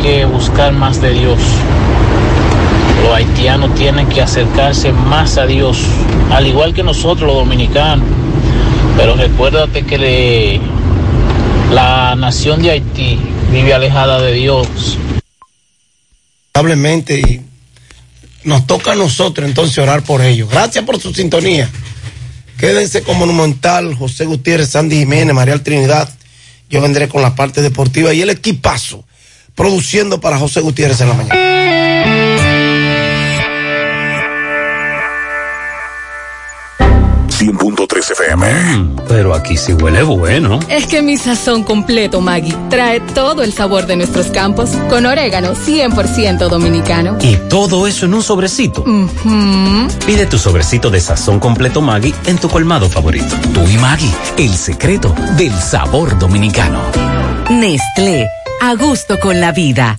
que buscar más de Dios. Los haitianos tienen que acercarse más a Dios, al igual que nosotros los dominicanos. Pero recuérdate que le- la nación de Haití vive alejada de Dios. lamentablemente y nos toca a nosotros entonces orar por ellos. Gracias por su sintonía. Quédense con Monumental, José Gutiérrez, Sandy Jiménez, María Trinidad. Yo vendré con la parte deportiva y el equipazo produciendo para José Gutiérrez en la mañana. 100.3 FM. Pero aquí sí huele bueno. Es que mi sazón completo, Maggie, trae todo el sabor de nuestros campos con orégano 100% dominicano. Y todo eso en un sobrecito. Pide tu sobrecito de sazón completo Maggi en tu colmado favorito. Tú y Maggi, el secreto del sabor dominicano. Nestlé, a gusto con la vida.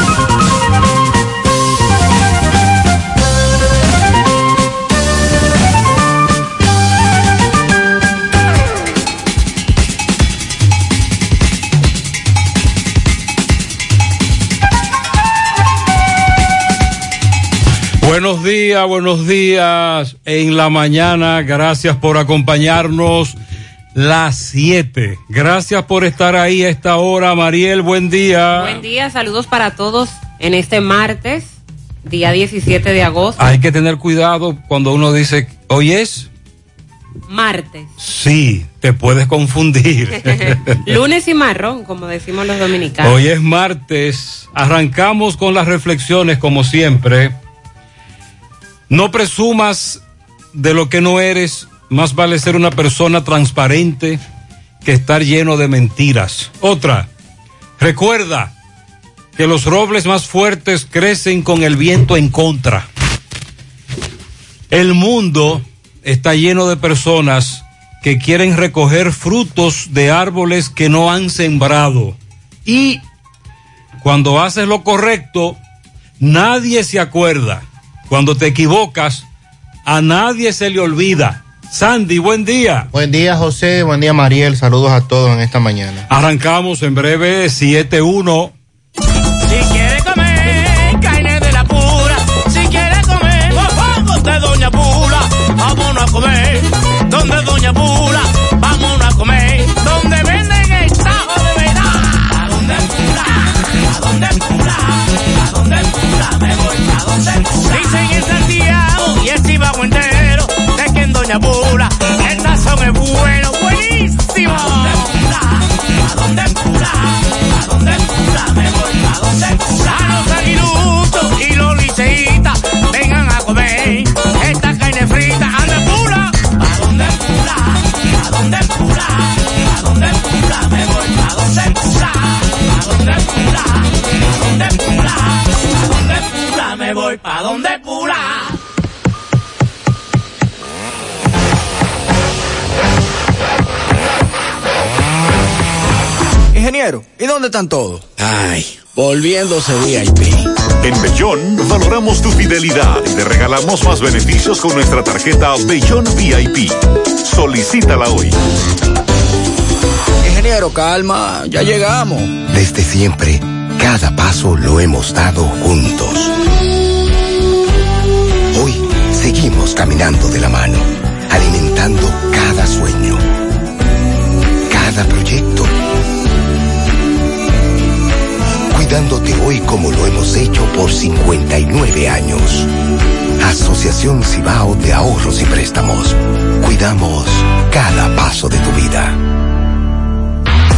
Buenos días, buenos días en la mañana. Gracias por acompañarnos. Las 7. Gracias por estar ahí a esta hora. Mariel, buen día. Buen día, saludos para todos en este martes, día 17 de agosto. Hay que tener cuidado cuando uno dice, hoy es. Martes. Sí, te puedes confundir. Lunes y marrón, como decimos los dominicanos. Hoy es martes. Arrancamos con las reflexiones como siempre. No presumas de lo que no eres. Más vale ser una persona transparente que estar lleno de mentiras. Otra, recuerda que los robles más fuertes crecen con el viento en contra. El mundo está lleno de personas que quieren recoger frutos de árboles que no han sembrado. Y cuando haces lo correcto, nadie se acuerda. Cuando te equivocas, a nadie se le olvida. Sandy, buen día. Buen día, José. Buen día, Mariel. Saludos a todos en esta mañana. Arrancamos en breve 7-1. Si quiere comer carne de la pura, si quiere comer mofongo de Doña Pula, vámonos a comer Pula? ¿A dónde Pula? ¿A dónde Pula? Me voy a donde Pula. Dicen en Santiago y el Chivago entero de que en Doña Pula el tazón es bueno, buenísimo. ¿A dónde Pula? ¿A dónde Pula? ¿A dónde Pula? Me voy a donde Pula. A los aguiluchos y los liceitas vengan a comer esta carne frita. ¿A dónde Pula? ¿A dónde Pula? ¿A dónde Pula? ¿A dónde Pula? Me voy a donde. ¿A dónde Pula? ¿A dónde Pula? ¿A dónde Pula? Me voy pa' donde Pula. Ingeniero, ¿y dónde están todos? Ay, volviéndose VIP. En Bellón valoramos tu fidelidad y te regalamos más beneficios con nuestra tarjeta Bellón VIP. Solicítala hoy. Calma, ya llegamos. Desde siempre, cada paso lo hemos dado juntos. Hoy seguimos caminando de la mano, alimentando cada sueño, cada proyecto, cuidándote hoy como lo hemos hecho por 59 años. Asociación Cibao de Ahorros y Préstamos. Cuidamos cada paso de tu vida.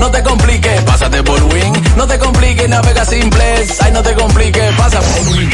No te compliques, pásate por Win. No te compliques, navega simplex. Ay, no te compliques, pasa por Win.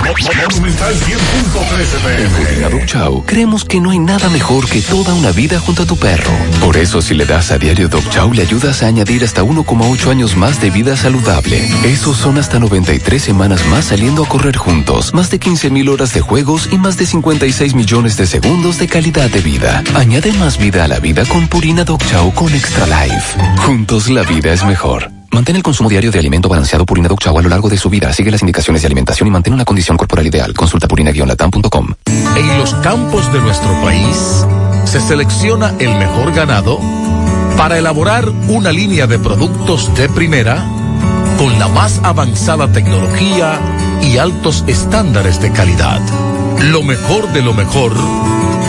En Dog Chow creemos que no hay nada mejor que toda una vida junto a tu perro. Por eso si le das a diario Dog Chow le ayudas a añadir hasta 1,8 años más de vida saludable. Esos son hasta 93 semanas más saliendo a correr juntos, más de 15 mil horas de juegos y más de 56 millones de segundos de calidad de vida. Añade más vida a la vida con Purina Dog Chow con Extra Life. Juntos la vida es mejor. Mantén el consumo diario de alimento balanceado Purina Dog Chow a lo largo de su vida. Sigue las indicaciones de alimentación y mantén una condición corporal ideal. Consulta purina-latam.com. En los campos de nuestro país se selecciona el mejor ganado para elaborar una línea de productos de primera con la más avanzada tecnología y altos estándares de calidad. Lo mejor de lo mejor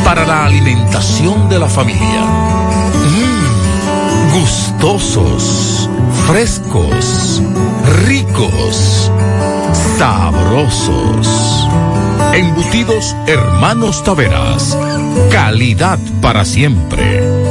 para la alimentación de la familia. Gustosos, frescos, ricos, sabrosos. Embutidos Hermanos Taveras. Calidad para siempre.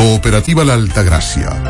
Cooperativa La Altagracia.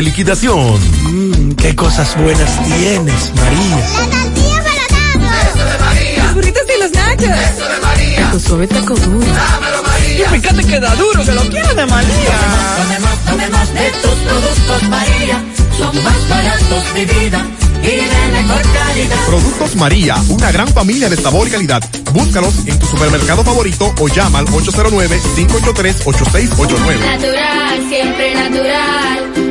liquidación. Mmm, qué cosas buenas tienes, María. La tortilla para tacos. Eso de María. Los burritos y los nachos. Eso de María. Tu suave taco duro. Dámelo, María. Y fíjate que da duro, que lo quiero de María. Tomemos, tomemos de tus productos, María. Son más baratos de vida y de mejor calidad. Productos María, una gran familia de sabor y calidad. Búscalos en tu supermercado favorito o llama al 809-583-8689. Natural, siempre natural.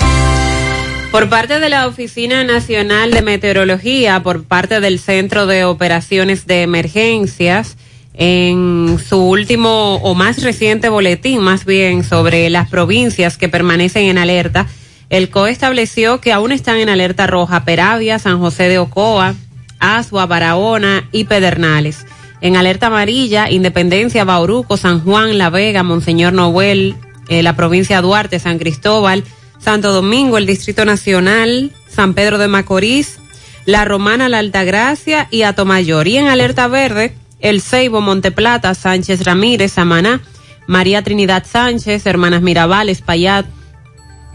Por parte de la Oficina Nacional de Meteorología, por parte del Centro de Operaciones de Emergencias, En su último o más reciente boletín, más bien, sobre las provincias que permanecen en alerta, el COE estableció que aún están en alerta roja Peravia, San José de Ocoa, Asua, Barahona y Pedernales. En alerta amarilla, Independencia, Bauruco, San Juan, La Vega, Monseñor Noel, eh, la provincia Duarte, San Cristóbal, Santo Domingo, el Distrito Nacional, San Pedro de Macorís, La Romana, La Altagracia y Atomayor. Y en alerta verde, El Ceibo, Monteplata, Sánchez Ramírez, Samaná, María Trinidad Sánchez, Hermanas Mirabal, Espaillat,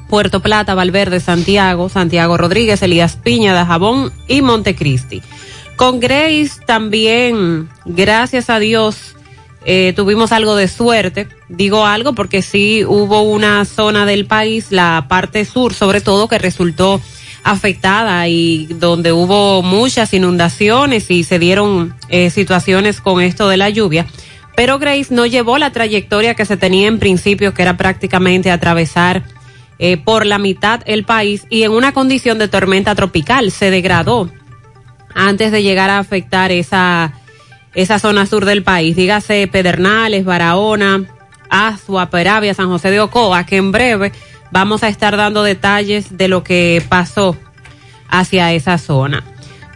Puerto Plata, Valverde, Santiago, Santiago Rodríguez, Elías Piña, Dajabón y Montecristi. Con Grace también, gracias a Dios, eh, tuvimos algo de suerte. Digo algo porque sí hubo una zona del país, la parte sur sobre todo, que resultó afectada y donde hubo muchas inundaciones y se dieron eh, situaciones con esto de la lluvia. Pero Grace no llevó la trayectoria que se tenía en principio, que era prácticamente atravesar eh, por la mitad el país y en una condición de tormenta tropical. Se degradó antes de llegar a afectar esa, esa zona sur del país. Dígase Pedernales, Barahona, Asua, Peravia, San José de Ocoa, que en breve vamos a estar dando detalles de lo que pasó hacia esa zona.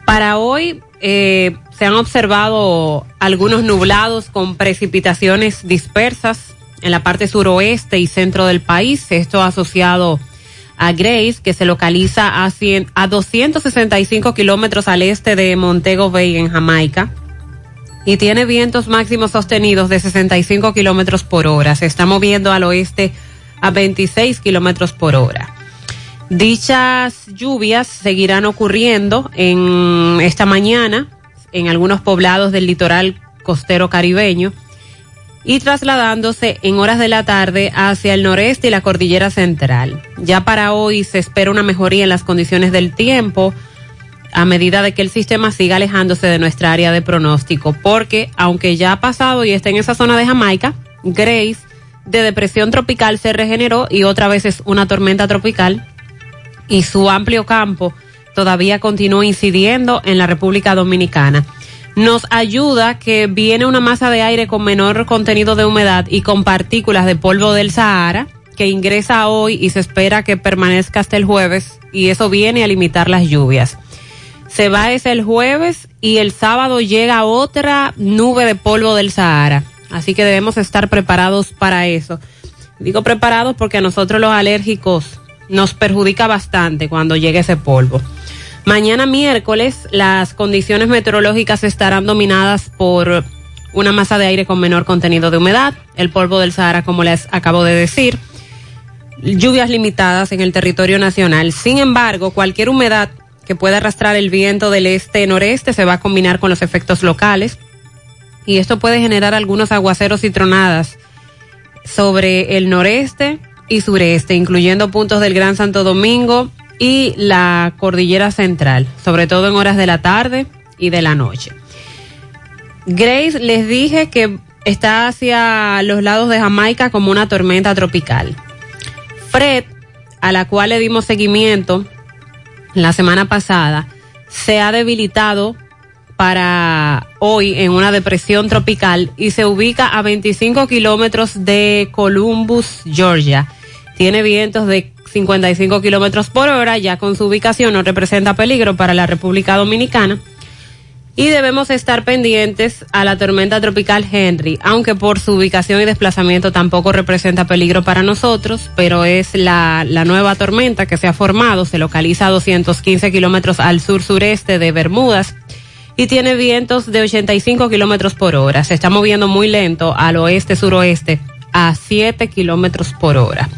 Para hoy eh, se han observado algunos nublados con precipitaciones dispersas en la parte suroeste y centro del país. Esto asociado a Grace, que se localiza a, 100, a 265 kilómetros al este de Montego Bay, en Jamaica. Y tiene vientos máximos sostenidos de 65 kilómetros por hora. Se está moviendo al oeste a 26 kilómetros por hora. Dichas lluvias seguirán ocurriendo en esta mañana en algunos poblados del litoral costero caribeño y trasladándose en horas de la tarde hacia el noreste y la cordillera central. Ya para hoy se espera una mejoría en las condiciones del tiempo a medida de que el sistema siga alejándose de nuestra área de pronóstico, porque aunque ya ha pasado y está en esa zona de Jamaica, Grace de depresión tropical se regeneró y otra vez es una tormenta tropical y su amplio campo todavía continúa incidiendo en la República Dominicana nos ayuda que viene una masa de aire con menor contenido de humedad y con partículas de polvo del Sahara que ingresa hoy y se espera que permanezca hasta el jueves y eso viene a limitar las lluvias. Se va ese el jueves y el sábado llega otra nube de polvo del Sahara. Así que debemos estar preparados para eso. Digo preparados porque a nosotros los alérgicos nos perjudica bastante cuando llegue ese polvo. Mañana miércoles las condiciones meteorológicas estarán dominadas por una masa de aire con menor contenido de humedad, el polvo del Sahara como les acabo de decir, lluvias limitadas en el territorio nacional. Sin embargo, cualquier humedad que pueda arrastrar el viento del este-noreste se va a combinar con los efectos locales y esto puede generar algunos aguaceros y tronadas sobre el noreste y sureste, incluyendo puntos del Gran Santo Domingo, y la cordillera central, sobre todo en horas de la tarde y de la noche. Grace, les dije que está hacia los lados de Jamaica como una tormenta tropical. Fred, a la cual le dimos seguimiento la semana pasada, se ha debilitado para hoy en una depresión tropical y se ubica a 25 kilómetros de Columbus, Georgia. Tiene vientos de 55 kilómetros por hora, ya con su ubicación no representa peligro para la República Dominicana. Y debemos estar pendientes a la tormenta tropical Henry, aunque por su ubicación y desplazamiento tampoco representa peligro para nosotros, pero es la, la nueva tormenta que se ha formado, se localiza a 215 kilómetros al sur-sureste de Bermudas y tiene vientos de 85 kilómetros por hora. Se está moviendo muy lento al oeste-suroeste a 7 kilómetros por hora.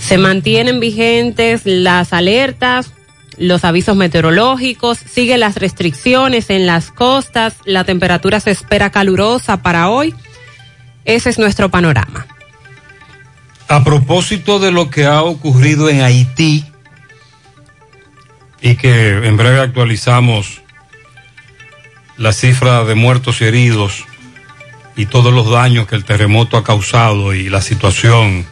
Se mantienen vigentes las alertas, los avisos meteorológicos, siguen las restricciones en las costas, la temperatura se espera calurosa para hoy. Ese es nuestro panorama. A propósito de lo que ha ocurrido en Haití y que en breve actualizamos la cifra de muertos y heridos y todos los daños que el terremoto ha causado y la situación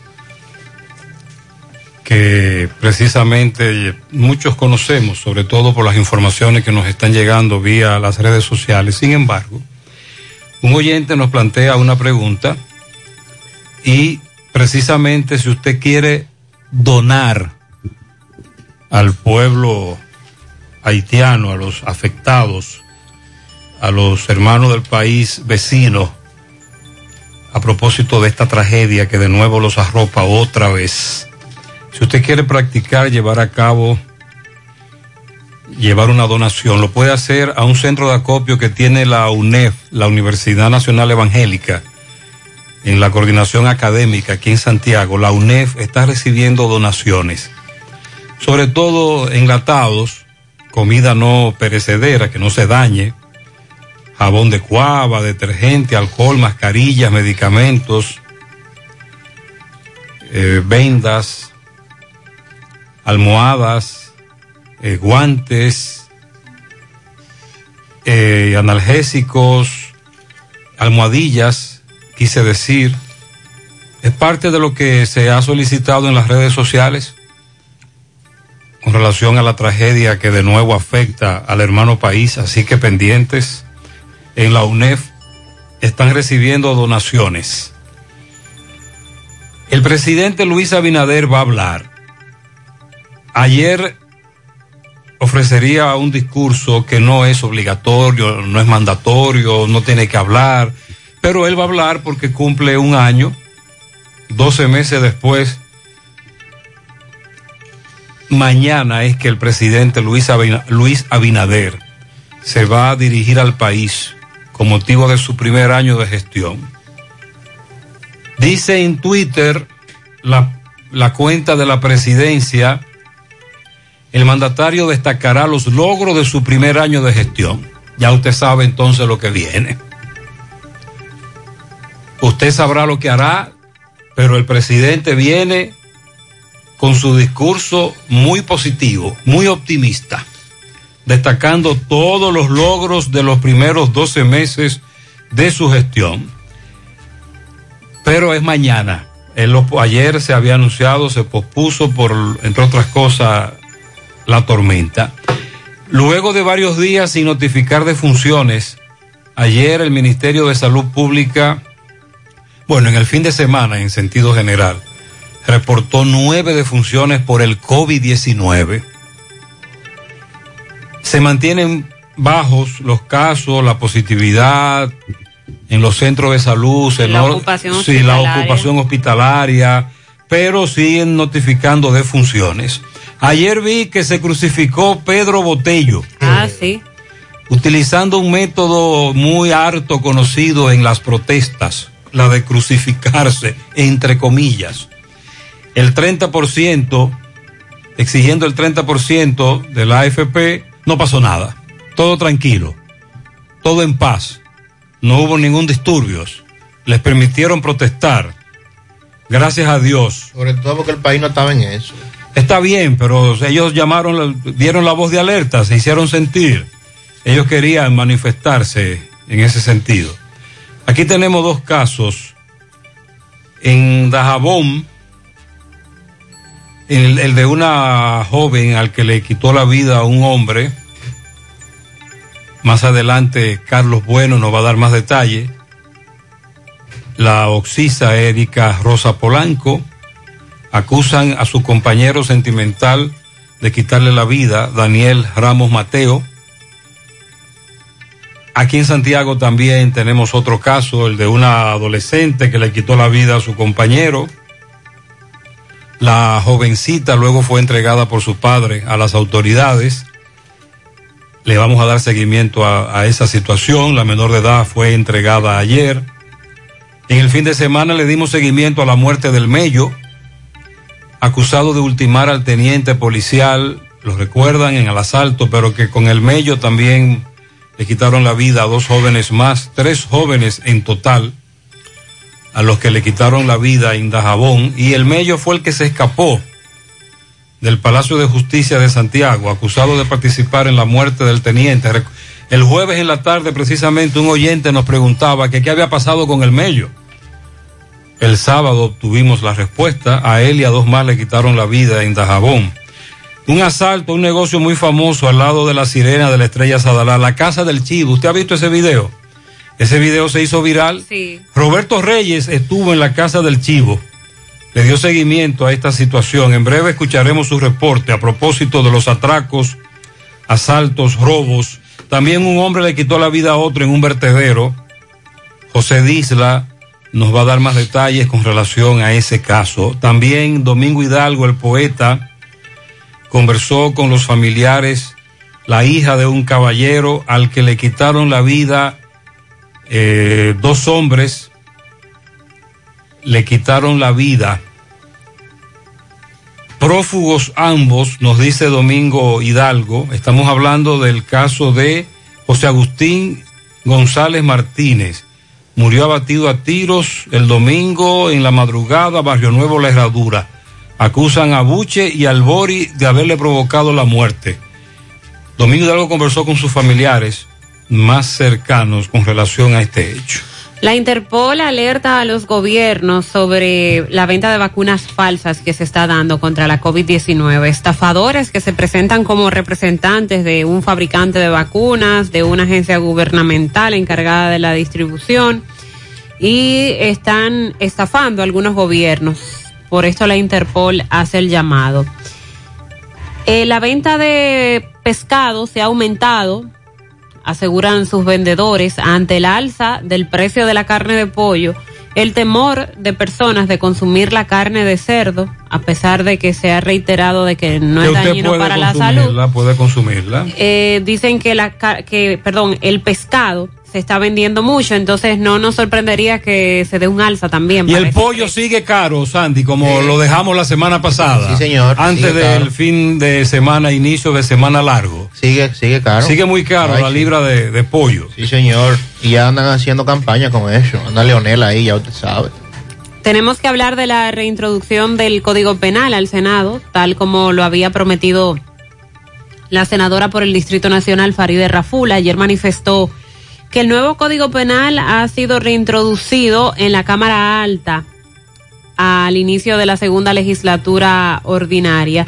que precisamente muchos conocemos, sobre todo por las informaciones que nos están llegando vía las redes sociales. Sin embargo, Un oyente nos plantea una pregunta y precisamente si usted quiere donar al pueblo haitiano, a los afectados, a los hermanos del país vecino, a propósito de esta tragedia que de nuevo los arropa otra vez. Si usted quiere practicar, llevar a cabo, llevar una donación, lo puede hacer a un centro de acopio que tiene la UNEF, la Universidad Nacional Evangélica, en la coordinación académica aquí en Santiago. La UNEF está recibiendo donaciones, sobre todo enlatados, comida no perecedera, que no se dañe, jabón de cuava, detergente, alcohol, mascarillas, medicamentos, eh, vendas, almohadas, eh, guantes, eh, analgésicos, almohadillas, quise decir. Es parte de lo que se ha solicitado en las redes sociales con relación a la tragedia que de nuevo afecta al hermano país, así que pendientes en la UNEF están recibiendo donaciones. El presidente Luis Abinader va a hablar. Ayer ofrecería un discurso que no es obligatorio, no es mandatorio, no tiene que hablar, pero él va a hablar porque cumple un año, 12 meses después. Mañana es que el presidente Luis, Luis Abinader se va a dirigir al país con motivo de su primer año de gestión. Dice en Twitter la, la cuenta de la presidencia, el mandatario destacará los logros de su primer año de gestión. Ya usted sabe entonces lo que viene. Usted sabrá lo que hará, pero el presidente viene con su discurso muy positivo, muy optimista, destacando todos los logros de los primeros 12 meses de su gestión. Pero es mañana. Ayer se había anunciado, se pospuso por, entre otras cosas, la tormenta. Luego de varios días sin notificar de funciones, ayer el Ministerio de Salud Pública, bueno, en el fin de semana en sentido general, reportó nueve defunciones por el COVID-19. Se mantienen bajos los casos, la positividad en los centros de salud, se La ocupación sí, la hospitalaria. ocupación hospitalaria, pero siguen notificando defunciones. Ayer vi que se crucificó Pedro Botello Ah, sí. utilizando un método muy harto conocido en las protestas, la de crucificarse, entre comillas. El 30%, exigiendo el 30% de la AFP, no pasó nada. Todo tranquilo, todo en paz. No hubo ningún disturbios. Les permitieron protestar. Gracias a Dios. Sobre todo porque el país no estaba en eso. Está bien, pero ellos llamaron, dieron la voz de alerta, se hicieron sentir. Ellos querían manifestarse en ese sentido. Aquí tenemos dos casos. En Dajabón, el, de una joven al que le quitó la vida a un hombre. Más adelante, Carlos Bueno nos va a dar más detalles. La oxisa Erika Rosa Polanco acusan a su compañero sentimental de quitarle la vida, Daniel Ramos Mateo. Aquí en Santiago también tenemos otro caso, el de una adolescente que le quitó la vida a su compañero. La jovencita luego fue entregada por su padre a las autoridades. Le vamos a dar seguimiento a, esa situación. La menor de edad fue entregada ayer. En el fin de semana le dimos seguimiento a la muerte del Mello, acusado de ultimar al teniente policial, lo recuerdan en el asalto, pero que con el Mello también le quitaron la vida a dos jóvenes más, tres jóvenes en total, a los que le quitaron la vida en Dajabón, y el Mello fue el que se escapó del Palacio de Justicia de Santiago, acusado de participar en la muerte del teniente. El jueves en la tarde, precisamente, un oyente nos preguntaba que qué había pasado con el Mello. El sábado obtuvimos la respuesta. A él y a dos más le quitaron la vida en Dajabón. Un asalto, un negocio muy famoso al lado de la sirena de la estrella Sadalá, la casa del Chivo. ¿Usted ha visto ese video? Ese video se hizo viral. Sí. Roberto Reyes estuvo en la casa del Chivo. Le dio seguimiento a esta situación. En breve escucharemos su reporte a propósito de los atracos, asaltos, robos. También un hombre le quitó la vida a otro en un vertedero. José Disla nos va a dar más detalles con relación a ese caso. También Domingo Hidalgo, el poeta, conversó con los familiares, la hija de un caballero al que le quitaron la vida eh, dos hombres, le quitaron la vida. Prófugos ambos, nos dice Domingo Hidalgo. Estamos hablando del caso de José Agustín González Martínez. Murió abatido a tiros el domingo en la madrugada, Barrio Nuevo La Herradura. Acusan a Buche y al Bori de haberle provocado la muerte. Domingo Hidalgo conversó con sus familiares más cercanos con relación a este hecho. La Interpol alerta a los gobiernos sobre la venta de vacunas falsas que se está dando contra la COVID-19. Estafadores que se presentan como representantes de un fabricante de vacunas, de una agencia gubernamental encargada de la distribución y están estafando algunos gobiernos. Por esto la Interpol hace el llamado. Eh, la venta de pescado se ha aumentado aseguran sus vendedores, ante el alza del precio de la carne de pollo, el temor de personas de consumir la carne de cerdo, a pesar de que se ha reiterado de que no Que es dañino para la salud, Puede consumirla. eh, dicen que la que perdón el pescado se está vendiendo mucho, entonces no nos sorprendería que se dé un alza también. Y el pollo sigue caro, Sandy, como lo dejamos la semana pasada. Sí, señor, Antes del caro. fin de semana, inicio de semana largo. Sigue, sigue caro. Sigue muy caro Ay, la sí. libra de, de pollo. Sí, señor. Y ya andan haciendo campaña con eso. Anda Leonel ahí, ya usted sabe. Tenemos que hablar de la reintroducción del Código Penal al Senado, tal como lo había prometido la senadora por el Distrito Nacional, Faride Raful. Ayer manifestó que el nuevo Código Penal ha sido reintroducido en la Cámara Alta al inicio de la segunda legislatura ordinaria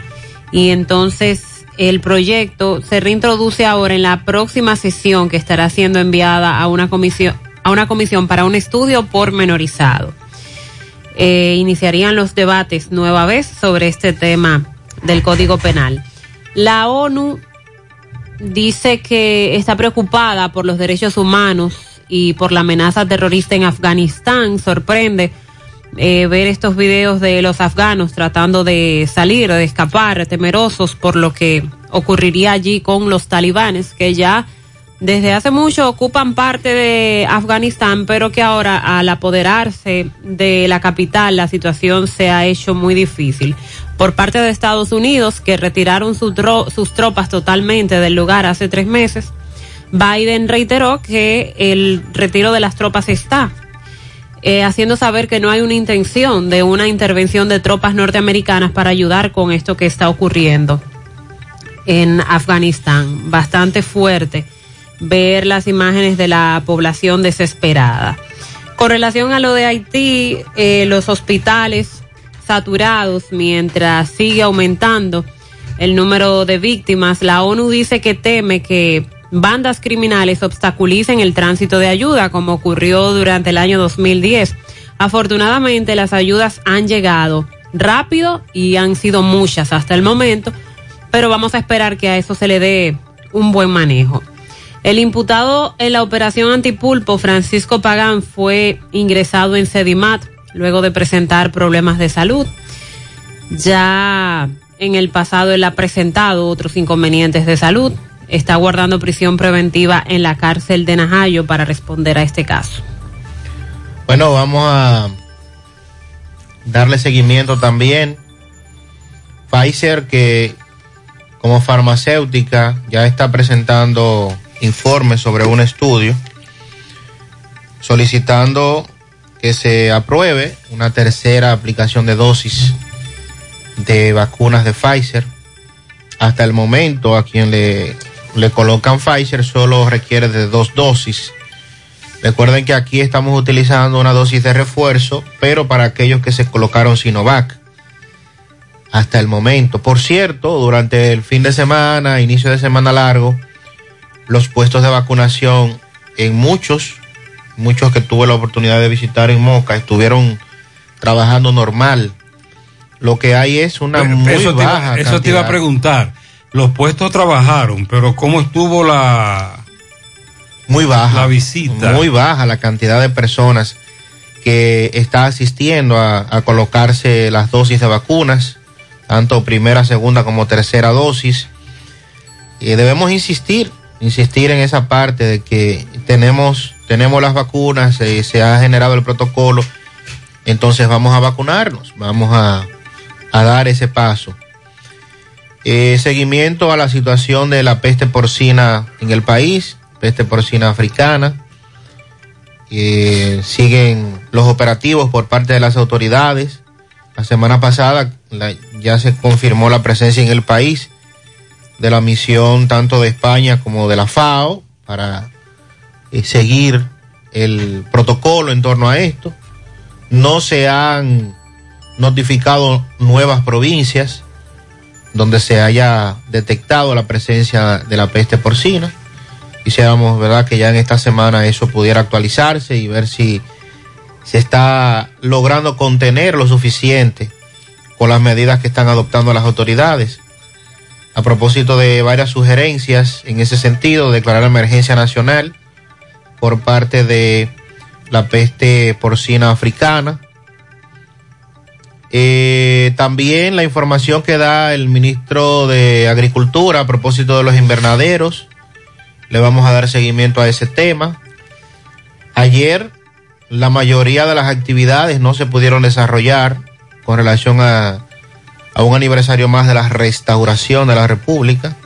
y entonces el proyecto se reintroduce ahora en la próxima sesión que estará siendo enviada a una comisión a una comisión para un estudio pormenorizado eh, iniciarían los debates nueva vez sobre este tema del Código Penal. La ONU dice que está preocupada por los derechos humanos y por la amenaza terrorista en Afganistán. Sorprende eh, ver estos videos de los afganos tratando de salir, de escapar, temerosos por lo que ocurriría allí con los talibanes, que ya desde hace mucho ocupan parte de Afganistán, pero que ahora al apoderarse de la capital la situación se ha hecho muy difícil. Por parte de Estados Unidos, que retiraron sus tropas totalmente del lugar hace tres meses, Biden reiteró que el retiro de las tropas está, eh, haciendo saber que no hay una intención de una intervención de tropas norteamericanas para ayudar con esto que está ocurriendo en Afganistán. Bastante fuerte ver las imágenes de la población desesperada. Con relación a lo de Haití, eh, los hospitales saturados mientras sigue aumentando el número de víctimas, la ONU dice que teme que bandas criminales obstaculicen el tránsito de ayuda, como ocurrió durante el año 2010. Afortunadamente, las ayudas han llegado rápido y han sido muchas hasta el momento, pero vamos a esperar que a eso se le dé un buen manejo. El imputado en la operación antipulpo, Francisco Pagán, fue ingresado en Sedimat luego de presentar problemas de salud. Ya en el pasado él ha presentado otros inconvenientes de salud. Está guardando prisión preventiva en la cárcel de Najayo para responder a este caso. Bueno, vamos a darle seguimiento también. Pfizer, que como farmacéutica ya está presentando informes sobre un estudio solicitando que se apruebe una tercera aplicación de dosis de vacunas de Pfizer. Hasta el momento a quien le, le colocan Pfizer solo requiere de dos dosis. Recuerden que aquí estamos utilizando una dosis de refuerzo, pero para aquellos que se colocaron Sinovac. Hasta el momento. Por cierto, durante el fin de semana, inicio de semana largo, los puestos de vacunación en muchos muchos que tuve la oportunidad de visitar en Moca estuvieron trabajando normal. Lo que hay es una Pero muy eso te baja. eso te iba a preguntar. Los puestos trabajaron, pero ¿cómo estuvo la muy baja la visita? Muy baja la cantidad de personas que está asistiendo a, a colocarse las dosis de vacunas, tanto primera, segunda como tercera dosis. Y debemos insistir, insistir en esa parte de que tenemos, tenemos las vacunas, eh, se ha generado el protocolo, entonces vamos a vacunarnos, vamos a, a dar ese paso. Eh, seguimiento a la situación de la peste porcina en el país, peste porcina africana. Eh, siguen los operativos por parte de las autoridades. La semana pasada ya se confirmó la presencia en el país de la misión tanto de España como de la FAO para eh, seguir el protocolo en torno a esto. No se han notificado nuevas provincias donde se haya detectado la presencia de la peste porcina. Quisiéramos, ¿verdad?, que ya en esta semana eso pudiera actualizarse y ver si se está logrando contener lo suficiente con las medidas que están adoptando las autoridades. A propósito de varias sugerencias en ese sentido, declarar emergencia nacional por parte de la peste porcina africana. Eh, también la información que da el ministro de Agricultura a propósito de los invernaderos. Le vamos a dar seguimiento a ese tema. Ayer la mayoría de las actividades no se pudieron desarrollar con relación a, a un aniversario más de la restauración de la República.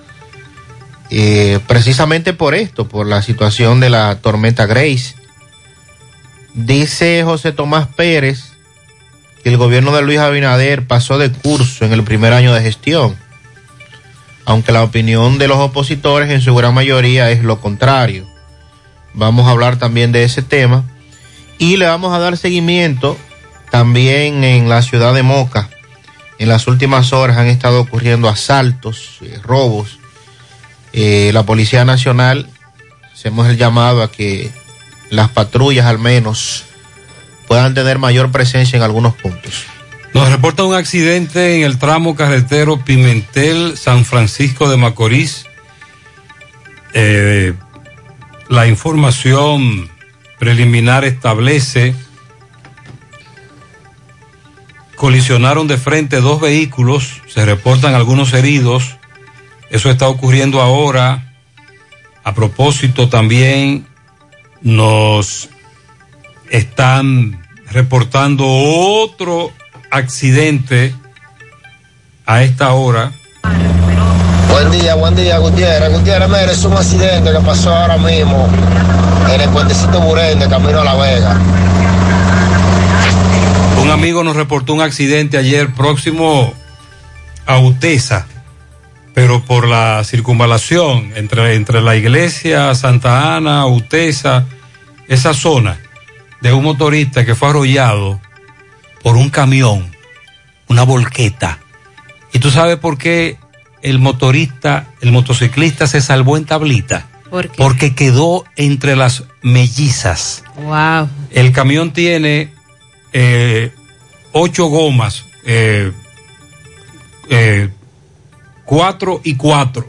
Eh, precisamente por esto, por la situación de la tormenta Grace. Dice José Tomás Pérez que el gobierno de Luis Abinader pasó de curso en el primer año de gestión, aunque la opinión de los opositores en su gran mayoría es lo contrario. Vamos a hablar también de ese tema y le vamos a dar seguimiento también en la ciudad de Moca. En las últimas horas han estado ocurriendo asaltos, eh, robos. Eh, la Policía Nacional, hacemos el llamado a que las patrullas al menos puedan tener mayor presencia en algunos puntos. Nos reporta un accidente en el tramo carretero Pimentel, San Francisco de Macorís. Eh, la información preliminar establece colisionaron de frente dos vehículos, se reportan algunos heridos. Eso está ocurriendo ahora. A propósito, también nos están reportando otro accidente a esta hora. Buen día, buen día, Gutiérrez. Gutiérrez, mire, es un accidente que pasó ahora mismo en el puentecito Burén de camino a La Vega. Un amigo nos reportó un accidente ayer próximo a Utesa, pero por la circunvalación entre, entre la iglesia Santa Ana, Utesa, esa zona de un motorista que fue arrollado por un camión, una volqueta. ¿Y tú sabes por qué el motorista, el motociclista se salvó en tablita? ¿Por qué? Porque quedó entre las mellizas. Wow. El camión tiene eh, ocho gomas, eh, eh, cuatro y cuatro.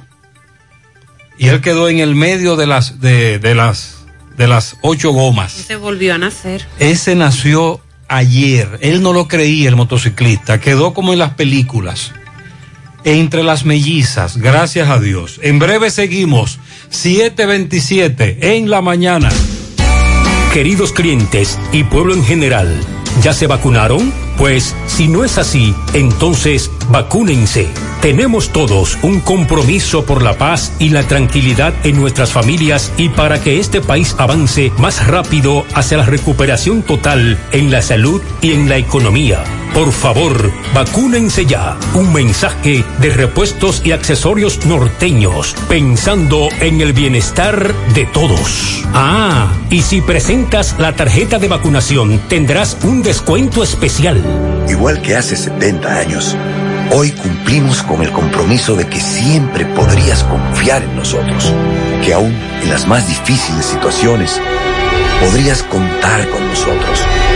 Y él quedó en el medio de las, de, de las, de las ocho gomas. Se volvió a nacer. Ese nació ayer. Él no lo creía, el motociclista. Quedó como en las películas. Entre las mellizas, gracias a Dios. En breve seguimos. 727 en la mañana. Queridos clientes y pueblo en general, ¿ya se vacunaron? Pues si no es así, entonces vacúnense. Tenemos todos un compromiso por la paz y la tranquilidad en nuestras familias y para que este país avance más rápido hacia la recuperación total en la salud y en la economía. Por favor, vacúnense ya. Un mensaje de repuestos y accesorios norteños, pensando en el bienestar de todos. Ah, y si presentas la tarjeta de vacunación, tendrás un descuento especial. Igual que hace 70 años, hoy cumplimos con el compromiso de que siempre podrías confiar en nosotros, que aún en las más difíciles situaciones podrías contar con nosotros,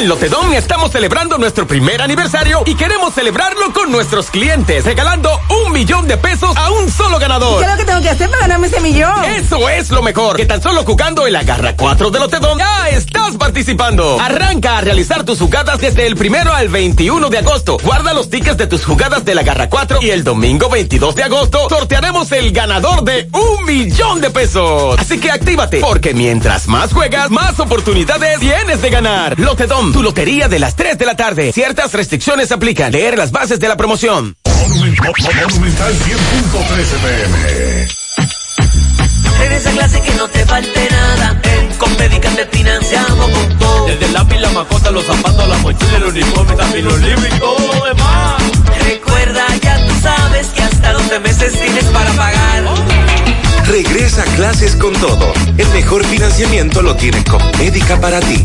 En Lotedom estamos celebrando nuestro primer aniversario y queremos celebrarlo con nuestros clientes, regalando un millón de pesos a un solo ganador. ¿Qué es lo que tengo que hacer para ganarme ese millón? Eso es lo mejor, que tan solo jugando el Agarra 4 de Lotedom ya estás participando. Arranca a realizar tus jugadas desde el primero al 21 de agosto. Guarda los tickets de tus jugadas del Agarra 4 y el domingo 22 de agosto sortearemos el ganador de un millón de pesos. Así que actívate, porque mientras más juegas, más oportunidades tienes de ganar. Lotedom, tu lotería de las 3 de la tarde. Ciertas restricciones aplican. Leer las bases de la promoción. Monumental 100.13 pm. En esa clase que no te falte nada. En Compedica te financiamos con todo. Desde el lápiz, la mascota, los zapatos, la mochila, el uniforme, también los libros y todo lo demás. Recuerda, ya tú sabes que hasta 12 meses tienes para pagar. Regresa a clases con todo. El mejor financiamiento lo tiene Médica para ti.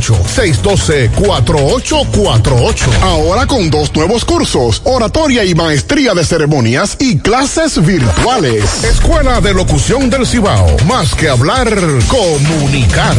612-4848. Ahora con dos nuevos cursos, oratoria y maestría de ceremonias y clases virtuales. Escuela de Locución del Cibao. Más que hablar, comunicar.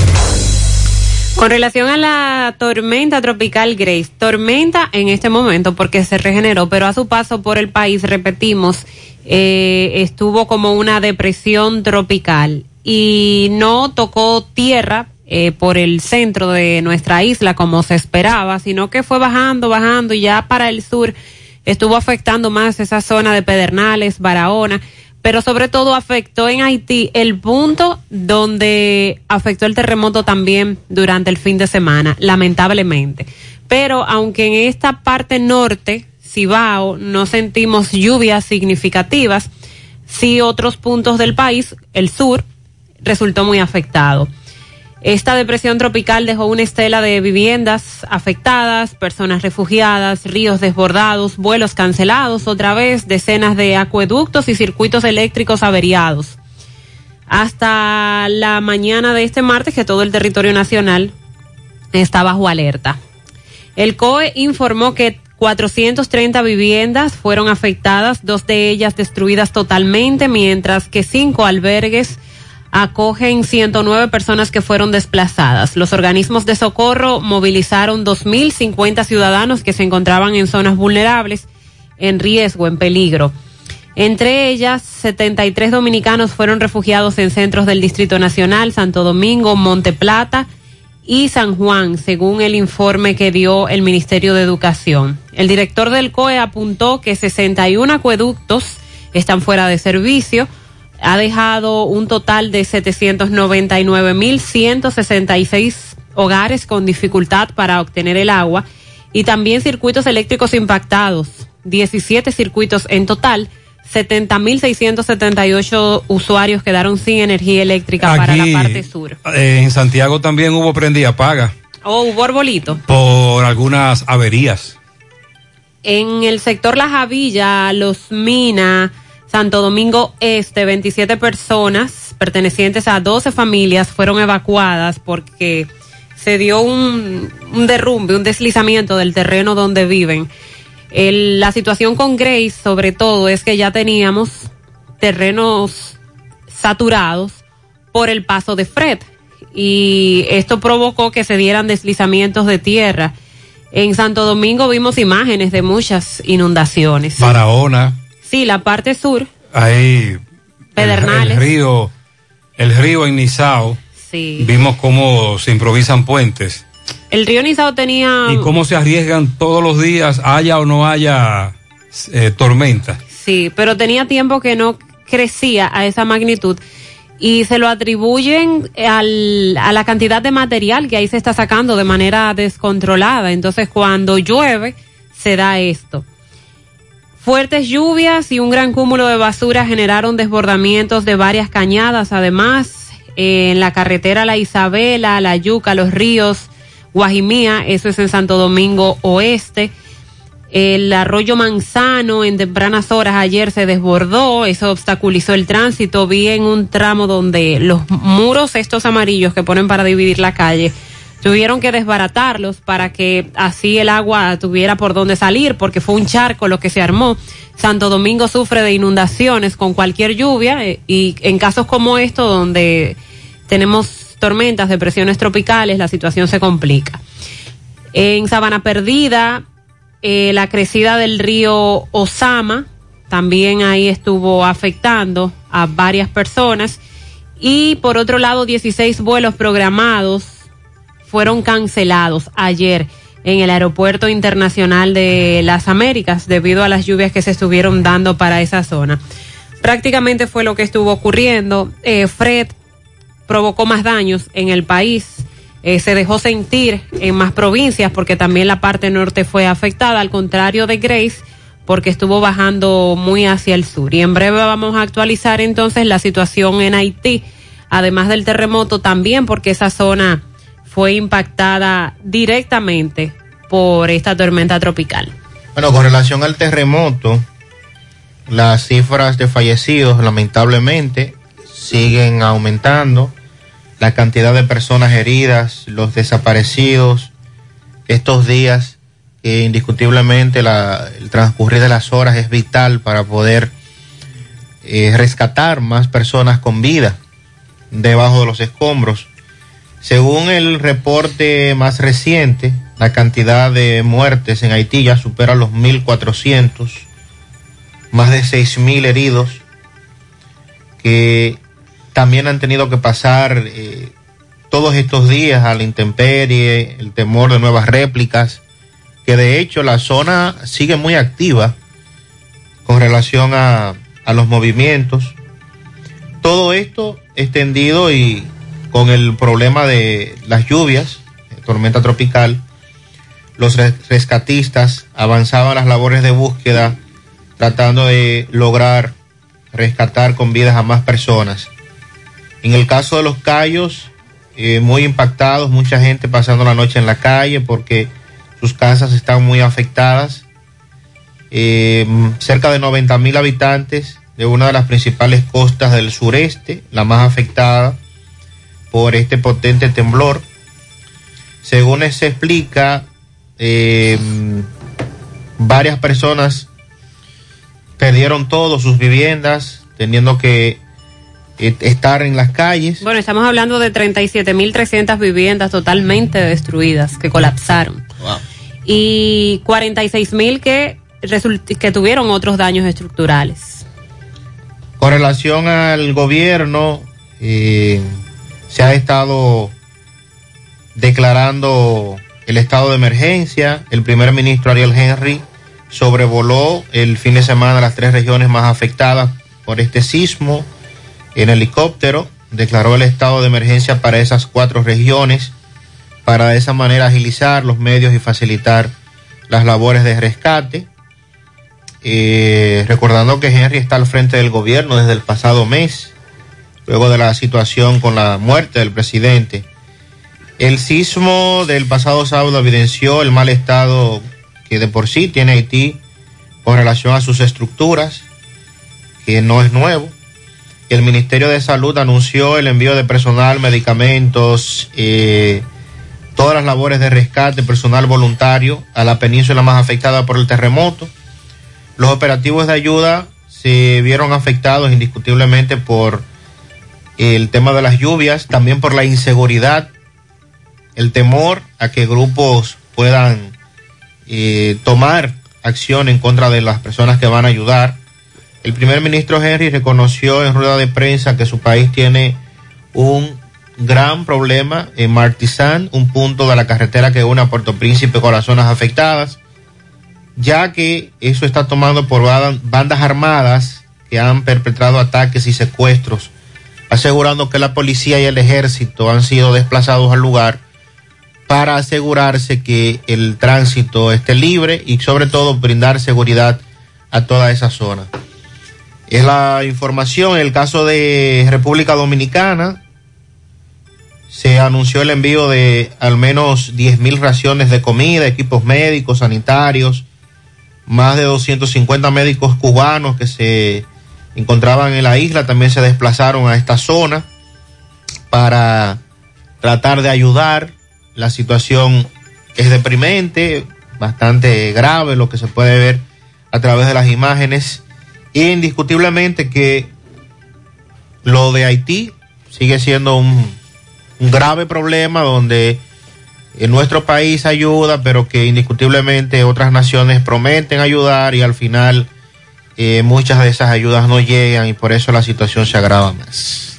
Con relación a la tormenta tropical Grace, tormenta en este momento porque se regeneró, pero a su paso por el país, repetimos, eh, estuvo como una depresión tropical y no tocó tierra eh, por el centro de nuestra isla como se esperaba, sino que fue bajando, bajando y ya para el sur estuvo afectando más esa zona de Pedernales, Barahona pero sobre todo afectó en Haití el punto donde afectó el terremoto también durante el fin de semana, lamentablemente. Pero aunque en esta parte norte, Cibao, no sentimos lluvias significativas, sí otros puntos del país, el sur, resultó muy afectado. Esta depresión tropical dejó una estela de viviendas afectadas, personas refugiadas, ríos desbordados, vuelos cancelados, otra vez decenas de acueductos y circuitos eléctricos averiados. Hasta la mañana de este martes que todo el territorio nacional está bajo alerta. El COE informó que 430 viviendas fueron afectadas, dos de ellas destruidas totalmente, mientras que cinco albergues acogen 109 personas que fueron desplazadas. Los organismos de socorro movilizaron 2.050 ciudadanos que se encontraban en zonas vulnerables, en riesgo, en peligro. Entre ellas, 73 dominicanos fueron refugiados en centros del Distrito Nacional, Santo Domingo, Monte Plata y San Juan, según el informe que dio el Ministerio de Educación. El director del COE apuntó que 61 acueductos están fuera de servicio, ha dejado un total de 799.166 hogares con dificultad para obtener el agua y también circuitos eléctricos impactados, 17 circuitos en total. 70.678 usuarios quedaron sin energía eléctrica para la parte sur. Eh, en Santiago también hubo prendida paga. ¿O oh, hubo arbolito? Por algunas averías. En el sector La Javilla, Los Minas, Santo Domingo Este, 27 personas pertenecientes a 12 familias fueron evacuadas porque se dio un, derrumbe, un deslizamiento del terreno donde viven. la situación con Grace, sobre todo, es que ya teníamos terrenos saturados por el paso de Fred y esto provocó que se dieran deslizamientos de tierra. En Santo Domingo vimos imágenes de muchas inundaciones. Barahona. Sí, la parte sur. Ahí. Pedernales. El, río, el río en Nizao. Sí. Vimos cómo se improvisan puentes. El río Nizao tenía. Y cómo se arriesgan todos los días, haya o no haya eh, tormenta. Sí, pero tenía tiempo que no crecía a esa magnitud y se lo atribuyen al, a la cantidad de material que ahí se está sacando de manera descontrolada. Entonces, cuando llueve, se da esto. Fuertes lluvias y un gran cúmulo de basura generaron desbordamientos de varias cañadas. Además, en la carretera La Isabela, La Yuca, Los Ríos, Guajimía, eso es en Santo Domingo Oeste. El arroyo Manzano en tempranas horas ayer se desbordó, eso obstaculizó el tránsito. Vi en un tramo donde los muros estos amarillos que ponen para dividir la calle tuvieron que desbaratarlos para que así el agua tuviera por dónde salir, porque fue un charco lo que se armó. Santo Domingo sufre de inundaciones con cualquier lluvia eh, y en casos como estos donde tenemos tormentas, depresiones tropicales, la situación se complica. En Sabana Perdida, eh, la crecida del río Osama también ahí estuvo afectando a varias personas. Y por otro lado, 16 vuelos programados fueron cancelados ayer en el Aeropuerto Internacional de las Américas debido a las lluvias que se estuvieron dando para esa zona. Prácticamente fue lo que estuvo ocurriendo. Eh, Fred provocó más daños en el país. Eh, se dejó sentir en más provincias porque también la parte norte fue afectada, al contrario de Grace, porque estuvo bajando muy hacia el sur. Y en breve vamos a actualizar entonces la situación en Haití, además del terremoto también porque esa zona fue impactada directamente por esta tormenta tropical. Bueno, con relación al terremoto, las cifras de fallecidos lamentablemente siguen aumentando, la cantidad de personas heridas, los desaparecidos, estos días que indiscutiblemente el transcurrir de las horas es vital para poder eh, rescatar más personas con vida debajo de los escombros Según el reporte más reciente, la cantidad de muertes en Haití ya supera los 1.400, más de 6.000 heridos, que también han tenido que pasar eh, todos estos días a la intemperie, el temor de nuevas réplicas, que de hecho la zona sigue muy activa con relación a, a los movimientos. Todo esto extendido y con el problema de las lluvias, tormenta tropical, los rescatistas avanzaban las labores de búsqueda tratando de lograr rescatar con vidas a más personas. En el caso de los Cayos, eh, muy impactados, mucha gente pasando la noche en la calle porque sus casas están muy afectadas. Eh, cerca de 90 mil habitantes de una de las principales costas del sureste, la más afectada por este potente temblor. Según se explica, eh, varias personas perdieron todo, sus viviendas, teniendo que eh, estar en las calles. Bueno, estamos hablando de 37.300 viviendas totalmente destruidas, que colapsaron. Y 46.000 que, que tuvieron otros daños estructurales. Con relación al gobierno, eh, se ha estado declarando el estado de emergencia. El primer ministro Ariel Henry sobrevoló el fin de semana las tres regiones más afectadas por este sismo en helicóptero. Declaró el estado de emergencia para esas cuatro regiones para de esa manera agilizar los medios y facilitar las labores de rescate. Eh, recordando que Henry está al frente del gobierno desde el pasado mes, luego de la situación con la muerte del presidente. El sismo del pasado sábado evidenció el mal estado que de por sí tiene Haití con relación a sus estructuras, que no es nuevo. El Ministerio de Salud anunció el envío de personal, medicamentos, eh, todas las labores de rescate, personal voluntario a la península más afectada por el terremoto. Los operativos de ayuda se vieron afectados indiscutiblemente por el tema de las lluvias, también por la inseguridad, el temor a que grupos puedan eh, tomar acción en contra de las personas que van a ayudar. El primer ministro Henry reconoció en rueda de prensa que su país tiene un gran problema en Martizán, un punto de la carretera que une a Puerto Príncipe con las zonas afectadas, ya que eso está tomando por bandas armadas que han perpetrado ataques y secuestros, asegurando que la policía y el ejército han sido desplazados al lugar para asegurarse que el tránsito esté libre y sobre todo brindar seguridad a toda esa zona. Es la información en el caso de República Dominicana, se anunció el envío de al menos 10 mil raciones de comida, equipos médicos, sanitarios, más de 250 médicos cubanos que se encontraban en la isla también se desplazaron a esta zona para tratar de ayudar. La situación es deprimente, bastante grave lo que se puede ver a través de las imágenes. Indiscutiblemente que lo de Haití sigue siendo un un grave problema donde en nuestro país ayuda, pero que indiscutiblemente otras naciones prometen ayudar y al final muchas de esas ayudas no llegan y por eso la situación se agrava más.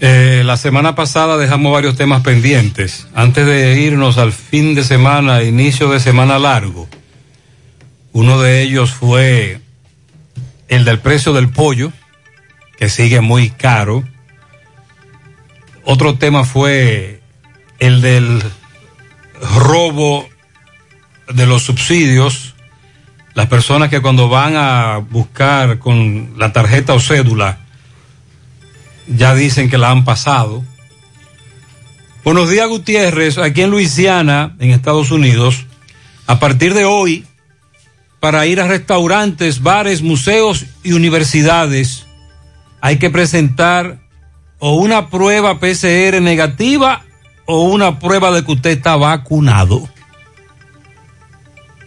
Eh, la semana pasada dejamos varios temas pendientes. Antes de irnos al fin de semana, inicio de semana largo, uno de ellos fue el del precio del pollo, que sigue muy caro otro tema fue el del robo de los subsidios. Las personas que cuando van a buscar con la tarjeta o cédula ya dicen que la han pasado. Buenos días Gutiérrez, aquí en Luisiana, en Estados Unidos, a partir de hoy, para ir a restaurantes, bares, museos y universidades, hay que presentar o una prueba PCR negativa o una prueba de que usted está vacunado.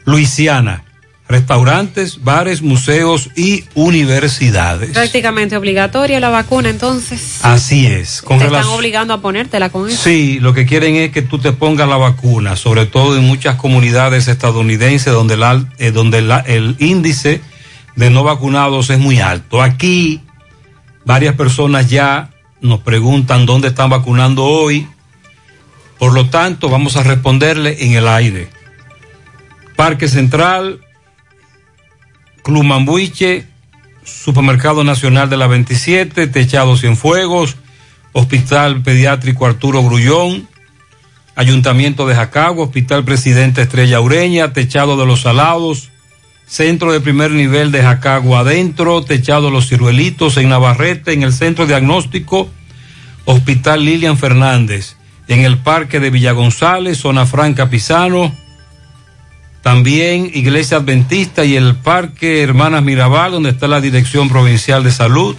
Luisiana. Restaurantes, bares, museos y universidades. Prácticamente obligatoria la vacuna, entonces. Así es. Con te están obligando a ponértela con eso. Sí, lo que quieren es que tú te pongas la vacuna, sobre todo en muchas comunidades estadounidenses donde, el al- eh, donde la- el índice de no vacunados es muy alto. Aquí varias personas ya nos preguntan dónde están vacunando hoy. Por lo tanto, vamos a responderle en el aire. Parque Central, Club Mambuiche, Supermercado Nacional de la 27, Techado Cienfuegos, Hospital Pediátrico Arturo Grullón, Ayuntamiento de Jacagua, Hospital Presidente Estrella Ureña, Techado de los Salados, Centro de Primer Nivel de Jacagua Adentro, Techado Los Ciruelitos en Navarrete, en el Centro Diagnóstico, Hospital Lilian Fernández, en el Parque de Villa González, Zona Franca Pisano, también Iglesia Adventista y el Parque Hermanas Mirabal, donde está la Dirección Provincial de Salud.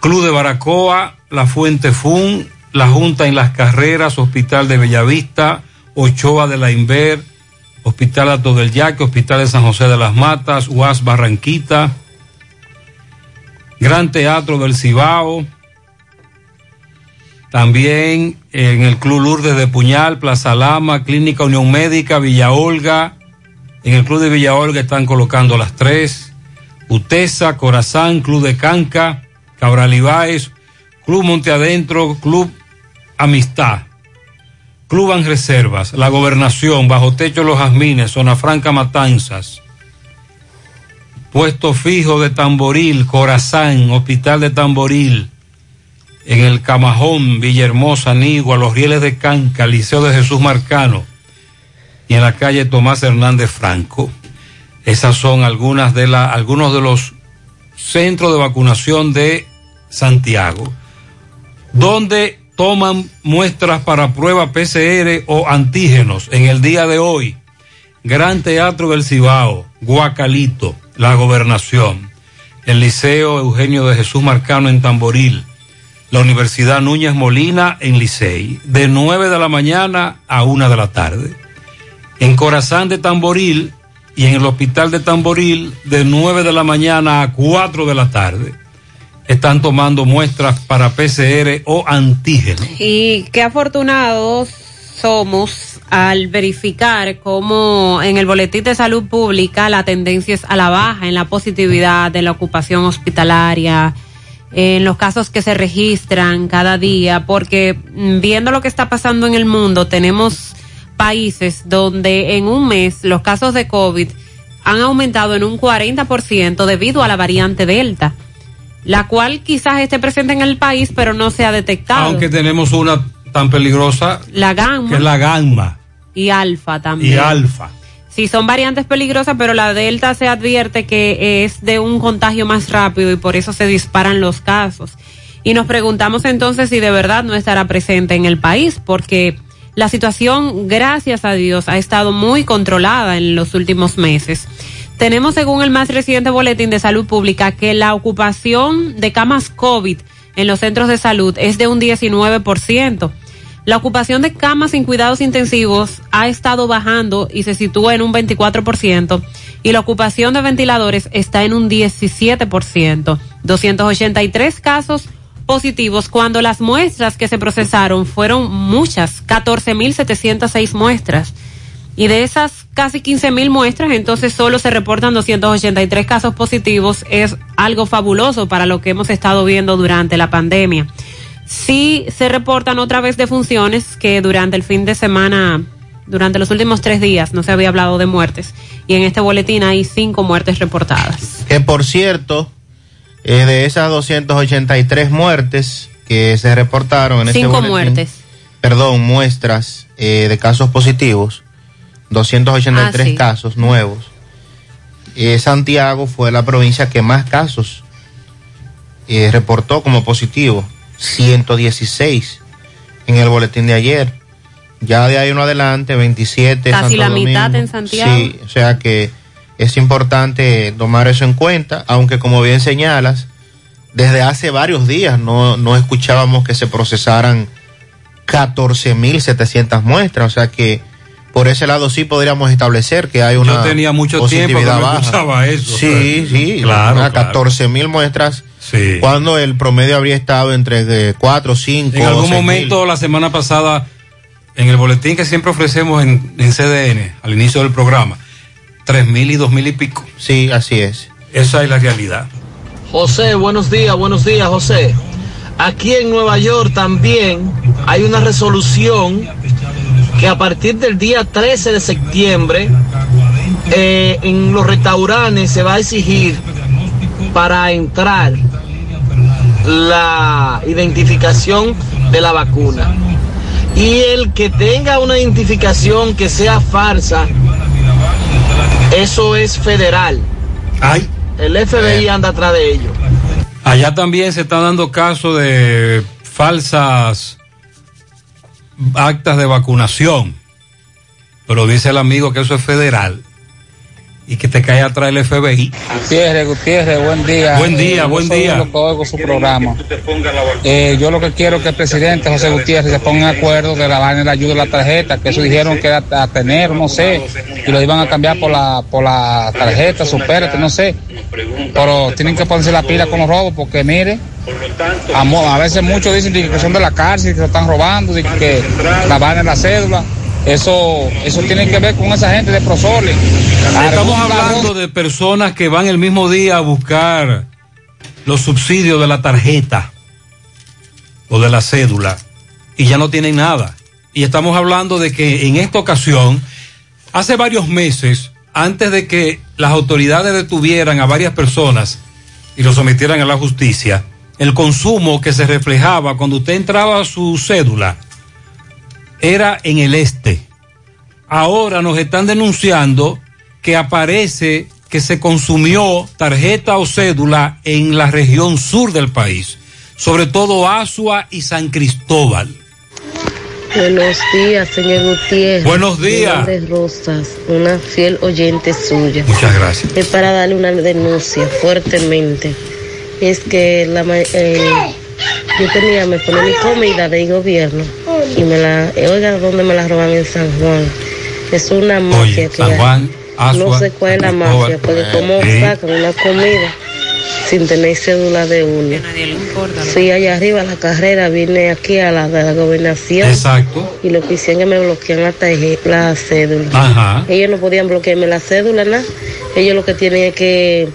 Club de Baracoa, La Fuente Fun, La Junta en las Carreras, Hospital de Bellavista, Ochoa de la Inver, Hospital Alto del Yaque, Hospital de San José de las Matas, UAS Barranquita, Gran Teatro del Cibao, también en el Club Lourdes de Puñal, Plaza Lama, Clínica Unión Médica, Villa Olga. En el Club de Villa Olga están colocando las tres. Utesa, Corazán, Club de Canca, Cabral Ibáez, Club Monte Adentro, Club Amistad, Club Reservas, La Gobernación, Bajo Techo Los Jazmines, Zona Franca Matanzas, Puesto Fijo de Tamboril, Corazán, Hospital de Tamboril, en el Camajón, Villahermosa, Nigua, Los Rieles de Canca, Liceo de Jesús Marcano y en la calle Tomás Hernández Franco. Esas son algunas de algunos de los centros de vacunación de Santiago, donde toman muestras para prueba PCR o antígenos en el día de hoy. Gran Teatro del Cibao, Guacalito, la Gobernación, el Liceo Eugenio de Jesús Marcano en Tamboril, la Universidad Núñez Molina en Licey, de 9 de la mañana a 1 de la tarde. En Corazán de Tamboril y en el Hospital de Tamboril, de 9 de la mañana a 4 de la tarde. Están tomando muestras para PCR o antígenos. Y qué afortunados somos al verificar cómo en el boletín de salud pública la tendencia es a la baja en la positividad de la ocupación hospitalaria, en los casos que se registran cada día, porque viendo lo que está pasando en el mundo, tenemos países donde en un mes los casos de COVID han aumentado en un 40% debido a la variante Delta, la cual quizás esté presente en el país, pero no se ha detectado. Aunque tenemos una tan peligrosa la gamma que es la gamma y alfa también. y alfa. Sí, son variantes peligrosas, pero la delta se advierte que es de un contagio más rápido y por eso se disparan los casos. Y nos preguntamos entonces si de verdad no estará presente en el país, porque la situación, gracias a Dios, ha estado muy controlada en los últimos meses. Tenemos, según el más reciente boletín de salud pública, que la ocupación de camas COVID en los centros de salud es de un 19%. La ocupación de camas sin cuidados intensivos ha estado bajando y se sitúa en un 24% y la ocupación de ventiladores está en un 17%. 283 casos positivos cuando las muestras que se procesaron fueron muchas, 14.706 muestras. Y de esas casi 15.000 muestras, entonces solo se reportan 283 casos positivos. Es algo fabuloso para lo que hemos estado viendo durante la pandemia. Sí se reportan otra vez defunciones que durante el fin de semana, durante los últimos tres días, no se había hablado de muertes. Y en este boletín hay cinco muertes reportadas. Que por cierto, eh, de esas 283 muertes que se reportaron en Cinco boletín, muertes. Perdón, muestras eh, de casos positivos, 283 Ah, sí. casos nuevos. Eh, Santiago fue la provincia que más casos eh, reportó como positivo, 116 en el boletín de ayer. Ya de ahí en adelante, 27. Casi Santo la mitad en Santiago. Sí, o sea que es importante tomar eso en cuenta, aunque como bien señalas, desde hace varios días no, no escuchábamos que se procesaran 14.700 muestras, o sea que por ese lado sí podríamos establecer que hay una Yo tenía mucho tiempo que no baja. eso. Sí, sí, Claro, claro. 14 mil muestras, Sí. cuando el promedio habría estado entre 4, 5, En algún momento, la semana pasada, en el boletín que siempre ofrecemos en, en CDN, al inicio del programa, tres mil y dos mil y pico. Sí, así es. Esa es la realidad. José, buenos días, buenos días, José. Aquí en Nueva York también hay una resolución que a partir del día 13 de septiembre eh, en los restaurantes se va a exigir para entrar la identificación de la vacuna. Y el que tenga una identificación que sea falsa, eso es federal. Ay. El FBI anda atrás de ello. Allá también se están dando casos de falsas actas de vacunación. Pero dice el amigo que eso es federal y que te cae atrás el FBI. Gutiérrez, Gutiérrez, buen día. Buen día, buen día. Lo que oigo su programa. Eh, yo lo que quiero es que el presidente José Gutiérrez se ponga de acuerdo de la vaina de la ayuda de la tarjeta, que eso dijeron que era a tener, no sé, y lo iban a cambiar por la, por la tarjeta, supérate, no sé. Pero tienen que ponerse la pila con los robos, porque mire, a, a veces muchos dicen que son de la cárcel, que se están robando, que la vaina de la cédula. Eso, eso tiene que ver con esa gente de Prosole. Estamos hablando de personas que van el mismo día a buscar los subsidios de la tarjeta o de la cédula y ya no tienen nada. Y estamos hablando de que en esta ocasión, hace varios meses, antes de que las autoridades detuvieran a varias personas y los sometieran a la justicia, el consumo que se reflejaba cuando usted entraba a su cédula era en el este. Ahora nos están denunciando que aparece que se consumió tarjeta o cédula en la región sur del país, sobre todo Asua y San Cristóbal. Buenos días, señor Gutiérrez. Buenos días. Rosas, una fiel oyente suya. Muchas gracias. Es para darle una denuncia fuertemente. Es que la, eh, yo tenía, me ponía mi comida del gobierno y me la, eh, oiga, ¿dónde me la roban en San Juan? Es una mafia que San hay. Asua, no sé cuál es la mafia, porque cómo Sí. sacan una comida sin tener cédula de uno. Fui allá arriba a la carrera, vine aquí a la de la gobernación. Exacto. Y lo que hicieron es que me bloquean la, la cédula. Ajá. Ellos no podían bloquearme la cédula, nada. Ellos lo que tienen es que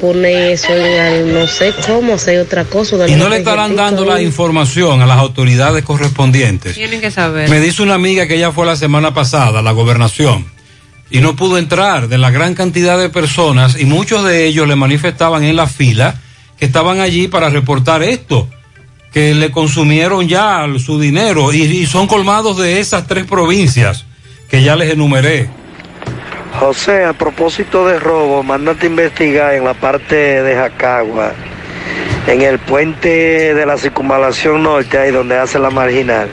poner eso en al- no sé cómo, hacer otra cosa. Y no le estarán dando la información a las autoridades correspondientes. Tienen que saber. Me dice una amiga que ella fue la semana pasada a la gobernación y no pudo entrar de la gran cantidad de personas y muchos de ellos le manifestaban en la fila que estaban allí para reportar esto, que le consumieron ya su dinero y, son colmados de esas tres provincias que ya les enumeré. José, a propósito de robo, mándate a investigar en la parte de Jacagua, en el puente de la circunvalación norte, ahí donde hace la marginal,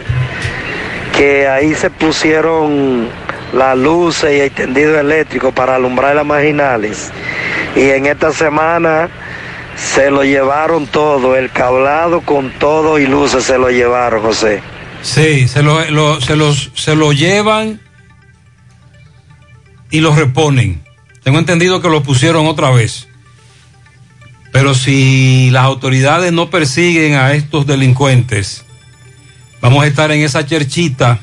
que ahí se pusieron las luces y el tendido eléctrico para alumbrar las marginales. Y en esta semana se lo llevaron todo, el cablado con todo y luces se lo llevaron, José. Sí, se lo, se los, se lo llevan y lo reponen. Tengo entendido que lo pusieron otra vez. Pero si las autoridades no persiguen a estos delincuentes, vamos a estar en esa cherchita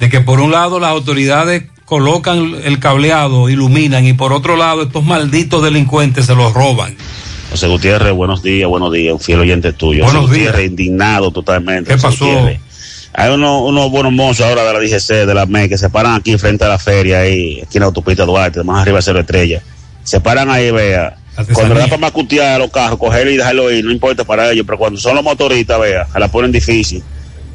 de que por un lado las autoridades colocan el cableado, iluminan, y por otro lado estos malditos delincuentes se los roban. José Gutiérrez, buenos días, buenos días, un fiel oyente tuyo. Buenos José días. Gutiérrez, indignado totalmente. ¿Qué José pasó? Gutiérrez. Hay unos, unos buenos mozos ahora de la DGC, de la ME, que se paran aquí frente a la feria, ahí, aquí en la autopista Duarte, más arriba de Cero Estrella. Se paran ahí, vea. Cuando le da para macutear a los carros, cogerlo y dejarlo ir, no importa para ellos, pero cuando son los motoristas, vea, se la ponen difícil.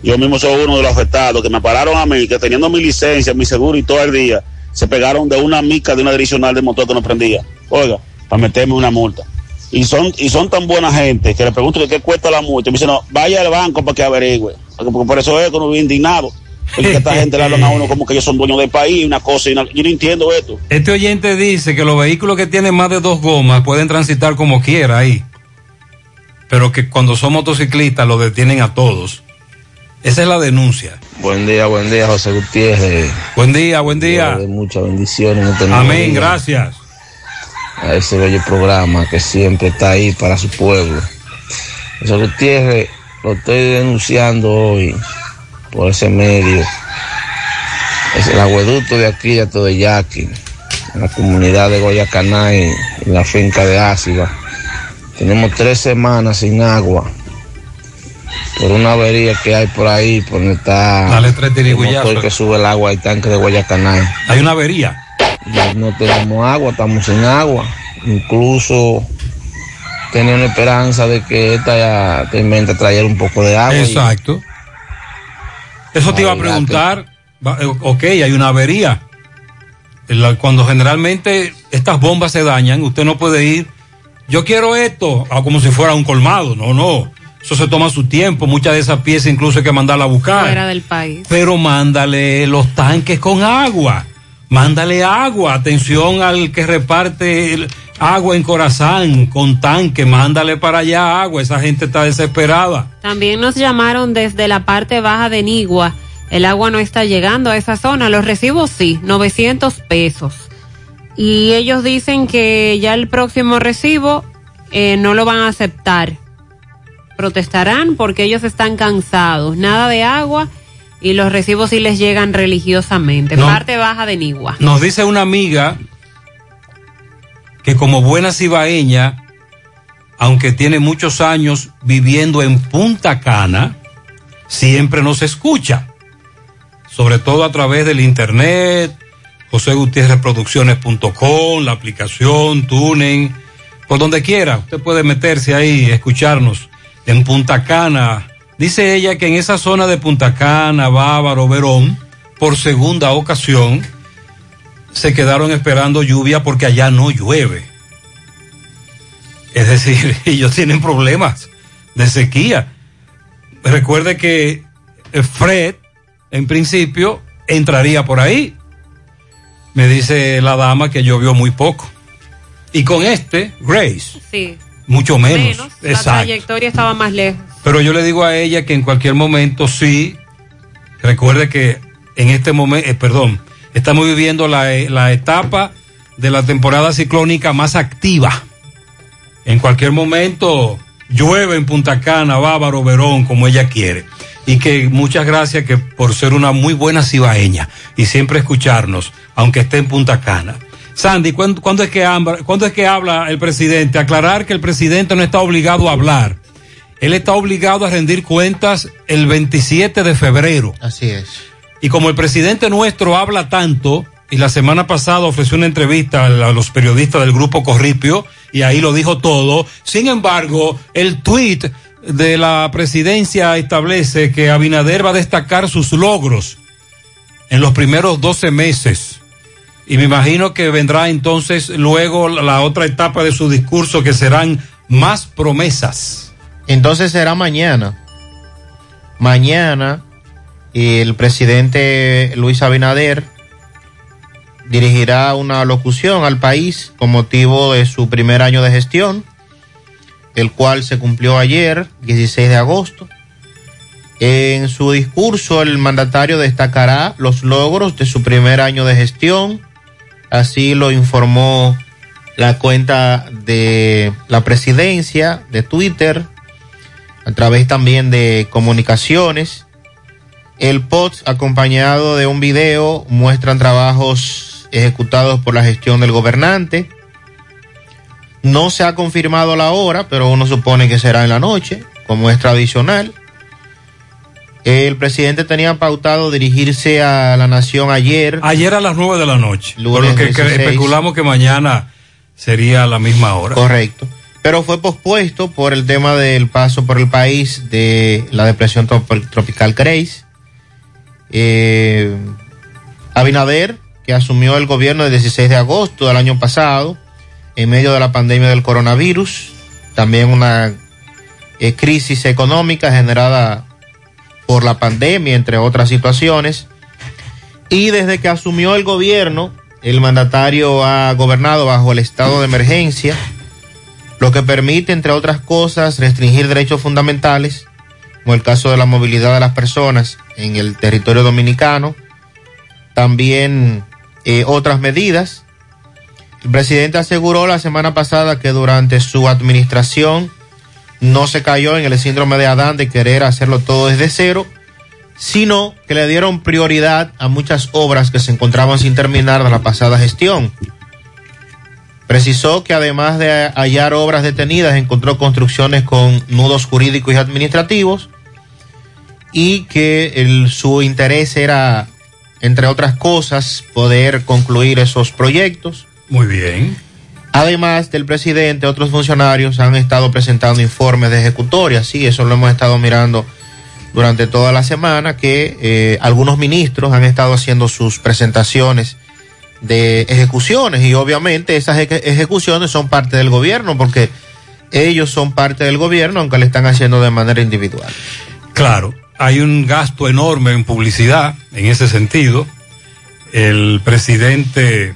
Yo mismo soy uno de los afectados que me pararon a mí, que teniendo mi licencia, mi seguro y todo el día, se pegaron de una mica de una adicional de motor que no prendía. Oiga, para meterme una multa. Y son, y son tan buena gente que le pregunto que qué cuesta la multa. Y me dicen, no, vaya al banco para que averigüe. Porque, porque por eso es que uno vive indignado. Porque esta gente le hablan a uno como que ellos son dueños del país, una cosa y una- Yo no entiendo esto. Este oyente dice que los vehículos que tienen más de dos gomas pueden transitar como quiera ahí, pero que cuando son motociclistas los detienen a todos. Esa es la denuncia. Buen día, buen día, José Gutiérrez. Buen día, buen día. De muchas bendiciones. en este Amén, día. gracias. A ese bello programa que siempre está ahí para su pueblo. José Gutiérrez, lo estoy denunciando hoy por ese medio. Es el agueducto de aquí, de todo Yaqui, en la comunidad de Guayacanay, en la finca de Áciba. Tenemos tres semanas sin agua por una avería que hay por ahí, por donde está Dale tres el motor que sube el agua al tanque de Guayacanay. Hay una avería. No tenemos agua, estamos sin agua. Incluso tenía una esperanza de que esta tormenta trayera un poco de agua. y- Exacto. Eso te iba a preguntar. Eh, Ok, hay una avería. Cuando generalmente estas bombas se dañan, usted no puede ir. Yo quiero esto, ah, como si fuera un colmado. No, no. Eso se toma su tiempo. Muchas de esas piezas incluso hay que mandarla a buscar. Fuera del país. Pero mándale los tanques con agua. Mándale agua. Atención al que reparte el agua en Corazán con tanque. Mándale para allá agua. Esa gente está desesperada. También nos llamaron desde la parte baja de Nigua. El agua no está llegando a esa zona. Los recibos sí, 900 pesos. Y ellos dicen que ya el próximo recibo eh, no lo van a aceptar. Protestarán porque ellos están cansados. Nada de agua y los recibos sí les llegan religiosamente. No. Parte baja de Nigua. Nos dice una amiga que como buena cibaeña, aunque tiene muchos años viviendo en Punta Cana, siempre nos escucha, sobre todo a través del internet, josegutierrezproducciones.com, la aplicación, Tuning, por donde quiera, usted puede meterse ahí, escucharnos en Punta Cana. Dice ella que en esa zona de Punta Cana, Bávaro, Verón, por segunda ocasión, se quedaron esperando lluvia porque allá no llueve. Es decir, ellos tienen problemas de sequía. Recuerde que eh, Fred, en principio, entraría por ahí. Me dice la dama que llovió muy poco. Y con este, Grace, Sí. Mucho menos. Menos. La trayectoria estaba más lejos. Pero yo le digo a ella que en cualquier momento sí, recuerde que en este momento, perdón, estamos viviendo la, eh, la etapa de la temporada ciclónica más activa. En cualquier momento llueve en Punta Cana, Bávaro, Verón, como ella quiere. Y que muchas gracias que por ser una muy buena cibaeña y siempre escucharnos, aunque esté en Punta Cana. Sandy, ¿cuándo, cuándo es que habla, ¿cuándo es que habla el presidente? Aclarar que el presidente no está obligado a hablar. Él está obligado a rendir cuentas el 27 de febrero. Así es. Y como el presidente nuestro habla tanto, y la semana pasada ofreció una entrevista a los periodistas del grupo Corripio, y ahí lo dijo todo, sin embargo, el tuit de la presidencia establece que Abinader va a destacar sus logros en los primeros 12 meses. Y me imagino que vendrá entonces luego la- otra etapa de su discurso que serán más promesas. Entonces será mañana. Mañana el presidente Luis Abinader dirigirá una locución al país con motivo de su primer año de gestión, el cual se cumplió ayer, 16 de agosto. En su discurso el mandatario destacará los logros de su primer año de gestión, así lo informó la cuenta de la presidencia de Twitter, a través también de comunicaciones. El post acompañado de un video muestran trabajos ejecutados por la gestión del gobernante. No se ha confirmado la hora, pero uno supone que será en la noche, como es tradicional. El presidente tenía pautado dirigirse a la nación ayer. Ayer a las 9 de la noche. Por lo que, que 16. especulamos que mañana sería a la misma hora. Correcto. Pero fue pospuesto por el tema del paso por el país de la depresión trop- tropical Grace. Eh, Abinader, que asumió el gobierno el 16 de agosto del año pasado, en medio de la pandemia del coronavirus, también una eh, crisis económica generada por la pandemia, entre otras situaciones. Y desde que asumió el gobierno, el mandatario ha gobernado bajo el estado de emergencia, lo que permite, entre otras cosas, restringir derechos fundamentales como el caso de la movilidad de las personas en el territorio dominicano, también eh, otras medidas. El presidente aseguró la semana pasada que durante su administración no se cayó en el síndrome de Adán de querer hacerlo todo desde cero, sino que le dieron prioridad a muchas obras que se encontraban sin terminar de la pasada gestión. Precisó que además de hallar obras detenidas, encontró construcciones con nudos jurídicos y administrativos y que el- su interés era, entre otras cosas, poder concluir esos proyectos. Muy bien. Además del presidente, otros funcionarios han estado presentando informes de ejecutoria, sí, eso lo hemos estado mirando durante toda la semana, que eh, algunos ministros han estado haciendo sus presentaciones de ejecuciones y obviamente esas eje- ejecuciones son parte del gobierno porque ellos son parte del gobierno aunque le están haciendo de manera individual. Claro, hay un gasto enorme en publicidad en ese sentido. El presidente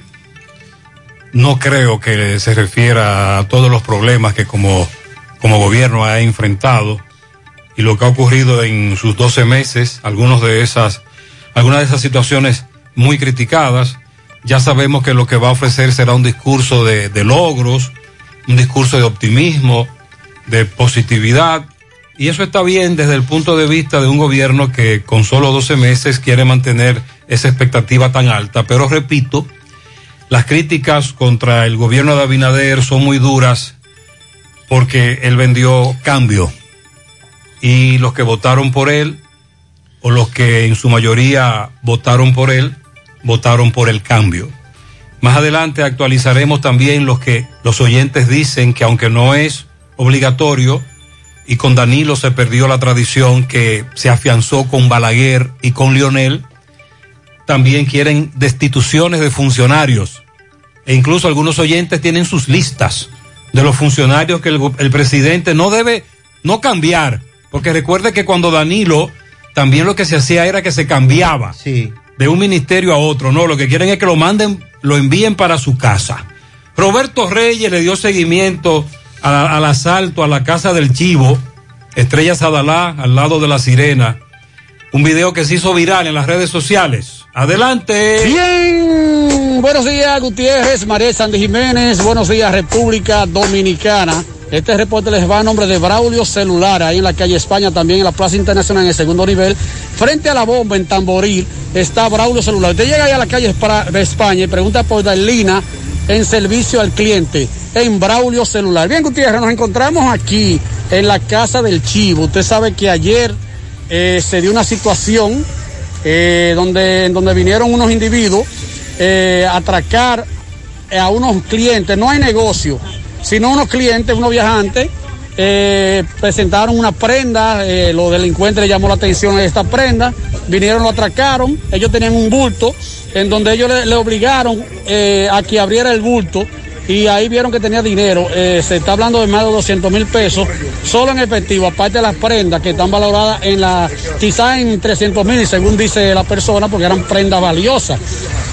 no creo que se refiera a todos los problemas que como, como gobierno ha enfrentado y lo que ha ocurrido en sus 12 meses, algunos de esas, algunas de esas situaciones muy criticadas. Ya sabemos que lo que va a ofrecer será un discurso de, logros, un discurso de optimismo, de positividad, y eso está bien desde el punto de vista de un gobierno que con solo 12 meses quiere mantener esa expectativa tan alta. Pero repito, las críticas contra el gobierno de Abinader son muy duras porque él vendió cambio. Y los que votaron por él, o los que en su mayoría votaron por él, votaron por el cambio. Más adelante actualizaremos también los que los oyentes dicen que aunque no es obligatorio, y con Danilo se perdió la tradición que se afianzó con Balaguer y con Lionel, también quieren destituciones de funcionarios. E incluso algunos oyentes tienen sus listas de los funcionarios que el, presidente no debe no cambiar. Porque recuerde que cuando Danilo, también lo que se hacía era que se cambiaba de un ministerio a otro. No, lo que quieren es que lo manden, lo envíen para su casa. Roberto Reyes le dio seguimiento a- al asalto a la casa del Chivo, Estrella Sadalá, al lado de la Sirena. Un video que se hizo viral en las redes sociales. Adelante. Bien, buenos días Gutiérrez, María Sandy Jiménez, buenos días República Dominicana. Este reporte les va a nombre de Braulio Celular, ahí en la calle España, también en la Plaza Internacional en el segundo nivel. Frente a la bomba en Tamboril está Braulio Celular. Usted llega ahí a la calle de España y pregunta por Darlina en servicio al cliente en Braulio Celular. Bien, Gutiérrez, nos encontramos aquí en la casa del Chivo. Usted sabe que ayer eh, se dio una situación eh, donde, donde vinieron unos individuos eh, a atracar eh, a unos clientes, no hay negocio, sino unos clientes, unos viajantes, eh, presentaron una prenda, los delincuentes le llamó la atención a esta prenda, vinieron, lo atracaron, ellos tenían un bulto en donde ellos le, obligaron a que abriera el bulto y ahí vieron que tenía dinero, eh, se está hablando de más de 200 mil pesos, solo en efectivo, aparte de las prendas que están valoradas en la, quizás en 300 mil, según dice la persona, porque eran prendas valiosas.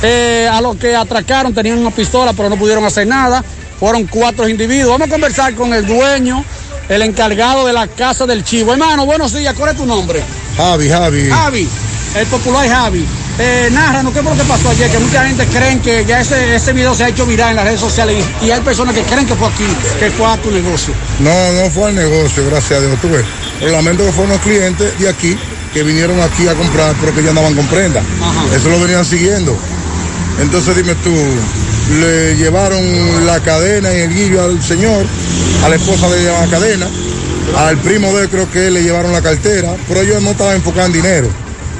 Eh, a los que atracaron tenían una pistola, pero no pudieron hacer nada. Fueron cuatro individuos. Vamos a conversar con el dueño, el encargado de la casa del chivo. Hermano, buenos días. ¿Cuál es tu nombre? Javi, Javi. Javi, el popular Javi. Eh, nárranos, ¿qué fue lo que pasó ayer? Que mucha gente cree que ya ese, ese video se ha hecho viral en las redes sociales y, y hay personas que creen que fue aquí, que fue a tu negocio. No, no fue al negocio, gracias a Dios. Tú ves. Pero lamento que fueron los clientes de aquí que vinieron aquí a comprar, pero que ya andaban con prenda. Eso lo venían siguiendo. Entonces dime tú, le llevaron la cadena y el guillo al señor, a la esposa llevaron la cadena, al primo de él creo que le llevaron la cartera, pero ellos no estaban enfocando en dinero.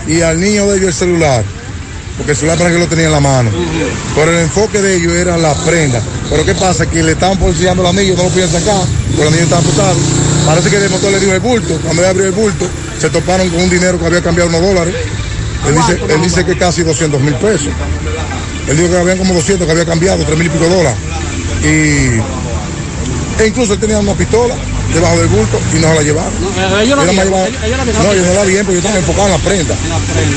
Y al niño de ellos el celular, porque el celular para que lo tenía en la mano. Pero el enfoque de ellos era la prenda. Pero ¿qué pasa? Que le estaban policillando el anillo, no lo podían sacar, porque el anillo estaba amputado. Parece que el motor le dio el bulto. Cuando él abrió el bulto, se toparon con un dinero que había cambiado unos dólares. Él dice, él dice que casi 200 mil pesos. Él dijo que habían como 200 que había cambiado, 3 mil y pico dólares. Y, e incluso él tenía una pistola debajo del bulto y no se la llevaron. Eh, ellos la vieron, ellos- ellos la vieron. no, ellos no la bien porque ellos estaban enfocados en la prenda.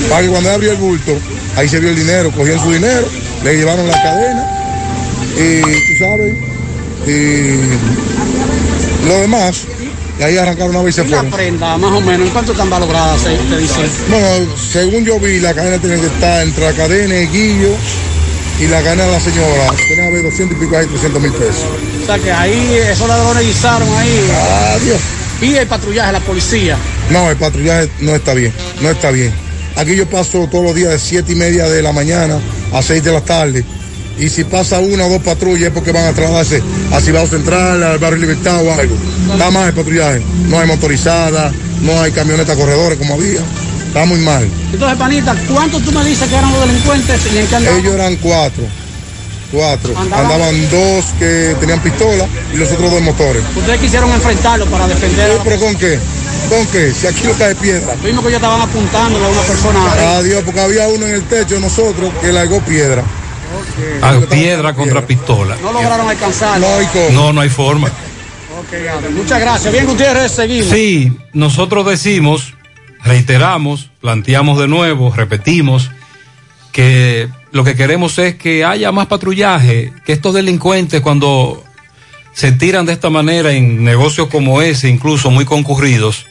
Para que cuando él abrió el bulto, ahí se vio el dinero, cogían su dinero, le llevaron la cadena y tú sabes, y lo demás, Y ahí arrancaron una vez y se Y fueron. prenda, más o menos, ¿en cuánto están valoradas? se- te dicen? Bueno, según yo vi, la cadena tiene que estar entre la cadena de Guillo y la de la señora. Tiene haber 200 y pico ahí, 300 mil pesos. O sea que ahí esos ladrones guisaron ahí. Adiós. Y el patrullaje, la policía. No, el patrullaje no está bien, no está bien. Aquí yo paso todos los días de 7 y media de la mañana a 6 de la tarde. Y si pasa una o dos patrullas es porque van a trasladarse a Cibao Central, al barrio Libertad o algo. Está mal el patrullaje. No hay motorizada, no hay camionetas corredores como había. Está muy mal. Entonces, panita, ¿cuántos tú me dices que eran los delincuentes y en qué andaban? Ellos eran cuatro. Cuatro. Andaban- Andaban dos que tenían pistola y los otros dos motores. Ustedes quisieron enfrentarlo para defender a la ¿Pero con qué? ¿Con qué? Si aquí no cae piedra. Vimos que ellos estaban apuntando a una persona. Adiós, porque había uno en el techo de nosotros que largó piedra. A piedra contra pistola. No lograron alcanzar. No hay cómo. No, no hay forma. Ok, Adam, muchas gracias. Bien, Gutiérrez, seguimos. Sí, nosotros decimos, reiteramos, planteamos de nuevo, repetimos, que lo que queremos es que haya más patrullaje, que estos delincuentes cuando se tiran de esta manera en negocios como ese, incluso muy concurridos,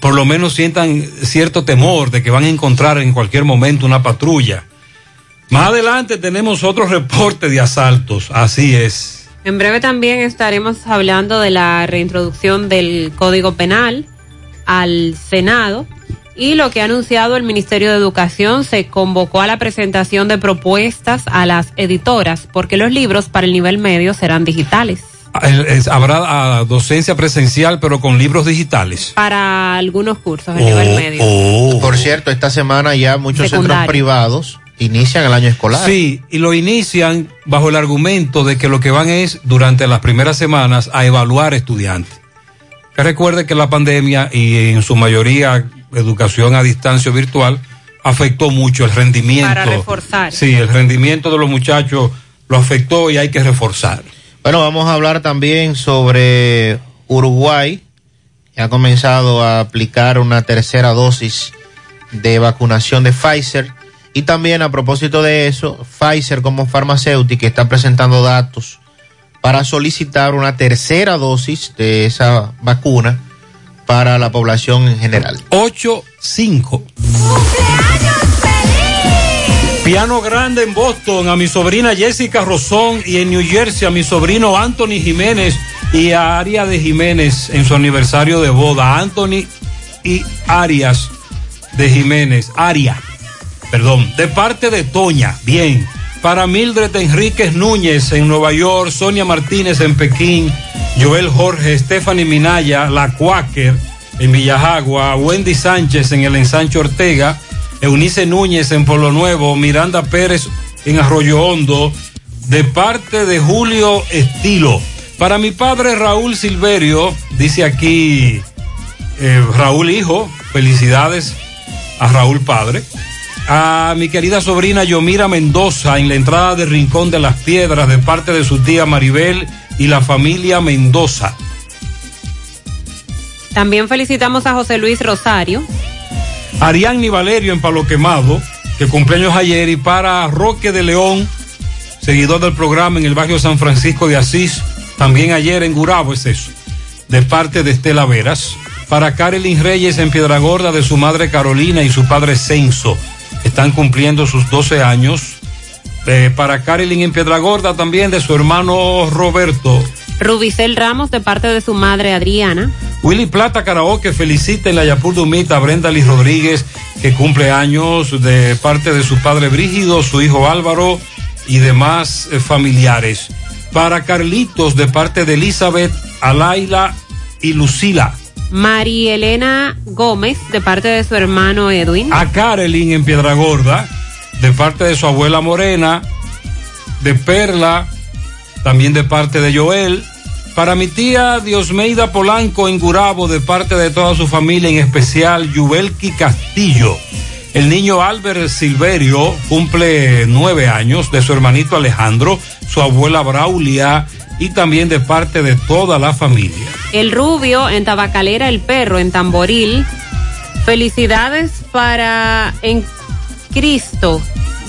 por lo menos sientan cierto temor de que van a encontrar en cualquier momento una patrulla. Más adelante tenemos otro reporte de asaltos, así es. En breve también estaremos hablando de la reintroducción del Código Penal al Senado y lo que ha anunciado el Ministerio de Educación se convocó a la presentación de propuestas a las editoras porque los libros para el nivel medio serán digitales. Es- habrá ah, docencia presencial, pero con libros digitales. Para algunos cursos Oh, del nivel medio. Por cierto, esta semana ya muchos Secundario. centros privados inician el año escolar. Sí, y lo inician bajo el argumento de que lo que van es, durante las primeras semanas, a evaluar estudiantes. Que recuerde que la pandemia y en su mayoría educación a distancia o virtual afectó mucho el rendimiento. Para reforzar. Sí, el rendimiento de los muchachos lo afectó y hay que reforzar. Bueno, vamos a hablar también sobre Uruguay, que ha comenzado a aplicar una tercera dosis de vacunación de Pfizer. Y también a propósito de eso, Pfizer como farmacéutica está presentando datos para solicitar una tercera dosis de esa vacuna para la población en general. 8-5. Piano grande en Boston a mi sobrina Jessica Rosón y en New Jersey a mi sobrino Anthony Jiménez y a Aria de Jiménez en su aniversario de boda. Anthony y Arias de Jiménez. Aria, perdón, de parte de Toña. Bien. Para Mildred Enríquez Núñez en Nueva York, Sonia Martínez en Pekín, Joel Jorge, Stephanie Minaya, La Quaker en Villajagua, Wendy Sánchez en el ensanche Ortega, Eunice Núñez en Polo Nuevo, Miranda Pérez en Arroyo Hondo, de parte de Julio Estilo. Para mi padre Raúl Silverio, dice aquí eh, Raúl Hijo, felicidades a Raúl Padre. A mi querida sobrina Yomira Mendoza en la entrada de Rincón de las Piedras de parte de su tía Maribel y la familia Mendoza. También felicitamos a José Luis Rosario. Ariadne Valerio en Palo Quemado, que cumpleaños ayer, y para Roque de León, seguidor del programa en el barrio San Francisco de Asís, también ayer en Gurabo es eso, de parte de Estela Veras. Para Carolyn Reyes en Piedragorda, de su madre Carolina y su padre Censo, están cumpliendo sus 12 años. Eh, para Carolyn en Piedragorda también de su hermano Roberto. Rubicel Ramos de parte de su madre Adriana. Willy Plata Karaoke felicita en la Yapur Dumita a Brenda Liz Rodríguez, que cumple años de parte de su padre Brígido, su hijo Álvaro y demás eh, familiares. Para Carlitos, de parte de Elizabeth, Alaila y Lucila. María Elena Gómez de parte de su hermano Edwin. A Carolyn en Piedragorda, de parte de su abuela Morena, de Perla, también de parte de Joel. Para mi tía Diosmeida Polanco en Gurabo, de parte de toda su familia, en especial Yubelki Castillo. El niño Albert Silverio cumple nueve años, de su hermanito Alejandro, su abuela Braulia y también de parte de toda la familia. El Rubio en Tabacalera El Perro en Tamboril. Felicidades para En Cristo,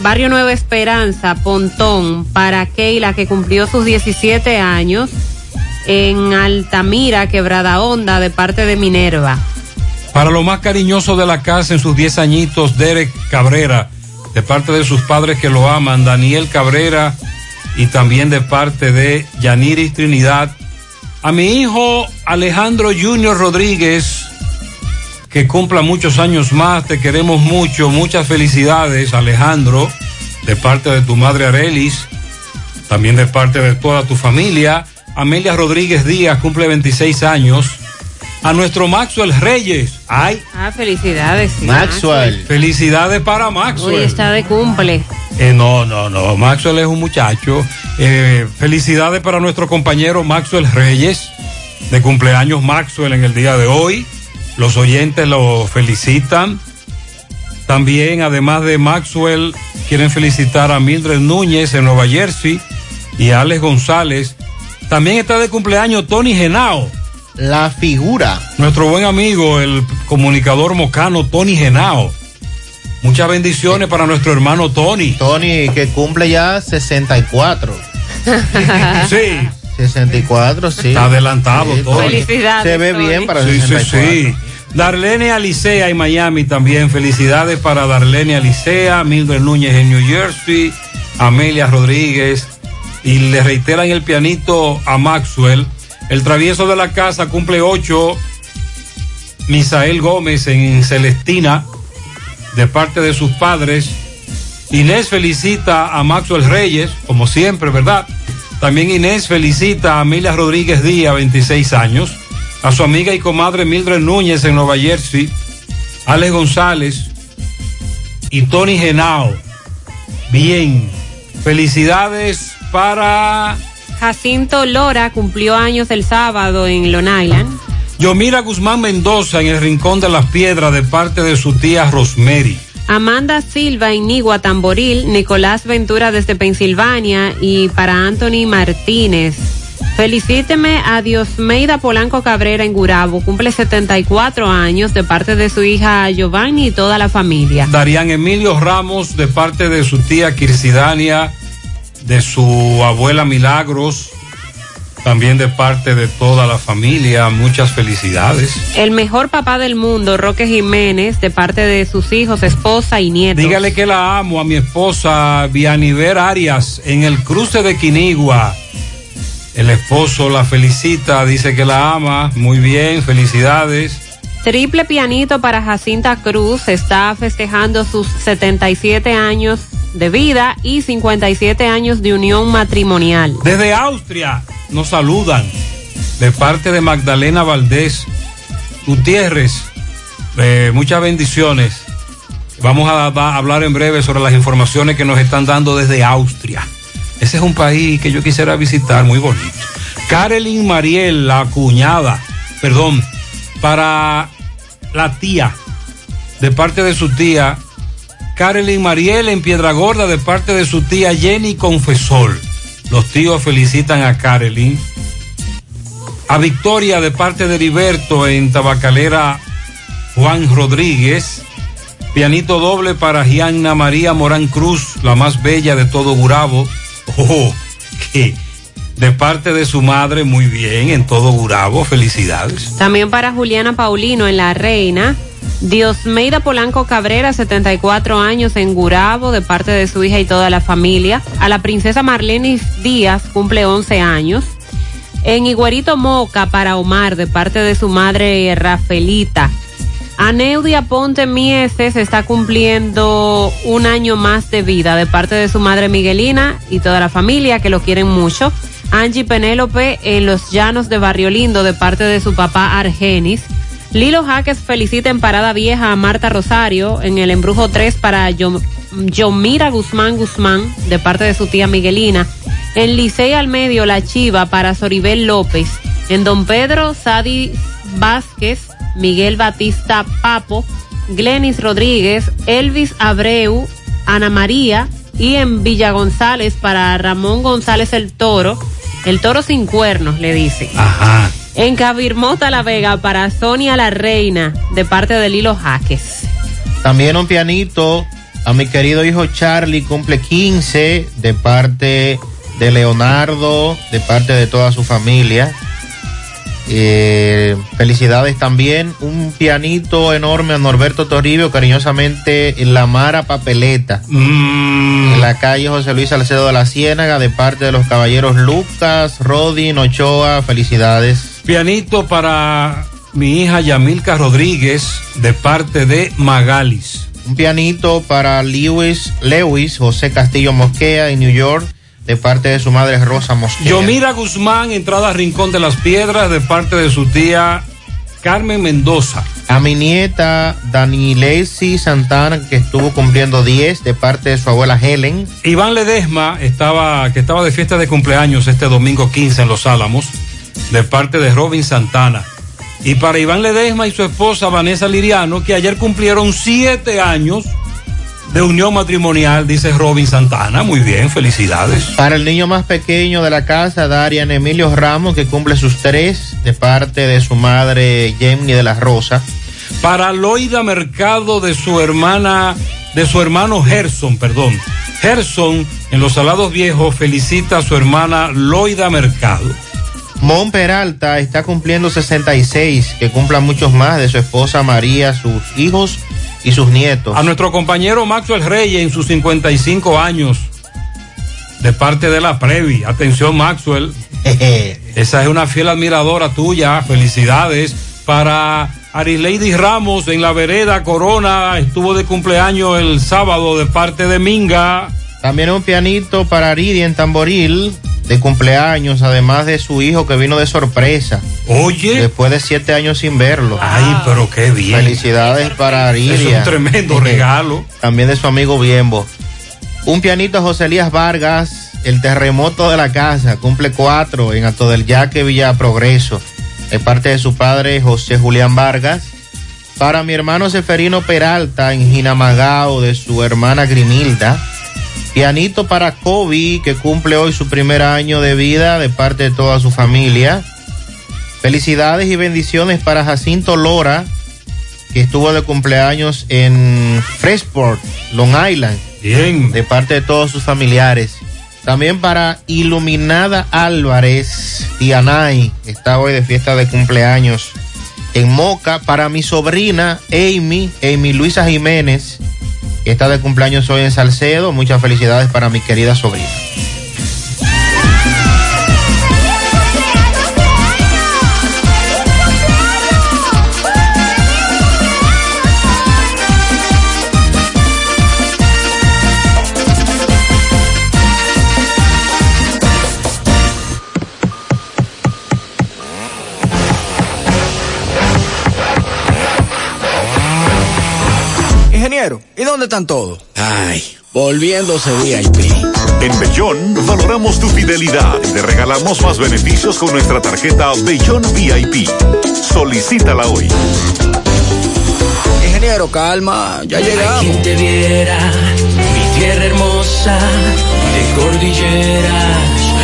Barrio Nueva Esperanza, Pontón, para Keila que cumplió sus 17 años en Altamira, Quebrada Honda, de parte de Minerva. Para lo más cariñoso de la casa en sus 10 añitos, Derek Cabrera, de parte de sus padres que lo aman, Daniel Cabrera, y también de parte de Yaniris Trinidad. A mi hijo Alejandro Junior Rodríguez, que cumpla muchos años más, te queremos mucho, muchas felicidades Alejandro, de parte de tu madre Arelis, también de parte de toda tu familia. Amelia Rodríguez Díaz cumple 26 años. A nuestro Maxwell Reyes. Ay. Ah, felicidades. sí, Felicidades para Maxwell. Hoy está de cumple. Eh, no, no, no. Maxwell es un muchacho. Eh, felicidades para nuestro compañero Maxwell Reyes. De cumpleaños Maxwell en el día de hoy. Los oyentes lo felicitan. También, además de Maxwell, quieren felicitar a Mildred Núñez en Nueva Jersey y a Alex González. También está de cumpleaños Tony Genao. La figura. Nuestro buen amigo, el comunicador mocano Tony Genao. Muchas bendiciones para nuestro hermano Tony. Tony, que cumple ya 64. Sí. 64, sí. Está adelantado Sí, todo. Felicidades, Se ve Tony. bien para Sí, sí, 64. sí. Darlene Alicea en Miami también. Felicidades para Darlene Alicea, Mildred Núñez en New Jersey, Amelia Rodríguez. Y le reiteran el pianito a Maxwell. El travieso de la casa cumple ocho. Misael Gómez en Celestina, de parte de sus padres. Inés felicita a Maxwell Reyes, como siempre, ¿verdad? También Inés felicita a Amelia Rodríguez Díaz, 26 años, a su amiga y comadre Mildred Núñez en Nueva Jersey, Alex González y Tony Genao. Bien, felicidades para Jacinto Lora cumplió años el sábado en Long Island. Yomira Guzmán Mendoza en el Rincón de las Piedras de parte de su tía Rosemary. Amanda Silva en Nigua Tamboril, Nicolás Ventura desde Pensilvania y para Anthony Martínez. Felicíteme a Diosmeida Polanco Cabrera en Gurabo, cumple 74 años de parte de su hija Giovanni y toda la familia. Darían Emilio Ramos de parte de su tía Kirsidania, de su abuela Milagros, también de parte de toda la familia. Muchas felicidades. El mejor papá del mundo, Roque Jiménez, de parte de sus hijos, esposa y nietos. Dígale que la amo a mi esposa Vianiver Arias en el cruce de Quinigua. El esposo la felicita, dice que la ama. Muy bien, felicidades. Triple pianito para Jacinta Cruz, está festejando sus 77 años de vida y 57 años de unión matrimonial. Desde Austria nos saludan de parte de Magdalena Valdés Gutiérrez. eh, muchas bendiciones. Vamos a, hablar en breve sobre las informaciones que nos están dando desde Austria. Ese es un país que yo quisiera visitar, muy bonito. Carolyn Mariel, la cuñada, perdón, para la tía, de parte de su tía, Carolyn Mariel en Piedra Gorda, de parte de su tía Jenny Confesor. Los tíos felicitan a Carolyn. A Victoria, de parte de Heriberto en Tabacalera Juan Rodríguez. Pianito doble para Gianna María Morán Cruz, la más bella de todo Gurabo. Oh, que de parte de su madre, muy bien, en todo Gurabo, felicidades. También para Juliana Paulino en La Reina. Diosmeida Polanco Cabrera, 74 años en Gurabo, de parte de su hija y toda la familia. A la princesa Marlene Díaz, cumple 11 años. En Iguerito Moca, para Omar, de parte de su madre Rafelita. Aneudia Ponte Mieses está cumpliendo un año más de vida de parte de su madre Miguelina y toda la familia que lo quieren mucho. Angie Penélope en los llanos de Barrio Lindo de parte de su papá Argenis. Lilo Jaques felicita en Parada Vieja a Marta Rosario en el Embrujo 3 para Yo- Yomira Guzmán Guzmán de parte de su tía Miguelina. En Licey al Medio La Chiva para Soribel López. En Don Pedro Sadi Vázquez, Miguel Batista Papo, Glenis Rodríguez, Elvis Abreu, Ana María y en Villa González para Ramón González el Toro, el Toro sin cuernos le dice. Ajá. En Cabirmota La Vega para Sonia la Reina de parte de Lilo Jaques. También un pianito a mi querido hijo Charlie, cumple 15 de parte de Leonardo, de parte de toda su familia. Eh, felicidades también. Un pianito enorme a Norberto Toribio, cariñosamente en la Mara Papeleta. En la calle José Luis Salcedo de la Ciénaga, de parte de los caballeros Lucas, Rodin, Ochoa. Felicidades. Pianito para mi hija Yamilca Rodríguez, de parte de Magalis. Un pianito para Lewis, Lewis José Castillo Mosquea en New York, de parte de su madre Rosa Mosquea. Yomira Guzmán, entrada a Rincón de las Piedras, de parte de su tía Carmen Mendoza. A mi nieta Dani Lacey Santana, que estuvo cumpliendo 10, de parte de su abuela Helen. Iván Ledesma, estaba, que estaba de fiesta de cumpleaños este domingo 15 en Los Álamos, de parte de Robin Santana. Y para Iván Ledesma y su esposa Vanessa Liriano, que ayer cumplieron siete años de unión matrimonial, dice Robin Santana. Muy bien, felicidades. Para el niño más pequeño de la casa, Darian Emilio Ramos, que cumple sus tres, de parte de su madre Jenny de la Rosa. Para Loida Mercado de su hermana, de su hermano Gerson, perdón. Gerson, en los Salados Viejos, felicita a su hermana Loida Mercado. Mon Peralta está cumpliendo 66, que cumpla muchos más de su esposa María, sus hijos y sus nietos. A nuestro compañero Maxwell Reyes en sus 55 años, de parte de la Previ. Atención, Maxwell. Esa es una fiel admiradora tuya. Felicidades. Para Arileidi Ramos en la vereda Corona, estuvo de cumpleaños el sábado de parte de Minga. También un pianito para Aridi en Tamboril de cumpleaños, además de su hijo que vino de sorpresa. Oye. Después de siete años sin verlo. Ay, pero qué bien. Felicidades para Aridia. Es un tremendo regalo. También de su amigo Biembo. Un pianito a José Elías Vargas, el terremoto de la casa, cumple cuatro en Alto del Yaque, Villa Progreso. De parte de su padre José Julián Vargas. Para mi hermano Seferino Peralta en Jinamagao, de su hermana Grimilda. Pianito para Kobe, que cumple hoy su primer año de vida de parte de toda su familia. Felicidades y bendiciones para Jacinto Lora, que estuvo de cumpleaños en Freshport, Long Island. Bien. De parte de todos sus familiares. También para Iluminada Álvarez, Tianay, que está hoy de fiesta de cumpleaños en Moca. Para mi sobrina Amy, Amy Luisa Jiménez, está de cumpleaños hoy en Salcedo. Muchas felicidades para mi querida sobrina. Dónde están todos? Ay, volviéndose VIP. En Bellón valoramos tu fidelidad y te regalamos más beneficios con nuestra tarjeta Bellón VIP. Solicítala hoy. Ingeniero, calma, ya llegamos. Quien te viera, mi tierra hermosa, de cordilleras,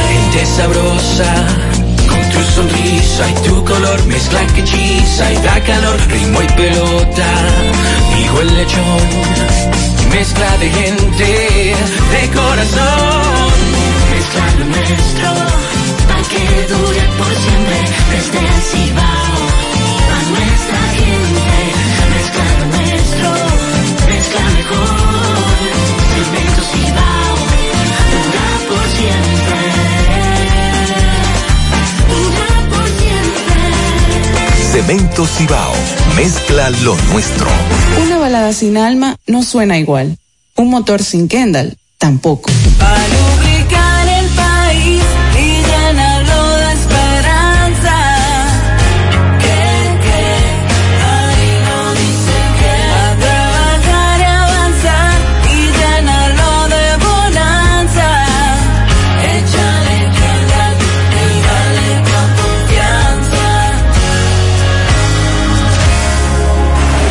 gente sabrosa. Tu sonrisa y tu color mezcla que hechiza y da calor, ritmo y pelota, hijo el lechón, mezcla de gente, de corazón, mezcla lo nuestro, pa' que dure por siempre, desde el Cibao, Cemento Cibao, mezcla lo nuestro. Una balada sin alma no suena igual. Un motor sin Kendall tampoco.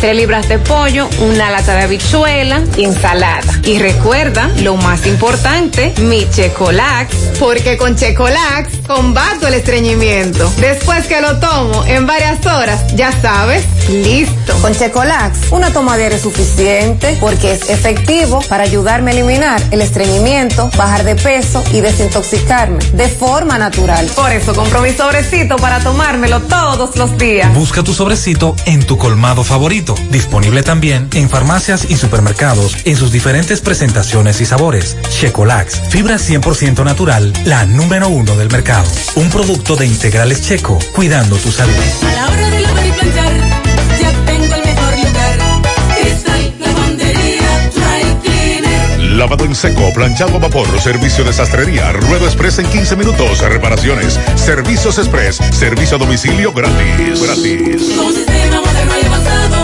tres libras de pollo, una lata de habichuela y ensalada. Y recuerda, lo más importante, mi Checolax, porque con Checolax combato el estreñimiento. Después que lo tomo en varias horas, ya sabes, listo. Con Checolax, una tomadera es suficiente porque es efectivo para ayudarme a eliminar el estreñimiento, bajar de peso y desintoxicarme de forma natural. Por eso compro mi sobrecito para tomármelo todos los días. Busca tu sobrecito en tu colmado favorito. Disponible también en farmacias y supermercados en sus diferentes presentaciones y sabores. Checolax, fibra 100% natural, la número uno del mercado. Un producto de integrales checo, cuidando tu salud. A la hora de lavar y planchar, ya tengo el mejor lugar. Cristal Lavandería Dry Cleaner. Lavado en seco, planchado a vapor, servicio de sastrería, ruedo express en 15 minutos, reparaciones, servicios express, servicio a domicilio gratis. Gratis. Con sistema moderno y avanzado,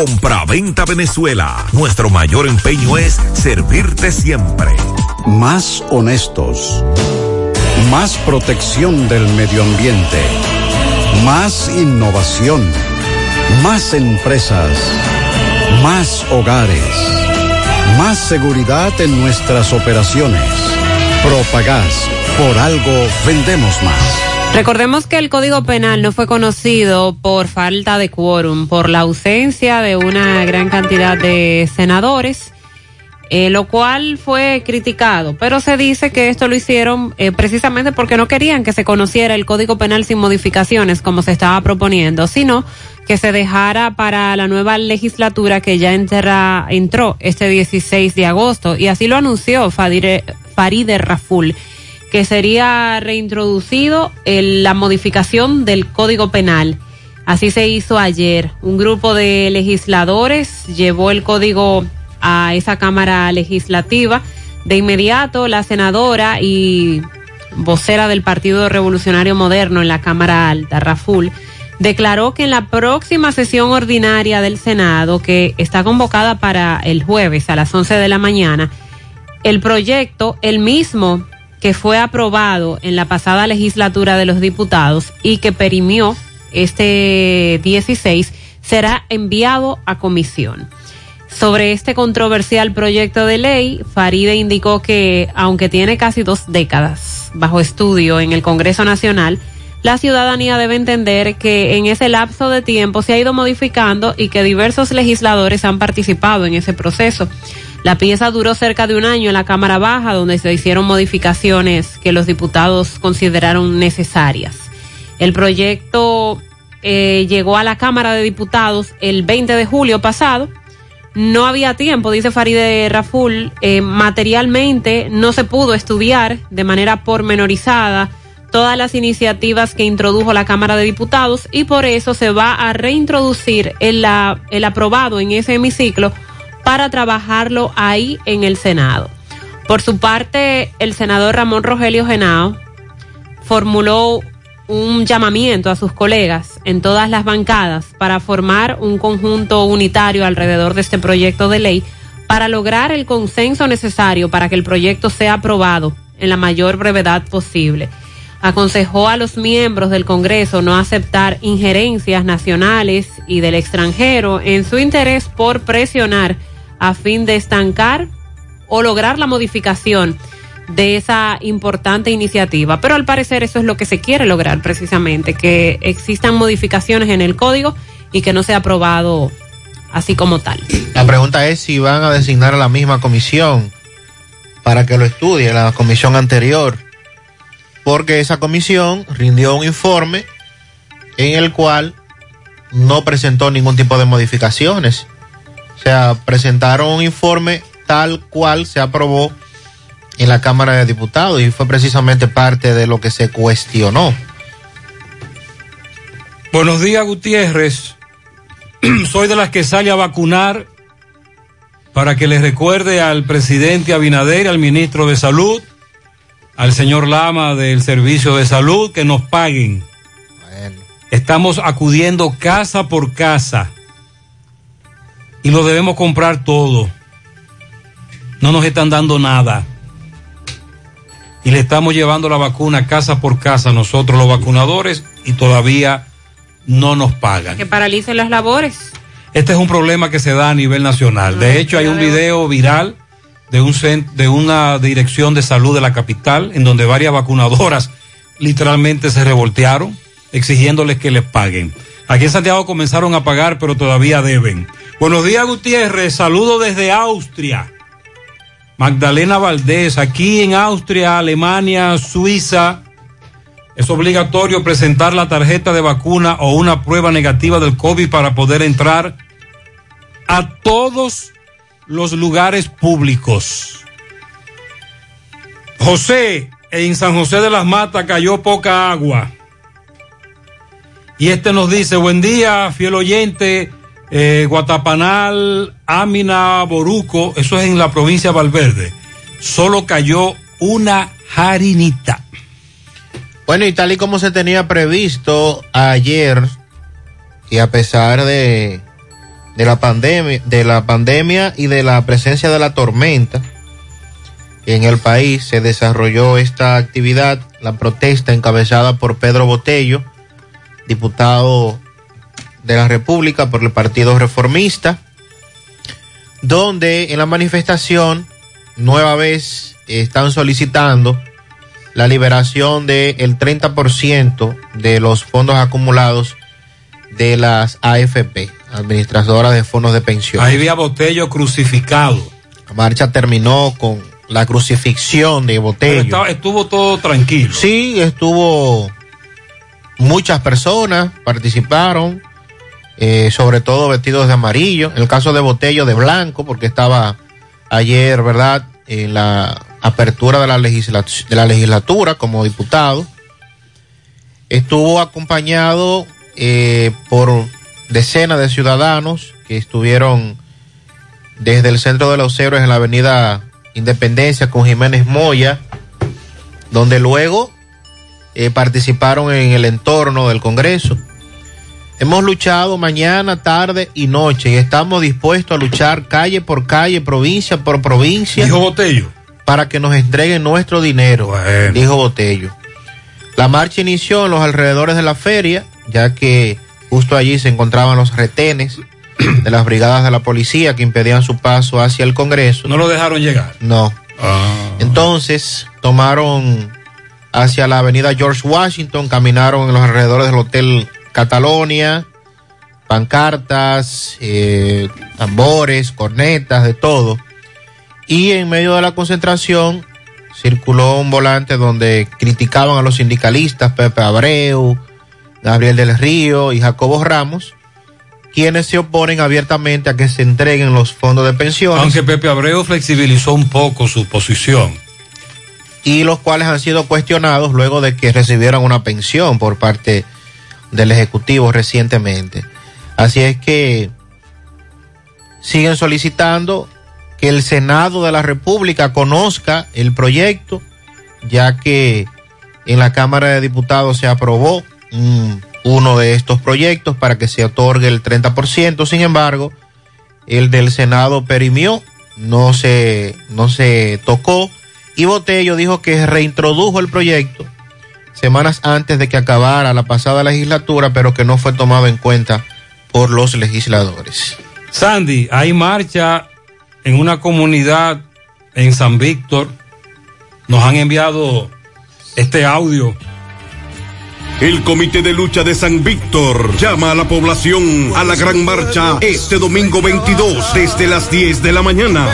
Compra-venta Venezuela. Nuestro mayor empeño es servirte siempre. Más honestos. Más protección del medio ambiente. Más innovación. Más empresas. Más hogares. Más seguridad en nuestras operaciones. Propagás. Por algo vendemos más. Recordemos que el Código Penal no fue conocido por falta de quórum, por la ausencia de una gran cantidad de senadores, eh, lo cual fue criticado, pero se dice que esto lo hicieron eh, precisamente porque no querían que se conociera el Código Penal sin modificaciones como se estaba proponiendo, sino que se dejara para la nueva legislatura que ya entró este 16 de agosto. Y así lo anunció Fadire, Faride Raful que sería reintroducido el- la modificación del Código Penal. Así se hizo ayer. Un grupo de legisladores llevó el código a esa Cámara Legislativa. De inmediato, la senadora y vocera del Partido Revolucionario Moderno en la Cámara Alta, Raful, declaró que en la próxima sesión ordinaria del Senado, que está convocada para el jueves a las 11 de la mañana, el proyecto, el mismo que fue aprobado en la pasada legislatura de los diputados y que perimió este 16, será enviado a comisión. Sobre este controversial proyecto de ley, Faride indicó que, aunque tiene casi dos décadas bajo estudio en el Congreso Nacional, la ciudadanía debe entender que en ese lapso de tiempo se ha ido modificando y que diversos legisladores han participado en ese proceso. La pieza duró cerca de un año en la Cámara Baja, donde se hicieron modificaciones que los diputados consideraron necesarias. El proyecto eh, llegó a la Cámara de Diputados el 20 de julio pasado. No había tiempo, dice Faride Raful, eh, materialmente no se pudo estudiar de manera pormenorizada todas las iniciativas que introdujo la Cámara de Diputados y por eso se va a reintroducir el, el aprobado en ese hemiciclo para trabajarlo ahí en el Senado. Por su parte, el senador Ramón Rogelio Genao formuló un llamamiento a sus colegas en todas las bancadas para formar un conjunto unitario alrededor de este proyecto de ley para lograr el consenso necesario para que el proyecto sea aprobado en la mayor brevedad posible. Aconsejó a los miembros del Congreso no aceptar injerencias nacionales y del extranjero en su interés por presionar a fin de estancar o lograr la modificación de esa importante iniciativa. Pero al parecer eso es lo que se quiere lograr precisamente, que existan modificaciones en el código y que no sea aprobado así como tal. La pregunta es si van a designar a la misma comisión para que lo estudie, la comisión anterior, porque esa comisión rindió un informe en el cual no presentó ningún tipo de modificaciones. O sea, presentaron un informe tal cual se aprobó en la Cámara de Diputados y fue precisamente parte de lo que se cuestionó. Buenos días, Gutiérrez. Soy de las que sale a vacunar para que le recuerde al presidente Abinader, al ministro de Salud, al señor Lama del Servicio de Salud, que nos paguen. Estamos acudiendo casa por casa y lo debemos comprar todo. No nos están dando nada. Y le estamos llevando la vacuna casa por casa nosotros los vacunadores y todavía no nos pagan. Que paralice las labores. Este es un problema que se da a nivel nacional. De hecho, hay un video viral de, un de una dirección de salud de la capital en donde varias vacunadoras literalmente se revoltearon exigiéndoles que les paguen. Aquí en Santiago comenzaron a pagar, pero todavía deben. Buenos días, Gutiérrez. Saludo desde Austria. Magdalena Valdés, aquí en Austria, Alemania, Suiza. Es obligatorio presentar la tarjeta de vacuna o una prueba negativa del COVID para poder entrar a todos los lugares públicos. José, en San José de las Matas cayó poca agua. Y este nos dice, buen día, fiel oyente, eh, Guatapanal, Amina, Boruco, eso es en la provincia de Valverde. Solo cayó una jarinita. Bueno, y tal y como se tenía previsto ayer, y a pesar de, de la pandemia, de la pandemia y de la presencia de la tormenta en el país, se desarrolló esta actividad, la protesta encabezada por Pedro Botello, diputado de la República por el Partido Reformista, donde en la manifestación nueva vez están solicitando la liberación del 30% de los fondos acumulados de las AFP, administradoras de fondos de pensión. Ahí había Botello crucificado. La marcha terminó con la crucifixión de Botello. estaba- estuvo todo tranquilo. Sí, estuvo muchas personas participaron, eh, sobre todo vestidos de amarillo. En el caso de Botello de blanco, porque estaba ayer, ¿verdad?, en la apertura de la, de la legislatura como diputado. Estuvo acompañado eh, por decenas de ciudadanos que estuvieron desde el centro de los héroes en la avenida Independencia con Jiménez Moya, donde luego eh, participaron en el entorno del Congreso. Hemos luchado mañana, tarde y noche y estamos dispuestos a luchar calle por calle, provincia por provincia. Dijo Botello. Para que nos entreguen nuestro dinero, dijo Botello. La marcha inició en los alrededores de la feria, ya que justo allí se encontraban los retenes de las brigadas de la policía que impedían su paso hacia el Congreso. No lo dejaron llegar. No. Entonces tomaron hacia la avenida George Washington, caminaron en los alrededores del Hotel Catalonia, pancartas, eh, tambores, cornetas, de todo. Y en medio de la concentración circuló un volante donde criticaban a los sindicalistas Pepe Abreu, Gabriel del Río y Jacobo Ramos, quienes se oponen abiertamente a que se entreguen los fondos de pensiones. Aunque Pepe Abreu flexibilizó un poco su posición. y los cuales han sido cuestionados luego de que recibieran una pensión por parte del Ejecutivo recientemente. Así es que siguen solicitando que el Senado de la República conozca el proyecto, ya que en la Cámara de Diputados se aprobó uno de estos proyectos para que se otorgue el 30%, sin embargo, el del Senado perimió, no se, no se tocó, y Botello dijo que reintrodujo el proyecto semanas antes de que acabara la pasada legislatura, pero que no fue tomado en cuenta por los legisladores. Sandy, hay marcha en una comunidad en San Víctor. Nos han enviado este audio. El Comité de Lucha de San Víctor llama a la población a la gran marcha este domingo 22 desde las 10 de la mañana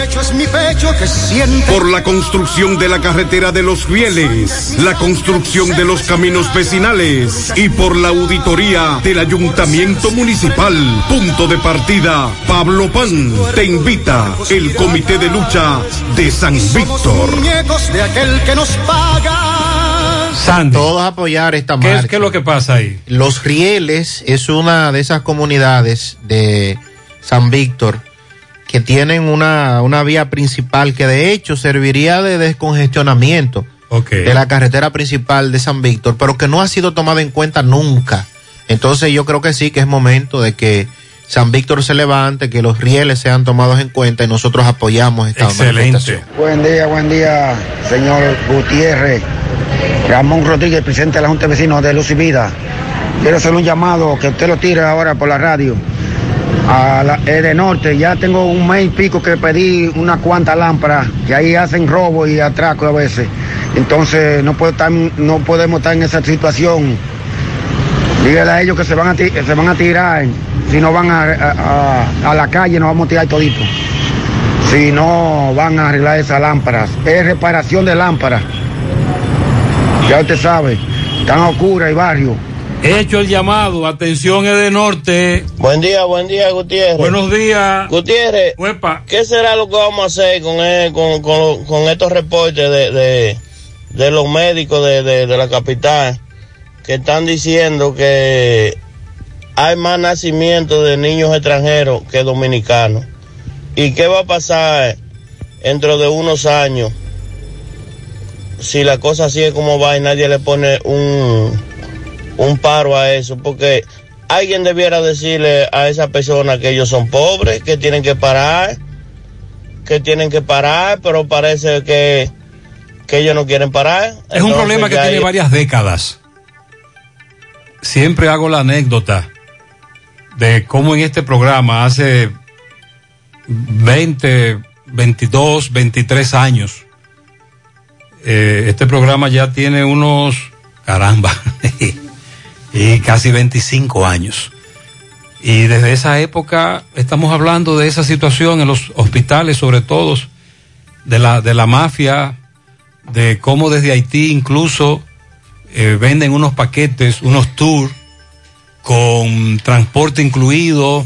por la construcción de la carretera de los fieles, la construcción de los caminos vecinales y por la auditoría del ayuntamiento municipal. Punto de partida, Pablo Pan te invita el Comité de Lucha de San Víctor. De aquel que nos paga. Sandy. Todos apoyar esta ¿Qué marcha. es, ¿Qué es lo que pasa ahí? Los Rieles es una de esas comunidades de San Víctor que tienen una, una vía principal que de hecho serviría de descongestionamiento de la carretera principal de San Víctor, pero que no ha sido tomada en cuenta nunca. Entonces yo creo que sí, que es momento de que San Víctor se levante, que los rieles sean tomados en cuenta y nosotros apoyamos esta manifestación. Buen día, buen día, señor Gutiérrez. Ramón Rodríguez, presidente de la Junta de Vecinos de Luz y Vida. Quiero hacer un llamado que usted lo tire ahora por la radio. A la de Norte, ya tengo un mes y pico que pedí una cuanta lámpara, que ahí hacen robo y atraco a veces. Entonces no, puedo estar, no podemos estar en esa situación. Dígale a ellos que se van a, van a tirar. Si no van a- a la calle, nos vamos a tirar todito. Si no van a arreglar esas lámparas. Es reparación de lámparas. Ya usted sabe, están oscuras y barrio. He hecho el llamado, atención es de norte. Buen día, buen día, Gutiérrez. Buenos días. Gutiérrez, ¿qué será lo que vamos a hacer con, con, con- con estos reportes de, de, de los médicos de, de- de la capital que están diciendo que hay más nacimientos de niños extranjeros que dominicanos? ¿Y qué va a pasar dentro de unos años si la cosa sigue como va y nadie le pone un, un paro a eso? Porque alguien debiera decirle a esa persona que ellos son pobres, que tienen que parar, que tienen que parar, pero parece que, que ellos no quieren parar. Es un problema que tiene varias décadas. Siempre hago la anécdota de cómo en este programa hace 20, 22, 23 años, eh, este programa ya tiene unos, caramba, y casi 25 años. Y desde esa época estamos hablando de esa situación en los hospitales, sobre todo, de la, de la mafia, de cómo desde Haití incluso eh, venden unos paquetes, unos tours con transporte incluido,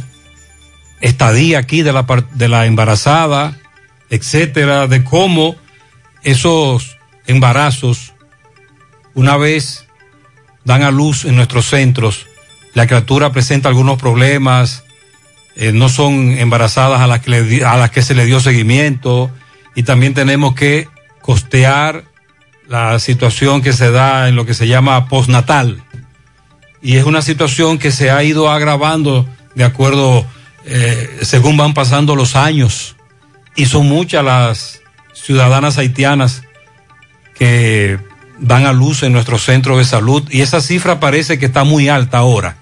estadía aquí de la, de la embarazada, etcétera, de cómo esos embarazos, una vez dan a luz en nuestros centros, la criatura presenta algunos problemas, eh, no son embarazadas a las, que a las que se le dio seguimiento y también tenemos que costear la situación que se da en lo que se llama postnatal. Y es una situación que se ha ido agravando de acuerdo, eh, según van pasando los años. Y son muchas las ciudadanas haitianas que dan a luz en nuestros centros de salud. Y esa cifra parece que está muy alta ahora.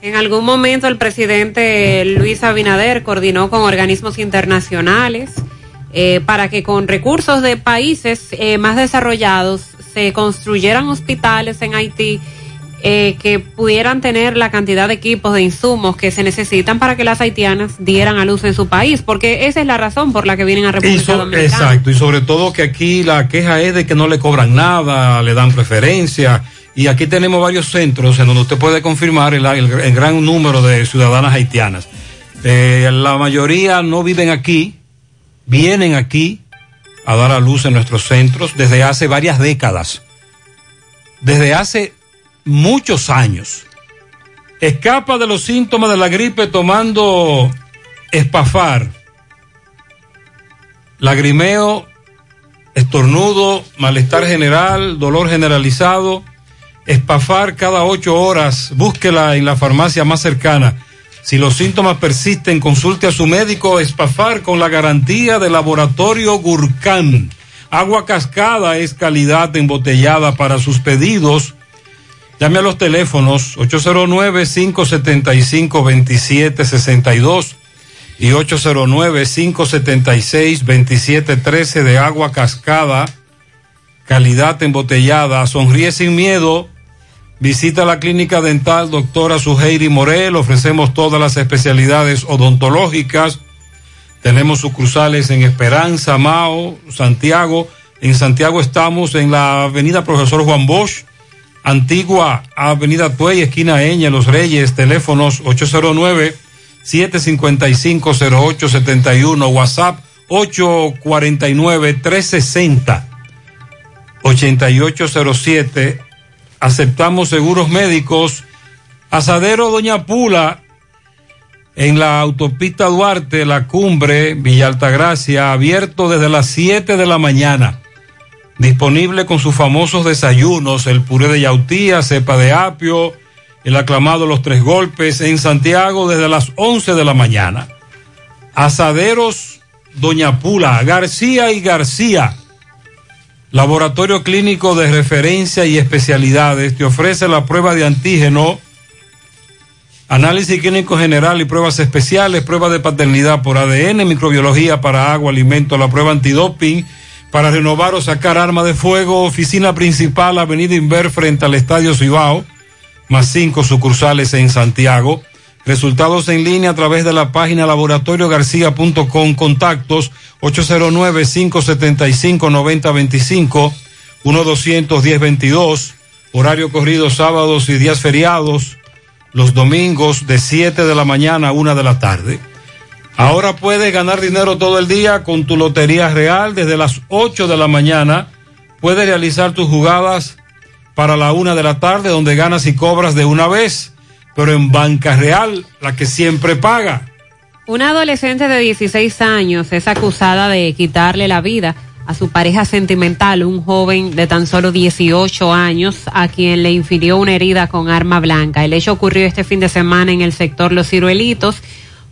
En algún momento el presidente Luis Abinader coordinó con organismos internacionales eh, para que con recursos de países eh, más desarrollados se construyeran hospitales en Haití eh, que pudieran tener la cantidad de equipos, de insumos que se necesitan para que las haitianas dieran a luz en su país, porque esa es la razón por la que vienen a República so- Dominicana. exacto, y sobre todo que aquí la queja es de que no le cobran nada, le dan preferencia. Y aquí tenemos varios centros en donde usted puede confirmar el, el- el gran número de ciudadanas haitianas. Eh, la mayoría no viven aquí, vienen aquí a dar a luz en nuestros centros desde hace varias décadas. Desde hace muchos años. Escapa de los síntomas de la gripe tomando espafar lagrimeo, estornudo, malestar general, dolor generalizado, espafar cada ocho horas, búsquela en la farmacia más cercana. Si los síntomas persisten, consulte a su médico espafar con la garantía del laboratorio Gurkhan. Agua cascada es calidad embotellada para sus pedidos. Llame a los teléfonos 809-575-2762 y 809-576-2713 de agua cascada, calidad embotellada. Sonríe sin miedo. Visita la clínica dental doctora Suheiri Morel. Ofrecemos todas las especialidades odontológicas. Tenemos sucursales en Esperanza, Mao, Santiago. En Santiago estamos en la avenida Profesor Juan Bosch, antigua Avenida Tuey, esquina Eña, Los Reyes, teléfonos 809 755-0871, WhatsApp 849-360-8807. Aceptamos seguros médicos. Asadero Doña Pula, en la autopista Duarte, la cumbre, Villa Altagracia, abierto desde las 7 de la mañana. Disponible con sus famosos desayunos, el puré de yautía, cepa de apio, el aclamado Los Tres Golpes en Santiago desde las 11 de la mañana. Asaderos Doña Pula, García y García. Laboratorio Clínico de Referencia y Especialidades te ofrece la prueba de antígeno, análisis clínico general y pruebas especiales, prueba de paternidad por ADN, microbiología para agua, alimento, la prueba antidoping, para renovar o sacar arma de fuego, oficina principal, Avenida Inver frente al Estadio Cibao más cinco sucursales en Santiago. Resultados en línea a través de la página laboratoriogarcía.com. Contactos 809-575-9025, 1-210-22. Horario corrido sábados y días feriados. Los domingos de 7 de la mañana a 1 de la tarde. Ahora puedes ganar dinero todo el día con tu Lotería Real desde las 8 de la mañana. Puedes realizar tus jugadas para la una de la tarde, donde ganas y cobras de una vez, pero en Banca Real, la que siempre paga. Una adolescente de 16 años es acusada de quitarle la vida a su pareja sentimental, un joven de tan solo 18 años, a quien le infirió una herida con arma blanca. El hecho ocurrió este fin de semana en el sector Los Ciruelitos.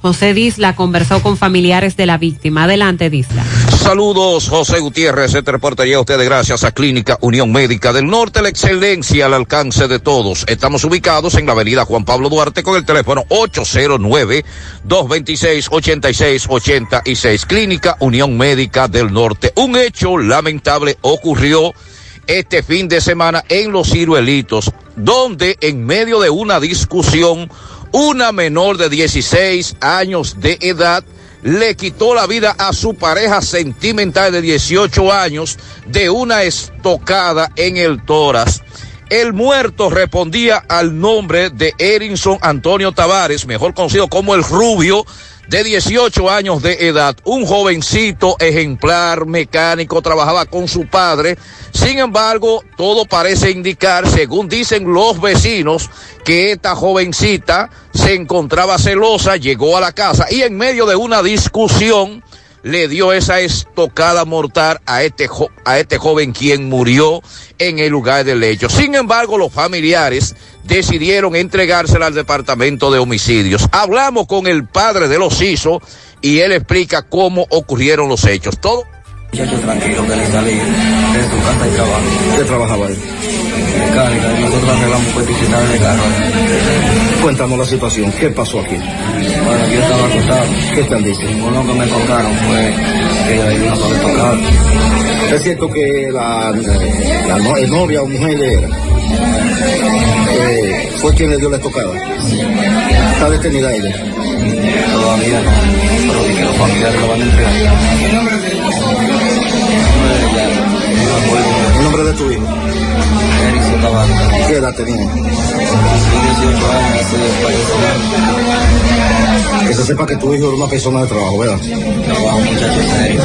José Disla conversó con familiares de la víctima. Adelante, Disla. Saludos, José Gutiérrez. Este reporte llega ustedes gracias a Clínica Unión Médica del Norte, la excelencia al alcance de todos. Estamos ubicados en la avenida Juan Pablo Duarte con el teléfono 809-226-8686. Clínica Unión Médica del Norte. Un hecho lamentable ocurrió este fin de semana en Los Ciruelitos, donde en medio de una discusión, una menor de 16 años de edad le quitó la vida a su pareja sentimental de 18 años de una estocada en el tórax. El muerto respondía al nombre de Erinson Antonio Tavares, mejor conocido como el Rubio, de 18 años de edad, un jovencito ejemplar, mecánico, trabajaba con su padre. Sin embargo, todo parece indicar, según dicen los vecinos, que esta jovencita se encontraba celosa, llegó a la casa y en medio de una discusión le dio esa estocada mortal a este, a este joven quien murió en el lugar del hecho. Sin embargo, los familiares decidieron entregársela al departamento de homicidios. Hablamos con el padre de los hizo y él explica cómo ocurrieron los hechos. Todo. Muchacho tranquilo que le salí de su casa y trabajo. ¿Qué trabajaba ahí? Mecánica, y nosotros arreglamos peticiones de carro. Cuéntanos la situación. ¿Qué pasó aquí? Bueno, yo estaba acostado. ¿Qué te han dicho? Uno que me contaron fue que ella iba a poder tocar. ¿Es cierto que la, novia o mujer de él eh, fue quien le dio la estocada? ¿Está detenida ella? Todavía no, pero que los familiares lo van a entregar. ¿El nombre de tu hijo? Erickson Tabaco. ¿Qué edad tenía? 18 años. Que se sepa que tu hijo era una persona de trabajo, ¿verdad? Trabajo, muchacho serio.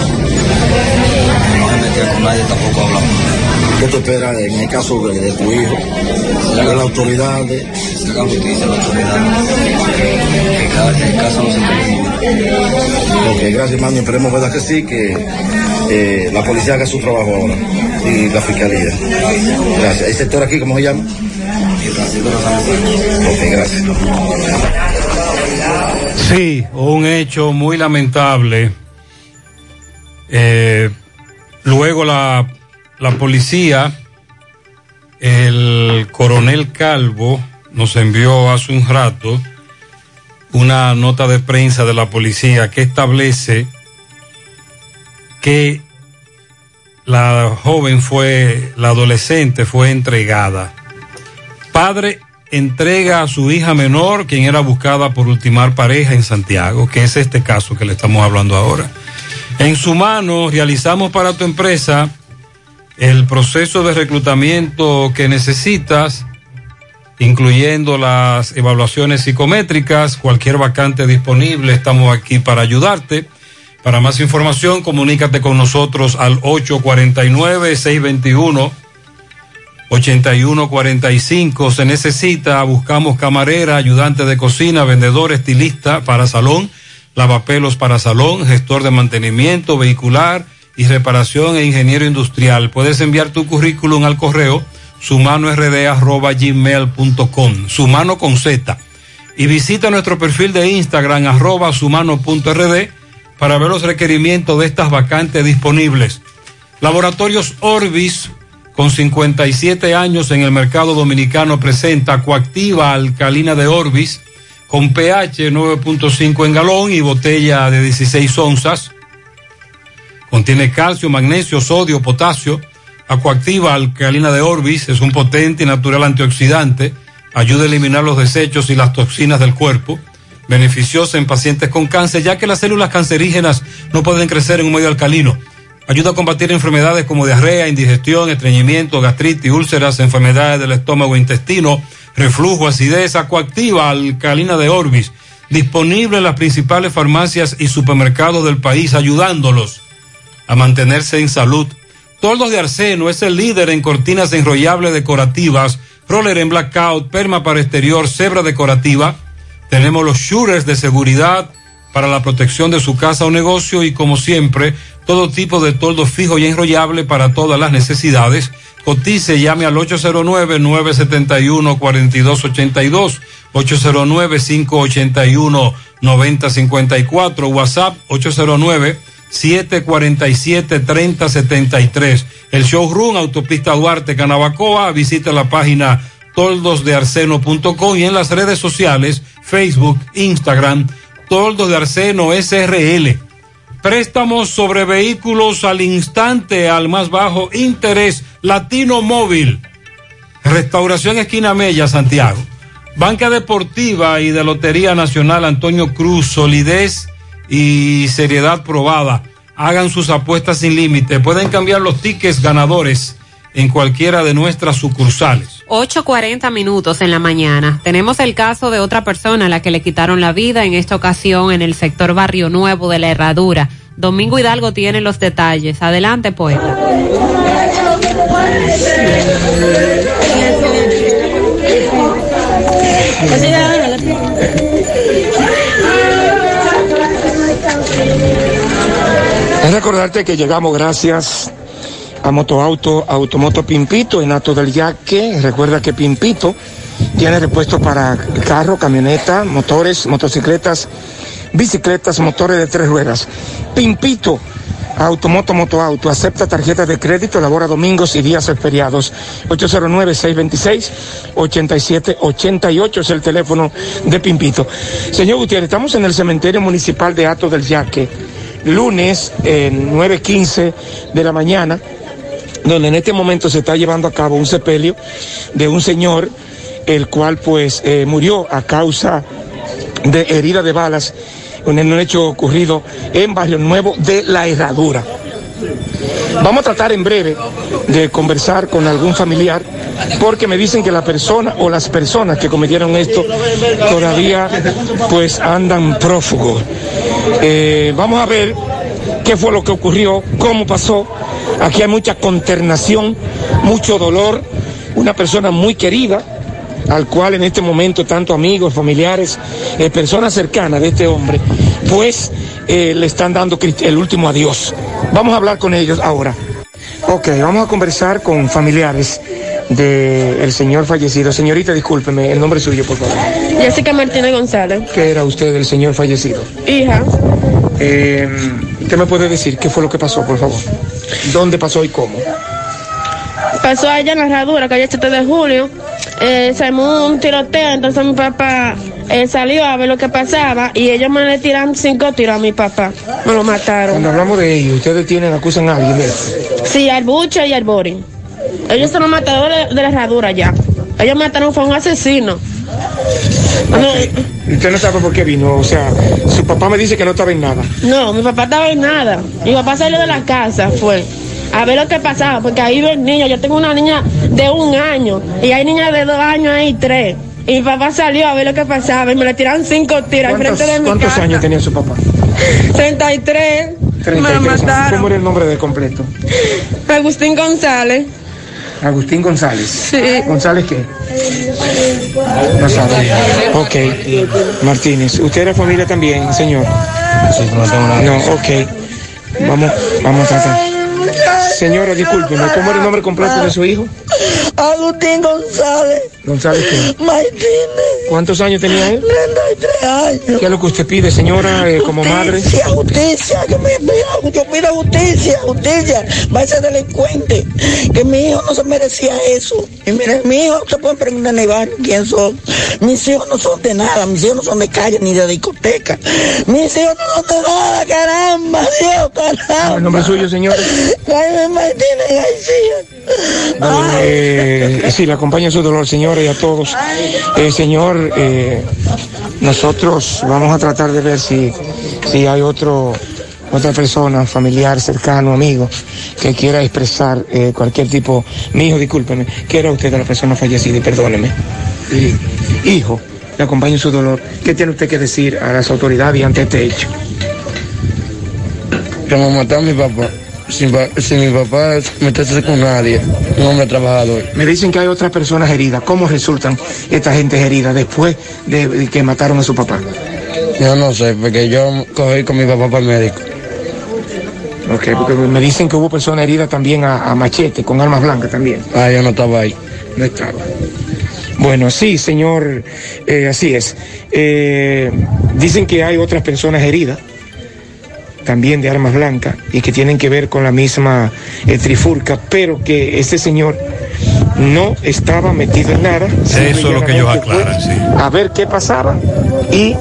No se metía con nadie, tampoco hablaba. ¿Qué te espera en el caso de, tu hijo? De las autoridades. Se haga justicia a la autoridad. Que cada el caso no se termine. Ok, gracias, hermano. Esperemos, ¿verdad que sí? Que eh, la policía haga su trabajo ahora. Y la fiscalía. Gracias. ¿El sector aquí cómo se llama? Ok, gracias. Sí, un hecho muy lamentable. Eh, luego la, la policía, el coronel Calvo, nos envió hace un rato una nota de prensa de la policía que establece que la joven fue, la adolescente fue entregada. Padre entrega a su hija menor, quien era buscada por ultimar pareja en Santiago, que es este caso que le estamos hablando ahora. En su mano realizamos para tu empresa el proceso de reclutamiento que necesitas, incluyendo las evaluaciones psicométricas, cualquier vacante disponible, estamos aquí para ayudarte. Para más información, comunícate con nosotros al 849-621. 8145 se necesita, buscamos camarera, ayudante de cocina, vendedor, estilista para salón, lavapelos para salón, gestor de mantenimiento vehicular y reparación e ingeniero industrial. Puedes enviar tu currículum al correo sumanord@gmail.com, sumano con Z. Y visita nuestro perfil de Instagram arroba sumano.rd para ver los requerimientos de estas vacantes disponibles. Laboratorios Orbis con 57 años en el mercado dominicano, presenta coactiva alcalina de Orbis con pH 9.5 en galón y botella de 16 onzas. Contiene calcio, magnesio, sodio, potasio. Acuactiva alcalina de Orbis es un potente y natural antioxidante. Ayuda a eliminar los desechos y las toxinas del cuerpo. Beneficiosa en pacientes con cáncer, ya que las células cancerígenas no pueden crecer en un medio alcalino. Ayuda a combatir enfermedades como diarrea, indigestión, estreñimiento, gastritis, úlceras, enfermedades del estómago e intestino, reflujo, acidez, acuactiva, alcalina de Orbis. Disponible en las principales farmacias y supermercados del país, ayudándolos a mantenerse en salud. Toldos de Arseno es el líder en cortinas enrollables decorativas, roller en blackout, perma para exterior, cebra decorativa. Tenemos los shooters de seguridad para la protección de su casa o negocio y como siempre, todo tipo de toldo fijo y enrollable para todas las necesidades. Cotice, llame al 809-971-4282, 809-581-9054, WhatsApp 809-747-3073. El showroom Autopista Duarte Canabacoa, visita la página toldosdearseno.com y en las redes sociales, Facebook, Instagram, Toldos de Arseno SRL. Préstamos sobre vehículos al instante, al más bajo interés, Latino Móvil. Restauración Esquina Mella, Santiago. Banca Deportiva y de Lotería Nacional Antonio Cruz, solidez y seriedad probada. Hagan sus apuestas sin límite. Pueden cambiar los tickets ganadores en cualquiera de nuestras sucursales. 8.40 minutos en la mañana. Tenemos el caso de otra persona a la que le quitaron la vida, en esta ocasión en el sector Barrio Nuevo de la Herradura. Domingo Hidalgo tiene los detalles. Adelante, poeta. Es recordarte que llegamos gracias a Motoauto, Automoto Pimpito en Ato del Yaque. Recuerda que Pimpito tiene repuestos para carro, camioneta, motores, motocicletas, bicicletas, motores de tres ruedas. Pimpito Automoto Motoauto acepta tarjetas de crédito, labora domingos y días feriados. 809-626-8788 es el teléfono de Pimpito. Señor Gutiérrez, estamos en el cementerio municipal de Ato del Yaque, lunes eh, 9.15 de la mañana, donde en este momento se está llevando a cabo un sepelio de un señor, el cual pues eh, murió a causa de herida de balas en un hecho ocurrido en Barrio Nuevo de la Herradura. Vamos a tratar en breve de conversar con algún familiar porque me dicen que la persona o las personas que cometieron esto todavía pues andan prófugos. Eh, vamos a ver qué fue lo que ocurrió, cómo pasó. Aquí hay mucha consternación, mucho dolor, una persona muy querida al cual en este momento tanto amigos, familiares, eh, personas cercanas de este hombre, pues eh, le están dando el último adiós. Vamos a hablar con ellos ahora. Ok, vamos a conversar con familiares del señor fallecido. Señorita, discúlpeme, el nombre suyo, por favor. Jessica Martínez González, ¿Qué era usted del señor fallecido? hija. Eh, ¿Usted me puede decir qué fue lo que pasó, por favor? ¿Dónde pasó y cómo? Pasó allá en la herradura, calle 7 de julio. Eh, se armó un tiroteo, entonces mi papá eh, salió a ver lo que pasaba y ellos me le tiran cinco tiros a mi papá. Me lo mataron. Cuando hablamos de ellos, ustedes tienen, acusan a alguien. Sí, al Buche y al Bori. Ellos son los matadores de la herradura ya. Ellos mataron fue un asesino. Usted no sabe por qué vino, o sea, su papá me dice que no estaba en nada. No, mi papá estaba en nada. Mi papá salió de la casa, fue. A ver lo que pasaba, porque ahí ven niños. Yo tengo una niña de un año y hay niñas de dos años ahí, tres. Y mi papá salió a ver lo que pasaba y me le tiraron cinco tiros al ¿Cuántos, frente de mi cuántos casa. años tenía su papá? 33. Me 33 lo años. mataron. ¿Cómo era el nombre de completo? Agustín González. Agustín González. Sí. ¿González qué? No sabe. Ok. Martínez. ¿Usted era familia también, señor? Sí, no tengo nada. No, ok. Vamos, vamos a tratar. Señora, discúlpeme, ¿cómo era el nombre completo de su hijo? Agustín González González qué? Martínez, ¿Cuántos años tenía él? 33 años. ¿Qué es lo que usted pide, señora, eh, como madre? Justicia, justicia, que me yo pido justicia, justicia, va a ser delincuente, que mi hijo no se merecía eso. Y mire, mi hijo se puede preguntar en el barrio quién son. Mis hijos no son de nada, mis hijos no son de calle ni de discoteca. Mis hijos no son de nada, caramba, Dios, caramba. ¿El nombre suyo, señora? Jaime Martínez García. Eh, sí, le acompaña su dolor, señora, y a todos. Eh, señor, eh, nosotros vamos a tratar de ver si, si hay otro, otra persona, familiar, cercano, amigo, que quiera expresar eh, cualquier tipo. Mi hijo, discúlpeme, ¿qué era usted de la persona fallecida? Y perdóneme. Y- hijo, le acompaña su dolor. ¿Qué tiene usted que decir a las autoridades ante este hecho? Que me mató a mi papá. Sin mi papá meterse con nadie. Un hombre trabajador. Me dicen que hay otras personas heridas. ¿Cómo resultan esta gente herida después de, de que mataron a su papá? Yo no sé, porque yo cogí con mi papá para el médico. Ok, porque me dicen que hubo personas heridas también a, a machete, con armas blancas también. Ah, yo no estaba ahí. No estaba. Bueno, sí, señor, eh, así es. Eh, dicen que hay otras personas heridas, también de armas blancas, y que tienen que ver con la misma eh, trifurca, pero que este señor no estaba metido en nada. Eso es lo que ellos aclaran, sí. A ver qué pasaba y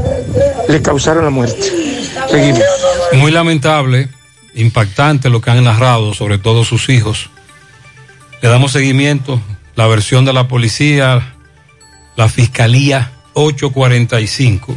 le causaron la muerte. Seguimos. Muy lamentable, impactante lo que han narrado, sobre todo sus hijos. Le damos seguimiento, la versión de la policía, la fiscalía 845.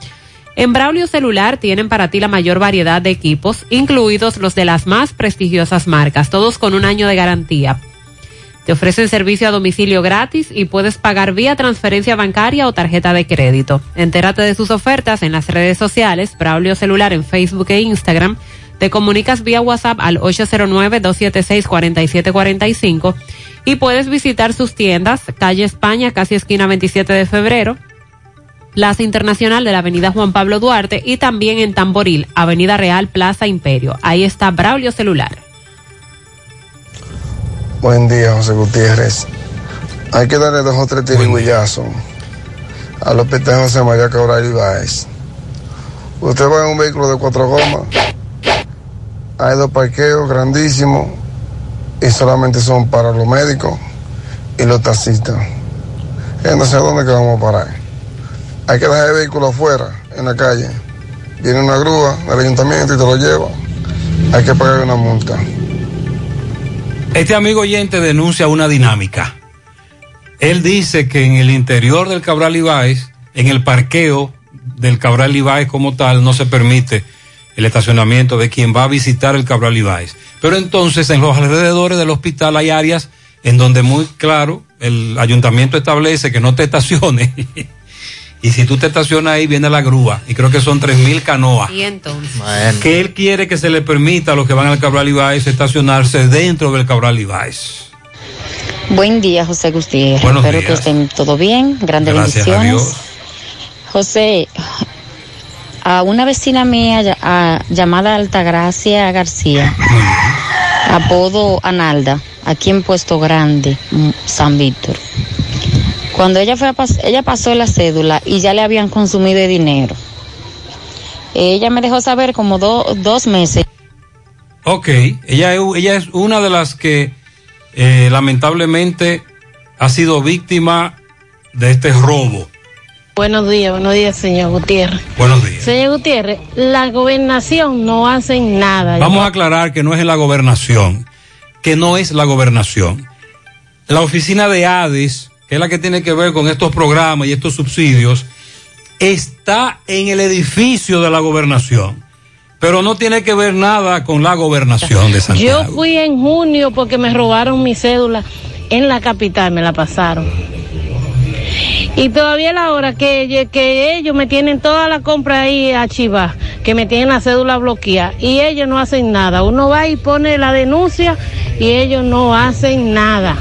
En Braulio Celular tienen para ti la mayor variedad de equipos, incluidos los de las más prestigiosas marcas, todos con un año de garantía. Te ofrecen servicio a domicilio gratis y puedes pagar vía transferencia bancaria o tarjeta de crédito. Entérate de sus ofertas en las redes sociales, Braulio Celular en Facebook e Instagram. Te comunicas vía WhatsApp al 809-276-4745 y puedes visitar sus tiendas, calle España, casi esquina 27 de febrero, Plaza Internacional de la Avenida Juan Pablo Duarte y también en Tamboril, Avenida Real, Plaza Imperio. Ahí está Braulio Celular. Buen día, José Gutiérrez. Hay que darle dos o tres tirigüillazos al hospital José María Cabral Ibáez. Usted va en un vehículo de cuatro gomas, hay dos parqueos grandísimos y solamente son para los médicos y los taxistas. No sé dónde que vamos a parar. Hay que dejar el vehículo afuera, en la calle. Viene una grúa del ayuntamiento y te lo lleva. Hay que pagar una multa. Este amigo oyente denuncia una dinámica. Él dice que en el interior del Cabral Ibáez, en el parqueo del Cabral Ibáez como tal, no se permite el estacionamiento de quien va a visitar el Cabral Ibáez. Pero entonces en los alrededores del hospital hay áreas en donde muy claro el ayuntamiento establece que no te estaciones. y si tú te estacionas ahí viene la grúa. Y creo que son tres mil canoas. Y entonces. Que él quiere que se le permita a los que van al Cabral Ibáez estacionarse dentro del Cabral Ibáez. Buen día, José Gutiérrez. Buenos Espero días. que estén todo bien. Grandes Gracias a bendiciones. Dios. José, a una vecina mía a- llamada Altagracia García, apodo Analda, aquí en Puesto Grande, mm, San Víctor. Cuando ella fue a pas- ella pasó la cédula y ya le habían consumido el dinero. Ella me dejó saber como do- dos meses. Ok, ella, es- ella es una de las que eh, lamentablemente ha sido víctima de este robo. Buenos días, buenos días, señor Gutiérrez. Buenos días. Señor Gutiérrez, la gobernación no hace nada. Vamos a aclarar que no es la gobernación, que no es la gobernación. La oficina de ADES, es la que tiene que ver con estos programas y estos subsidios, está en el edificio de la gobernación, pero no tiene que ver nada con la gobernación de Santiago. Yo fui en junio porque me robaron mi cédula en la capital, me la pasaron. Y todavía la hora que, que ellos me tienen toda la compra ahí archivada, que me tienen la cédula bloqueada y ellos no hacen nada. Uno va y pone la denuncia y ellos no hacen nada.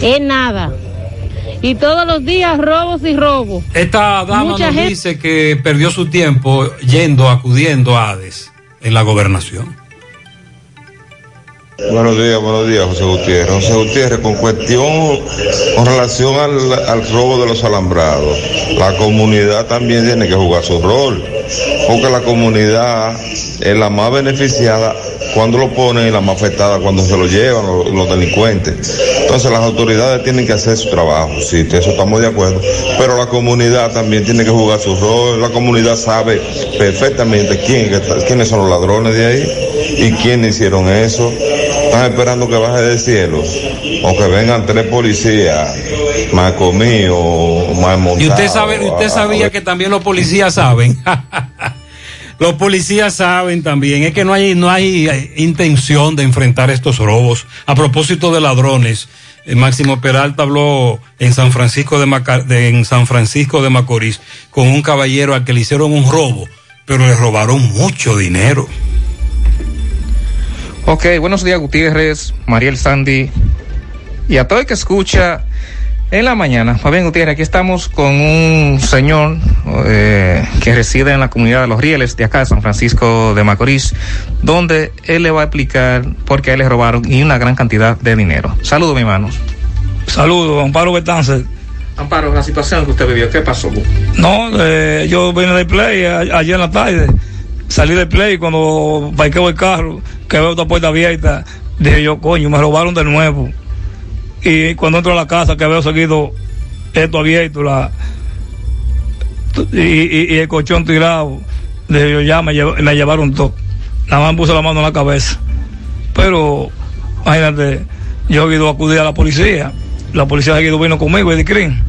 Es nada. Y todos los días robos y robos. Esta dama Mucha nos gente- dice que perdió su tiempo yendo, acudiendo a ADES en la gobernación. Buenos días, buenos días, José Gutiérrez. José Gutiérrez, con cuestión, con relación al, al robo de los alambrados, la comunidad también tiene que jugar su rol, porque la comunidad es la más beneficiada cuando lo ponen y la más afectada cuando se lo llevan los, los delincuentes. Entonces las autoridades tienen que hacer su trabajo, sí, eso estamos de acuerdo, pero la comunidad también tiene que jugar su rol, la comunidad sabe perfectamente quién, quiénes son los ladrones de ahí y quiénes hicieron eso. Están esperando que baje del cielo o que vengan tres policías más conmigo, más montados. Y usted sabe, usted a- sabía que también los policías saben. los policías saben también. Es que no hay, no hay eh, intención de enfrentar estos robos. A propósito de ladrones, eh, Máximo Peralta habló en San Francisco de, Maca- en San Francisco de Macorís con un caballero al que le hicieron un robo, pero le robaron mucho dinero. Ok, buenos días Gutiérrez, Mariel Sandy y a todo el que escucha en la mañana. Fabián Gutiérrez, aquí estamos con un señor eh, que reside en la comunidad de Los Rieles de acá, de San Francisco de Macorís, donde él le va a explicar por qué le robaron y una gran cantidad de dinero. Saludos, mi hermanos. Saludos, Amparo Betance. Amparo, la situación que usted vivió, ¿qué pasó? No, eh, yo vine del play a- ayer en la tarde. Salí del play cuando parqueo el carro, que veo otra puerta abierta. Dije yo, coño, me robaron de nuevo. Y cuando entro a la casa, que veo seguido esto abierto, la, y, y- y el colchón tirado, yo, ya me, llev- me llevaron todo. Nada más me puse la mano en la cabeza. Pero, imagínate, yo he ido a acudir a la policía. La policía de Guido vino conmigo, Eddie Green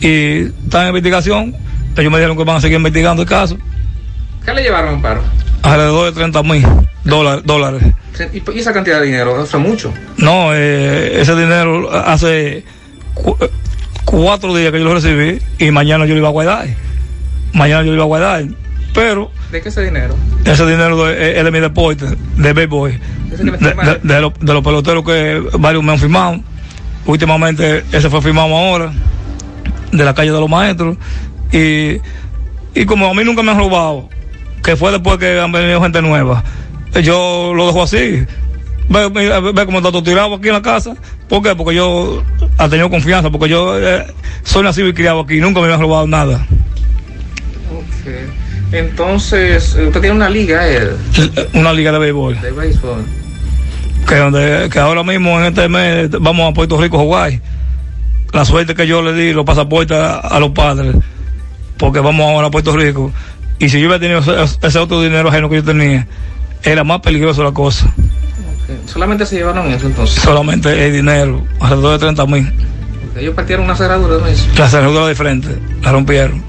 y está en investigación Ellos me dijeron que van a seguir investigando el caso. ¿Qué le llevaron a Amparo? Alrededor de 30 mil dólares, dólares. ¿Y esa cantidad de dinero? ¿Eso es mucho? No, eh, ese dinero hace cu- eh, cuatro días que yo lo recibí y mañana yo lo iba a guardar. Mañana yo lo iba a guardar. Pero ¿De qué ese dinero? ese dinero de- es de mi deporte, de béisbol. De, de- de los peloteros que varios me han firmado. Últimamente ese fue firmado ahora, de la calle de los maestros. Y, y como a mí nunca me han robado, que fue después que han venido gente nueva, yo lo dejo así. Ve, ve, ve cómo está todo tirado aquí en la casa. ¿Por qué? Porque yo he tenido confianza, porque yo eh, soy nacido y criado aquí, nunca me han robado nada. Ok. Entonces, usted tiene una liga, eh, Una liga de béisbol. de béisbol. que donde que ahora mismo en este mes vamos a Puerto Rico Hawái la suerte que yo le di los pasaportes a, a los padres porque vamos ahora a Puerto Rico y si yo hubiera tenido ese, ese otro dinero ajeno que yo tenía era más peligroso la cosa. Solamente se llevaron eso entonces. solamente el dinero alrededor de 30 mil Ellos partieron una cerradura de eso. la cerradura de frente la rompieron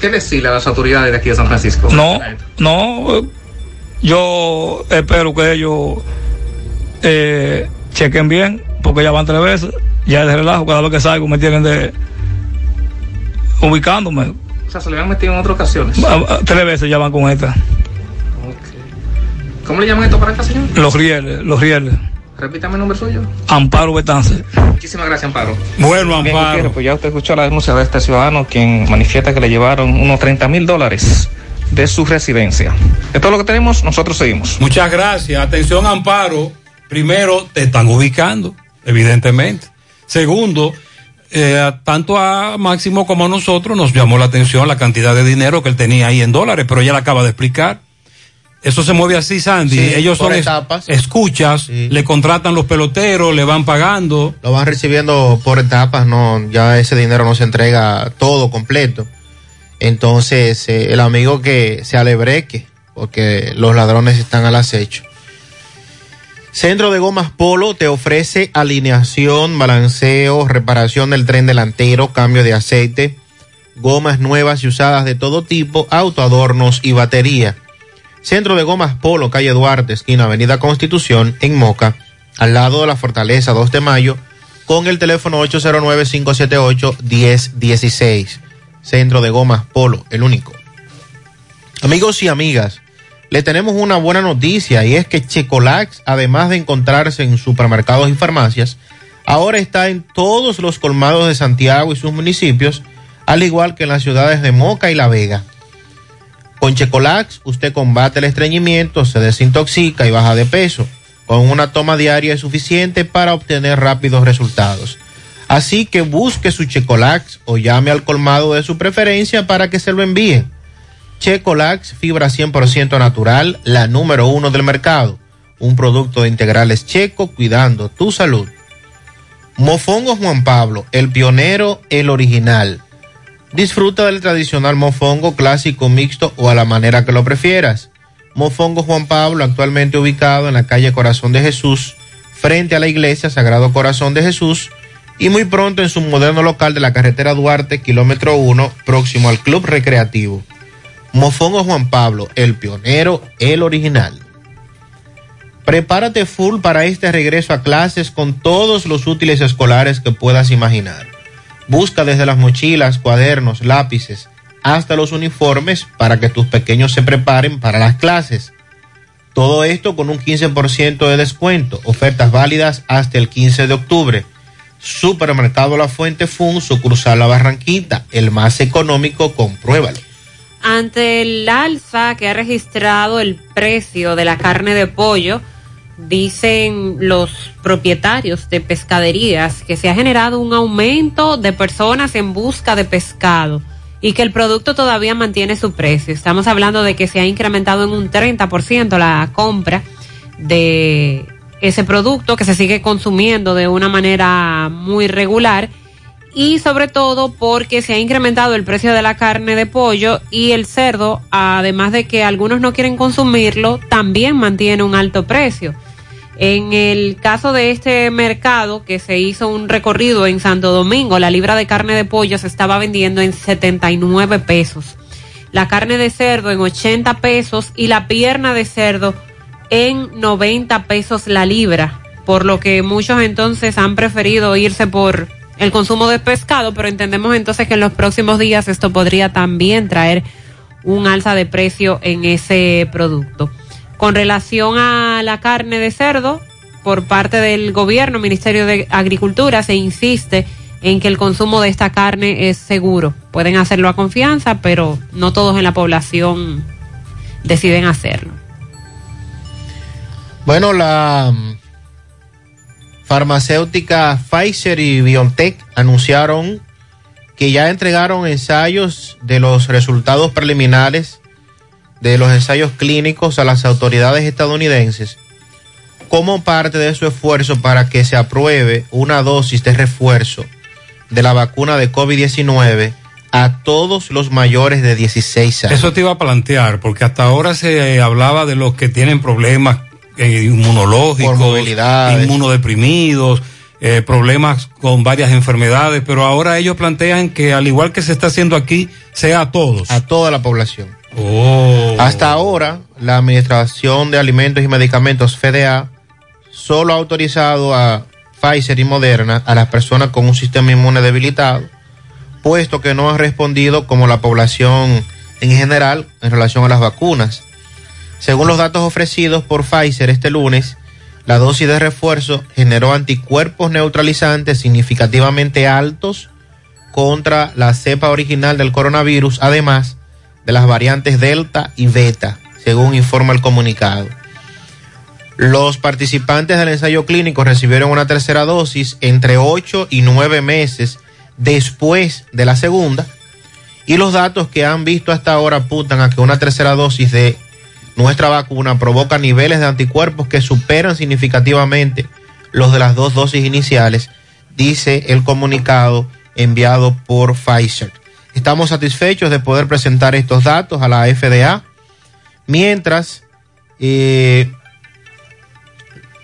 ¿Qué decirle a las autoridades de aquí de San Francisco? no no yo espero que ellos eh, chequen bien porque ya van tres veces ya es de relajo cada vez que salgo me tienen de ubicándome O sea, se le habían metido en otras ocasiones. Ah, ah, Tres veces ya van con esta. ¿Cómo le llaman esto para acá, señor? Los rieles, los rieles. Repítame el nombre suyo. Amparo Betance. Muchísimas gracias, Amparo. Bueno, Bien, Amparo. Pues ya usted escuchó la denuncia de este ciudadano quien manifiesta que le llevaron unos 30 mil dólares de su residencia. De todo lo que tenemos, nosotros seguimos. Muchas gracias. Atención, Amparo. Primero, te están ubicando, evidentemente. Segundo, eh, tanto a Máximo como a nosotros nos llamó la atención la cantidad de dinero que él tenía ahí en dólares, pero ella la acaba de explicar. Eso se mueve así, Sandy. Sí, Ellos son etapas. escuchas, le contratan los peloteros, le van pagando. Lo van recibiendo por etapas, no, ya ese dinero no se entrega todo completo. Entonces, eh, el amigo que se alebreque, porque los ladrones están al acecho. Centro de Gomas Polo te ofrece alineación, balanceo, reparación del tren delantero, cambio de aceite, gomas nuevas y usadas de todo tipo, autoadornos y batería. Centro de Gomas Polo, calle Duarte, esquina Avenida Constitución, en Moca, al lado de la Fortaleza 2 de Mayo, con el teléfono 809-578-1016. Centro de Gomas Polo, el único. Amigos y amigas, le tenemos una buena noticia y es que Checolax, además de encontrarse en supermercados y farmacias, ahora está en todos los colmados de Santiago y sus municipios, al igual que en las ciudades de Moca y La Vega. Con Checolax usted combate el estreñimiento, se desintoxica y baja de peso. Con una toma diaria es suficiente para obtener rápidos resultados. Así que busque su Checolax o llame al colmado de su preferencia para que se lo envíen. Checolax, fibra 100% natural, la número uno del mercado. Un producto de integrales checo cuidando tu salud. Mofongo Juan Pablo, el pionero, el original. Disfruta del tradicional mofongo clásico mixto o a la manera que lo prefieras. Mofongo Juan Pablo, actualmente ubicado en la calle Corazón de Jesús, frente a la iglesia Sagrado Corazón de Jesús, y muy pronto en su moderno local de la carretera Duarte, kilómetro 1, próximo al Club Recreativo. Mofongo Juan Pablo, el pionero, el original. Prepárate full para este regreso a clases con todos los útiles escolares que puedas imaginar. Busca desde las mochilas, cuadernos, lápices, hasta los uniformes para que tus pequeños se preparen para las clases. Todo esto con un 15% de descuento. Ofertas válidas hasta el 15 de octubre. Supermercado La Fuente Fun, sucursal La Barranquita, el más económico, compruébalo. Ante el alza que ha registrado el precio de la carne de pollo, dicen los propietarios de pescaderías que se ha generado un aumento de personas en busca de pescado y que el producto todavía mantiene su precio. Estamos hablando de que se ha incrementado en un 30% la compra de ese producto que se sigue consumiendo de una manera muy regular y sobre todo porque se ha incrementado el precio de la carne de pollo y el cerdo, además de que algunos no quieren consumirlo, también mantiene un alto precio. En el caso de este mercado que se hizo un recorrido en Santo Domingo, la libra de carne de pollo se estaba vendiendo en 79 pesos, la carne de cerdo en 80 pesos y la pierna de cerdo en 90 pesos la libra, por lo que muchos entonces han preferido irse por el consumo de pescado, pero entendemos entonces que en los próximos días esto podría también traer un alza de precio en ese producto. Con relación a la carne de cerdo, por parte del gobierno, Ministerio de Agricultura, se insiste en que el consumo de esta carne es seguro. Pueden hacerlo a confianza, pero no todos en la población deciden hacerlo. Bueno, la farmacéutica Pfizer y BioNTech anunciaron que ya entregaron ensayos de los resultados preliminares de los ensayos clínicos a las autoridades estadounidenses como parte de su esfuerzo para que se apruebe una dosis de refuerzo de la vacuna de COVID-19 a todos los mayores de 16 años. Eso te iba a plantear, porque hasta ahora se hablaba de los que tienen problemas eh, inmunológicos, inmunodeprimidos, eh, problemas con varias enfermedades, pero ahora ellos plantean que al igual que se está haciendo aquí, sea a todos. A toda la población. Oh. Hasta ahora, la Administración de Alimentos y Medicamentos, FDA, solo ha autorizado a Pfizer y Moderna a las personas con un sistema inmune debilitado, puesto que no han respondido como la población en general en relación a las vacunas. Según los datos ofrecidos por Pfizer este lunes, la dosis de refuerzo generó anticuerpos neutralizantes significativamente altos contra la cepa original del coronavirus, además de las variantes Delta y Beta, según informa el comunicado. Los participantes del ensayo clínico recibieron una tercera dosis entre 8 y 9 meses después de la segunda y los datos que han visto hasta ahora apuntan a que una tercera dosis de nuestra vacuna provoca niveles de anticuerpos que superan significativamente los de las dos dosis iniciales, dice el comunicado enviado por Pfizer. Estamos satisfechos de poder presentar estos datos a la FDA, mientras eh,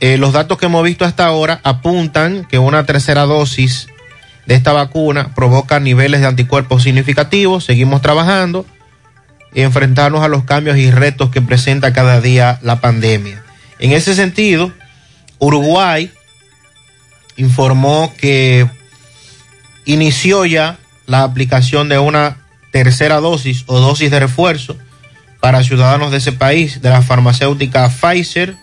eh, los datos que hemos visto hasta ahora apuntan que una tercera dosis de esta vacuna provoca niveles de anticuerpos significativos. Seguimos trabajando y enfrentarnos a los cambios y retos que presenta cada día la pandemia. En ese sentido, Uruguay informó que inició ya la aplicación de una tercera dosis o dosis de refuerzo para ciudadanos de ese país de la farmacéutica Pfizer.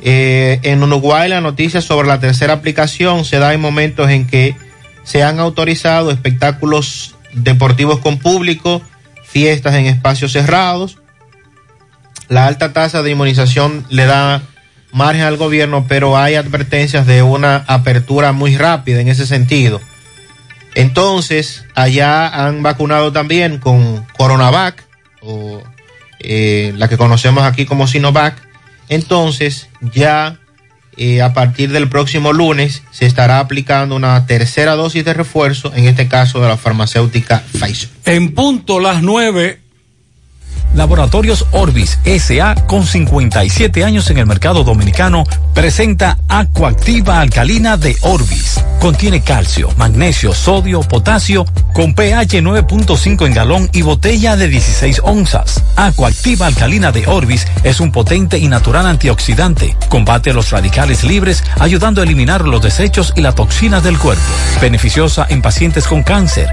Eh, en Uruguay la noticia sobre la tercera aplicación se da en momentos en que se han autorizado espectáculos deportivos con público, fiestas en espacios cerrados. La alta tasa de inmunización le da margen al gobierno, pero hay advertencias de una apertura muy rápida en ese sentido. Entonces, allá han vacunado también con Coronavac, o eh, la que conocemos aquí como Sinovac. Entonces, ya eh, a partir del próximo lunes se estará aplicando una tercera dosis de refuerzo, en este caso de la farmacéutica Pfizer. En punto las nueve. Laboratorios Orbis SA, con 57 años en el mercado dominicano, presenta Acuactiva Alcalina de Orbis. Contiene calcio, magnesio, sodio, potasio, con pH 9.5 en galón y botella de 16 onzas. Acuactiva Alcalina de Orbis es un potente y natural antioxidante. Combate los radicales libres, ayudando a eliminar los desechos y las toxinas del cuerpo. Beneficiosa en pacientes con cáncer,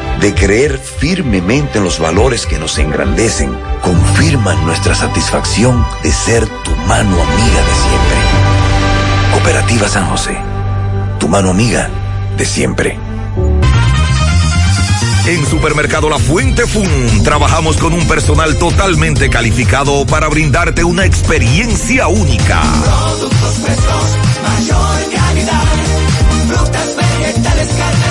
de creer firmemente en los valores que nos engrandecen, confirman nuestra satisfacción de ser tu mano amiga de siempre. Cooperativa San José, tu mano amiga de siempre. En Supermercado La Fuente Fun trabajamos con un personal totalmente calificado para brindarte una experiencia única. Productos frescos, mayor calidad. Frutas, vegetales, carnes,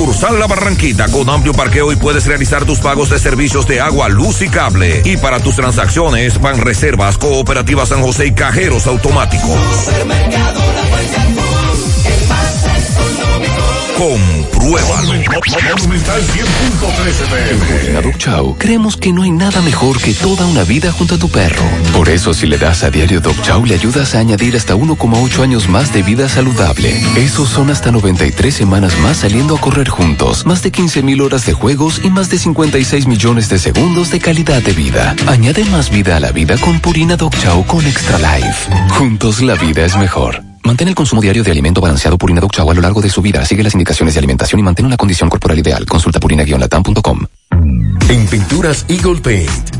Sucursal La Barranquita con amplio parqueo y puedes realizar tus pagos de servicios de agua, luz y cable. Y para tus transacciones van reservas, cooperativas San José y cajeros automáticos. Supermercado La Compruébalo. En Adoc Chow creemos que no hay nada mejor que toda una vida junto a tu perro. Por eso si le das a diario Doc Chow le ayudas a añadir hasta 1,8 años más de vida saludable. Esos son hasta 93 semanas más saliendo a correr juntos, más de 15 mil horas de juegos y más de 56 millones de segundos de calidad de vida. Añade más vida a la vida con Purina Doc Chow con Extra Life. Juntos la vida es mejor. Mantén el consumo diario de alimento balanceado Purina Doc Chow a lo largo de su vida. Sigue las indicaciones de alimentación y mantén una condición corporal ideal. Consulta purina-latam.com. En Pinturas Eagle Paint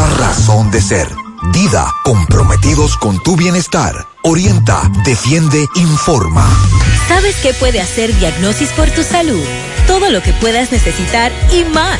razón de ser. Dida, comprometidos con tu bienestar. Orienta, defiende, informa. ¿Sabes qué puede hacer Diagnosis por tu salud? Todo lo que puedas necesitar y más.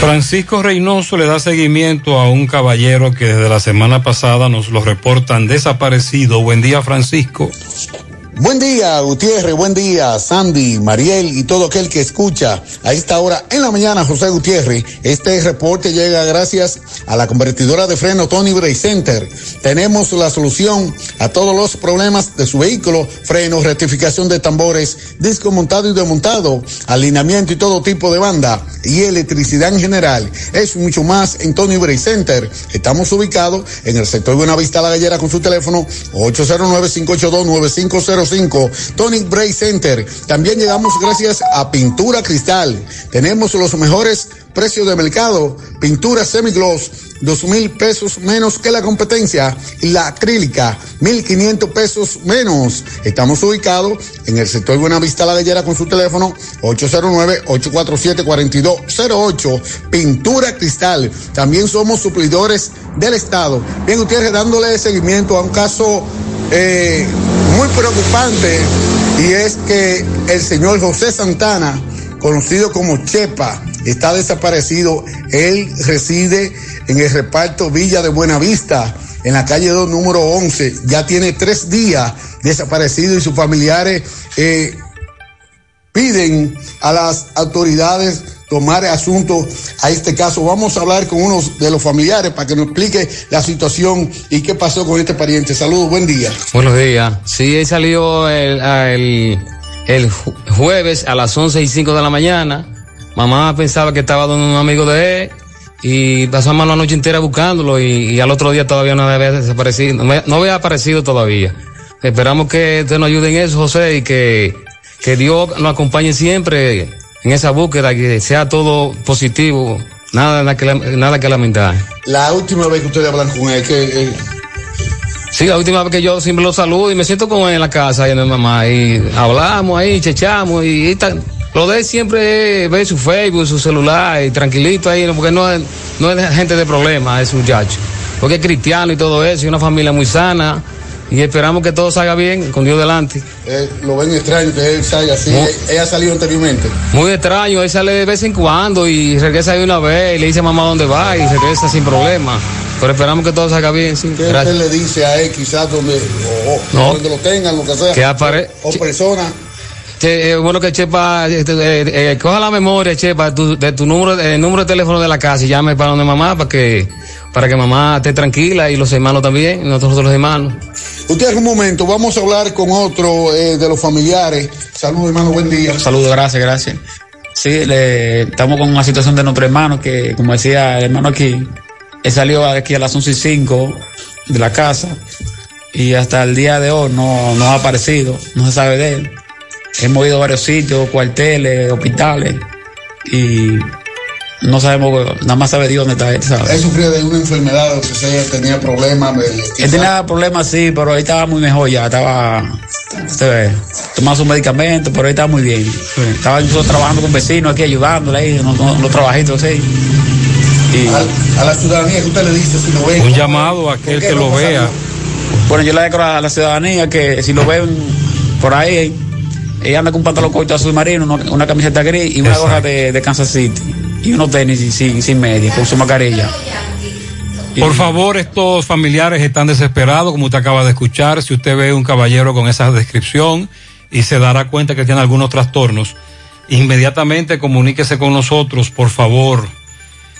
Francisco Reynoso le da seguimiento a un caballero que desde la semana pasada nos lo reportan desaparecido. Buen día, Francisco. Buen día, Gutiérrez, buen día, Sandy, Mariel y todo aquel que escucha a esta hora en la mañana, José Gutiérrez. Este reporte llega gracias a la convertidora de freno Tony Bray Center. Tenemos la solución a todos los problemas de su vehículo, frenos, rectificación de tambores, disco montado y desmontado, alineamiento y todo tipo de banda y electricidad en general. Es mucho más en Tony Bray Center. Estamos ubicados en el sector Buenavista La Gallera con su teléfono 809-582-9505. Tonic Bray Center. También llegamos gracias a Pintura Cristal. Tenemos los mejores precios de mercado. Pintura semigloss, dos mil pesos menos que la competencia. Y la acrílica, mil quinientos pesos menos. Estamos ubicados en el sector Buenavista La Gallera con su teléfono 809-847-4208. Pintura Cristal. También somos suplidores del Estado. Bien, ustedes dándole seguimiento a un caso eh, muy preocupante y es que el señor José Santana, conocido como Chepa, está desaparecido. Él reside en el reparto Villa de Buenavista, en la calle 2, número 11. Ya tiene tres días desaparecido y sus familiares eh, piden a las autoridades tomar asunto a este caso. Vamos a hablar con uno de los familiares para que nos explique la situación y qué pasó con este pariente. Saludos, buen día. Buenos días. Sí, él salió el, el, el ju- jueves a las 11 y 5 de la mañana. Mamá pensaba que estaba donde un amigo de él y pasamos la noche entera buscándolo y, al otro día todavía no había desaparecido, no, había aparecido todavía. Esperamos que usted nos ayude en eso, José, y que, que Dios nos acompañe siempre en esa búsqueda, que sea todo positivo, nada, nada que lamentar. La última vez que ustedes hablan con él, que eh, Sí, la última vez que yo siempre lo saludo y me siento con él en la casa y en mi mamá y hablamos ahí, chechamos y, y tan- lo de él siempre es ver su Facebook, su celular y tranquilito ahí, porque no es, no es gente de problemas, es muchacho. Porque es cristiano y todo eso, y una familia muy sana y esperamos que todo salga bien con Dios delante. eh, lo ven extraño que él salga así. No. Eh, Ella ha salido anteriormente. Muy extraño, él sale de vez en cuando y regresa de una vez y le dice a mamá dónde va y regresa sin problema. Pero esperamos que todo salga bien, sí. ¿Qué usted Gracias. le dice a él quizás donde, o, o No. donde lo tengan, lo que sea? Que apare- O persona. Che, eh, bueno que Chepa eh, eh, coja la memoria, Chepa, tu- de tu número, el número de teléfono de la casa y llame para donde mamá para que para que mamá esté tranquila y los hermanos también, nosotros los hermanos. Usted en un momento, vamos a hablar con otro eh, de los familiares. Saludos, hermano, buen día. Saludos, gracias, gracias. Sí, le, estamos con una situación de nuestro hermano que, como decía el hermano aquí, él salió aquí a las 11 y 5 de la casa y hasta el día de hoy no, no ha aparecido, no se sabe de él. Hemos ido a varios sitios, cuarteles, hospitales y no sabemos, nada más sabe Dios dónde está él, ¿sabe? Él sufría de una enfermedad o sea, tenía problemas. Él tenía problemas, sí, pero ahí estaba muy mejor ya, estaba usted ve, tomando sus medicamentos, pero ahí estaba muy bien. Estaba incluso trabajando con vecinos aquí, ayudándole ahí, los, los trabajitos, sí. A, a la ciudadanía, que usted le dice si lo ve? Un llamado a aquel que lo vea. Bueno, yo le digo a la ciudadanía que si lo ven por ahí, ella anda con un pantalón corto azul marino, una, una camiseta gris y una Exacto. gorra de, de Kansas City. Y unos tenis sin, sin, sin media, con su mascarilla. Por favor, estos familiares están desesperados, como usted acaba de escuchar. Si usted ve un caballero con esa descripción y se dará cuenta que tiene algunos trastornos, inmediatamente comuníquese con nosotros, por favor.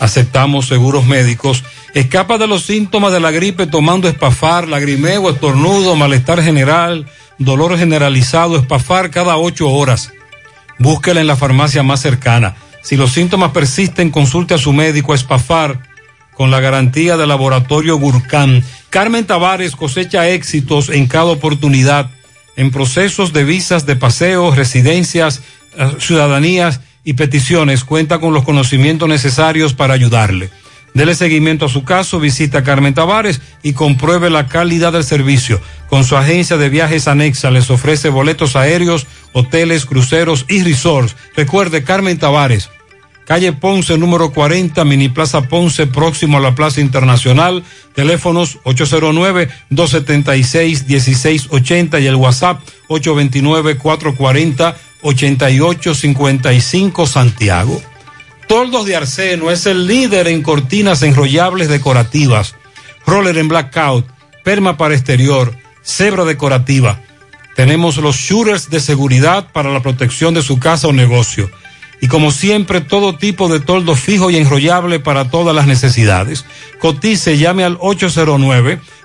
Aceptamos seguros médicos. Escapa de los síntomas de la gripe tomando espafar, lagrimeo, estornudo, malestar general, dolor generalizado, espafar cada ocho horas. Búsquela en la farmacia más cercana. Si los síntomas persisten, consulte a su médico Espafar con la garantía del laboratorio Gurkhan. Carmen Tavares cosecha éxitos en cada oportunidad en procesos de visas de paseo, residencias, eh, ciudadanías y peticiones. Cuenta con los conocimientos necesarios para ayudarle. Dele seguimiento a su caso, visita a Carmen Tavares y compruebe la calidad del servicio. Con su agencia de viajes anexa les ofrece boletos aéreos, hoteles, cruceros y resorts. Recuerde Carmen Tavares, calle Ponce número 40, Mini Plaza Ponce, próximo a la Plaza Internacional. Teléfonos 809-276-1680 y el WhatsApp 829-440-8855 Santiago. Toldos de Arseno es el líder en cortinas enrollables decorativas, roller en blackout, perma para exterior, cebra decorativa. Tenemos los shooters de seguridad para la protección de su casa o negocio. Y como siempre, todo tipo de toldo fijo y enrollable para todas las necesidades. Cotice, llame al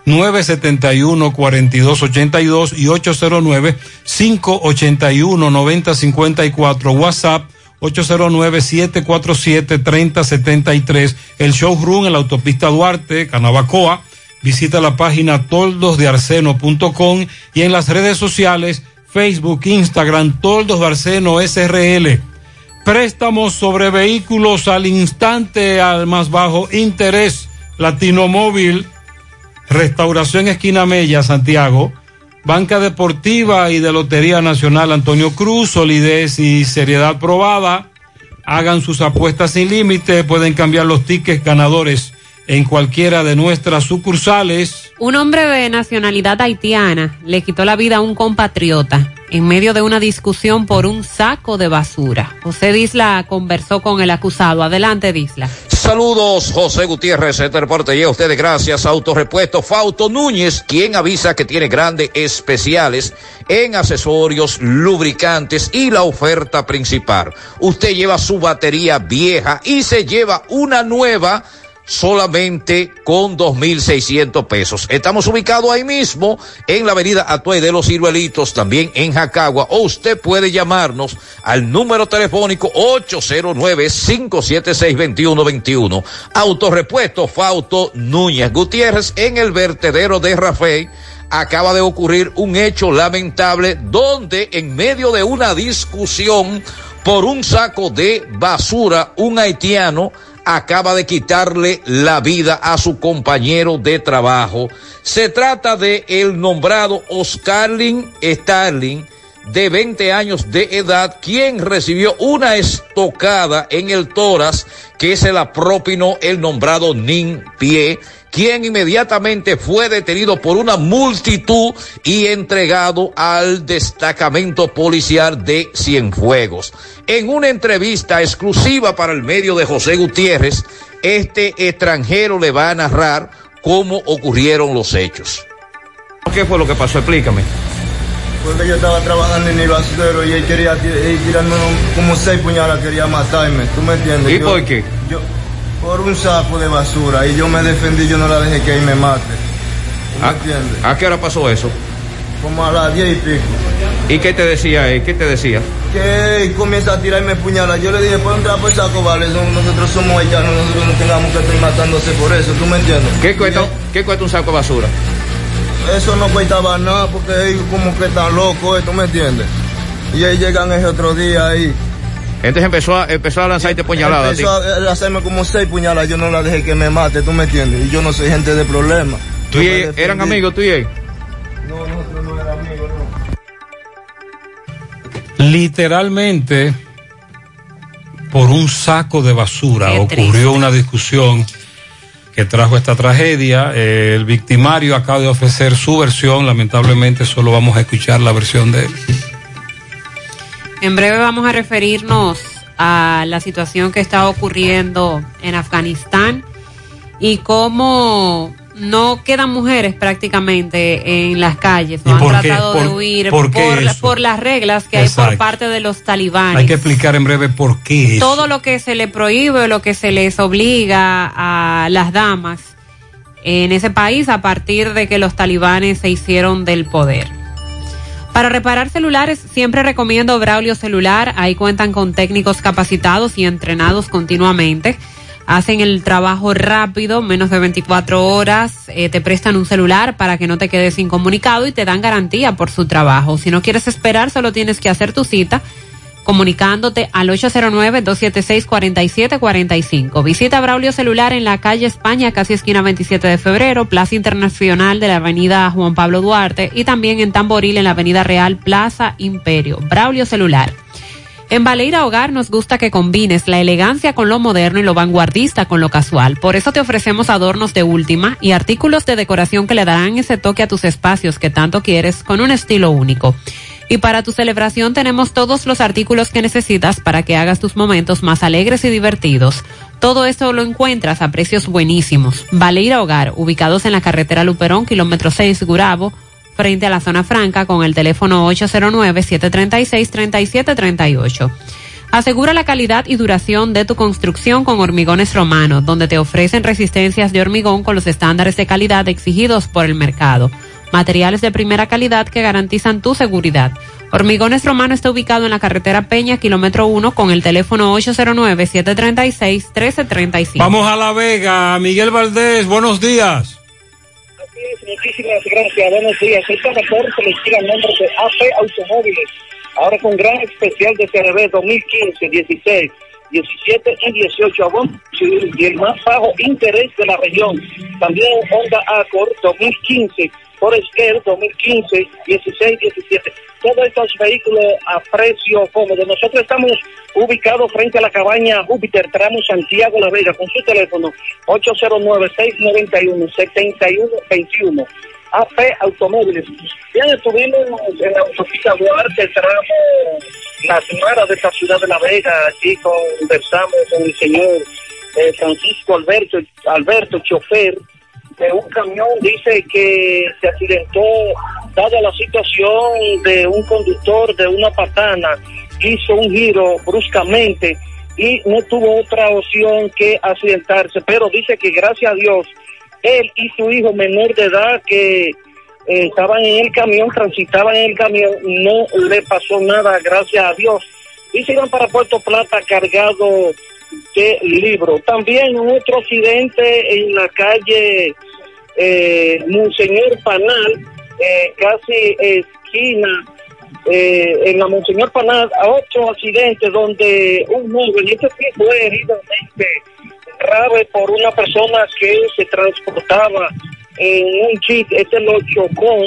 809-971-4282 y 809-581-9054. WhatsApp 809-747-3073. El showroom en la autopista Duarte, Canabacoa. Visita la página toldosdearseno.com y en las redes sociales, Facebook, Instagram, Toldos de SRL. Préstamos sobre vehículos al instante al más bajo interés. Latino Móvil, Restauración Esquina Mella, Santiago. Banca Deportiva y de Lotería Nacional Antonio Cruz, solidez y seriedad probada. Hagan sus apuestas sin límite, pueden cambiar los tickets ganadores en cualquiera de nuestras sucursales. Un hombre de nacionalidad haitiana le quitó la vida a un compatriota en medio de una discusión por un saco de basura. José Disla conversó con el acusado. Adelante, Disla. Saludos, José Gutiérrez, este reporte llega a ustedes gracias a Autorepuesto Fauto Núñez, quien avisa que tiene grandes especiales en accesorios, lubricantes y la oferta principal. Usted lleva su batería vieja y se lleva una nueva solamente con 2.600 pesos. Estamos ubicados ahí mismo en la avenida Atuay de los Ciruelitos, también en Jacagua, o usted puede llamarnos al número telefónico 809-576-2121. Autorepuesto Fauto Núñez Gutiérrez en el vertedero de Rafael. Acaba de ocurrir un hecho lamentable donde en medio de una discusión por un saco de basura, un haitiano acaba de quitarle la vida a su compañero de trabajo. Se trata de el nombrado Oscarlin Starling, de 20 años de edad, quien recibió una estocada en el tórax que se la propinó el nombrado Nin Pie, quien inmediatamente fue detenido por una multitud y entregado al destacamento policial de Cienfuegos. En una entrevista exclusiva para el medio de José Gutiérrez, este extranjero le va a narrar cómo ocurrieron los hechos. ¿Qué fue lo que pasó? Explícame. Porque yo estaba trabajando en el basurero y él quería tirarme como seis puñalas, quería matarme. ¿Tú me entiendes? ¿Y Yo- por qué? Yo, por un saco de basura y yo me defendí, yo no la dejé que él me mate. ¿Tú me ¿A, entiendes? a qué hora pasó eso? Como a las diez y pico. ¿Y qué te decía él? ¿Qué te decía? Que él comienza a tirarme puñalas. Yo le dije, pon un trapo de saco, vale. Nosotros somos haitianos, nosotros no tengamos que estar matándose por eso. ¿Tú me entiendes? ¿Qué cuesta, ¿qué cuesta un saco de basura? Eso no cuestaba nada porque ellos como que están locos, ¿tú me entiendes? Y ellos llegan ese otro día ahí. Entonces empezó a, empezó a lanzarte puñaladas. a. Empezó a hacerme como seis puñalas, yo no la dejé que me mate, ¿tú me entiendes? Y yo no soy gente de problema. ¿Tú y él eran amigos, tú y él? No, nosotros no éramos amigos, no. Literalmente, por un saco de basura Qué ocurrió triste. una discusión que trajo esta tragedia. Eh, el victimario acaba de ofrecer su versión. Lamentablemente, solo vamos a escuchar la versión de él. En breve vamos a referirnos a la situación que está ocurriendo en Afganistán y cómo no quedan mujeres prácticamente en las calles o ¿Y han por qué? tratado de ¿Por- huir por las reglas que hay por parte de los talibanes. Hay que explicar en breve por qué eso. Todo lo que se le prohíbe o lo que se les obliga a las damas en ese país a partir de que los talibanes se hicieron del poder. Para reparar celulares siempre recomiendo Braulio Celular, ahí cuentan con técnicos capacitados y entrenados continuamente. Hacen el trabajo rápido, menos de 24 horas, eh, te prestan un celular para que no te quedes incomunicado y te dan garantía por su trabajo. Si no quieres esperar, solo tienes que hacer tu cita comunicándote al 809-276-4745. Visita Braulio Celular en la calle España, casi esquina 27 de febrero, Plaza Internacional de la avenida Juan Pablo Duarte y también en Tamboril en la avenida Real Plaza Imperio. Braulio Celular. En Baleira Hogar nos gusta que combines la elegancia con lo moderno y lo vanguardista con lo casual. Por eso te ofrecemos adornos de última y artículos de decoración que le darán ese toque a tus espacios que tanto quieres con un estilo único. Y para tu celebración tenemos todos los artículos que necesitas para que hagas tus momentos más alegres y divertidos. Todo esto lo encuentras a precios buenísimos. Baleira Hogar, ubicados en la carretera Luperón, kilómetro 6, Gurabo, frente a la zona franca con el teléfono 809-736-3738. Asegura la calidad y duración de tu construcción con Hormigones Romano, donde te ofrecen resistencias de hormigón con los estándares de calidad exigidos por el mercado. Materiales de primera calidad que garantizan tu seguridad. Hormigones Romano está ubicado en la carretera Peña, kilómetro 1, con el teléfono 809-736-1335. Vamos a La Vega. Miguel Valdés, buenos días. Muchísimas gracias, buenos días. Este reporte se le tira el nombre de AP Automóviles. Ahora con gran especial de CRB 2015-16. 17 y 18 a buen precio y el más bajo interés de la región. También Honda Accord 2015, Forest Care 2015, 16, 17. Todos estos vehículos a precio cómodo. Nosotros estamos ubicados frente a la cabaña Júpiter, tramo Santiago La Vega, con su teléfono 809-691-7121. AP Automóviles. Bien, estuvimos en la autopista Duarte, tramo Las Maras de esta ciudad de La Vega. Allí conversamos con el señor eh, Francisco Alberto, Alberto, chofer de un camión. Dice que se accidentó, dada la situación de un conductor de una patana, hizo un giro bruscamente y no tuvo otra opción que accidentarse. Pero dice que gracias a Dios él y su hijo menor de edad que eh, estaban en el camión, transitaban en el camión, no le pasó nada, gracias a Dios. Y se iban para Puerto Plata cargado de libros. También otro accidente en la calle eh, Monseñor Panal, eh, casi esquina, eh, en la Monseñor Panal, a otro accidente donde un joven, este sí fue herido grave por una persona que se transportaba en un jeep, este lo chocó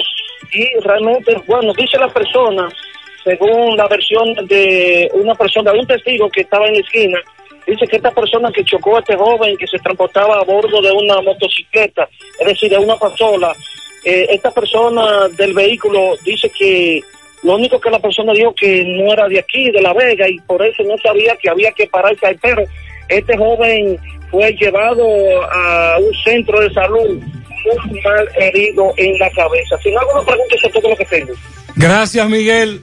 y realmente, bueno, dice la persona, según la versión de una persona, de un testigo que estaba en la esquina, dice que esta persona que chocó a este joven que se transportaba a bordo de una motocicleta, es decir, de una pasola, eh, esta persona del vehículo dice que lo único que la persona dijo que no era de aquí, de La Vega, y por eso no sabía que había que pararse ahí, pero este joven fue llevado a un centro de salud muy mal herido en la cabeza. Si no hago una pregunta, eso es todo lo que tengo. Gracias, Miguel.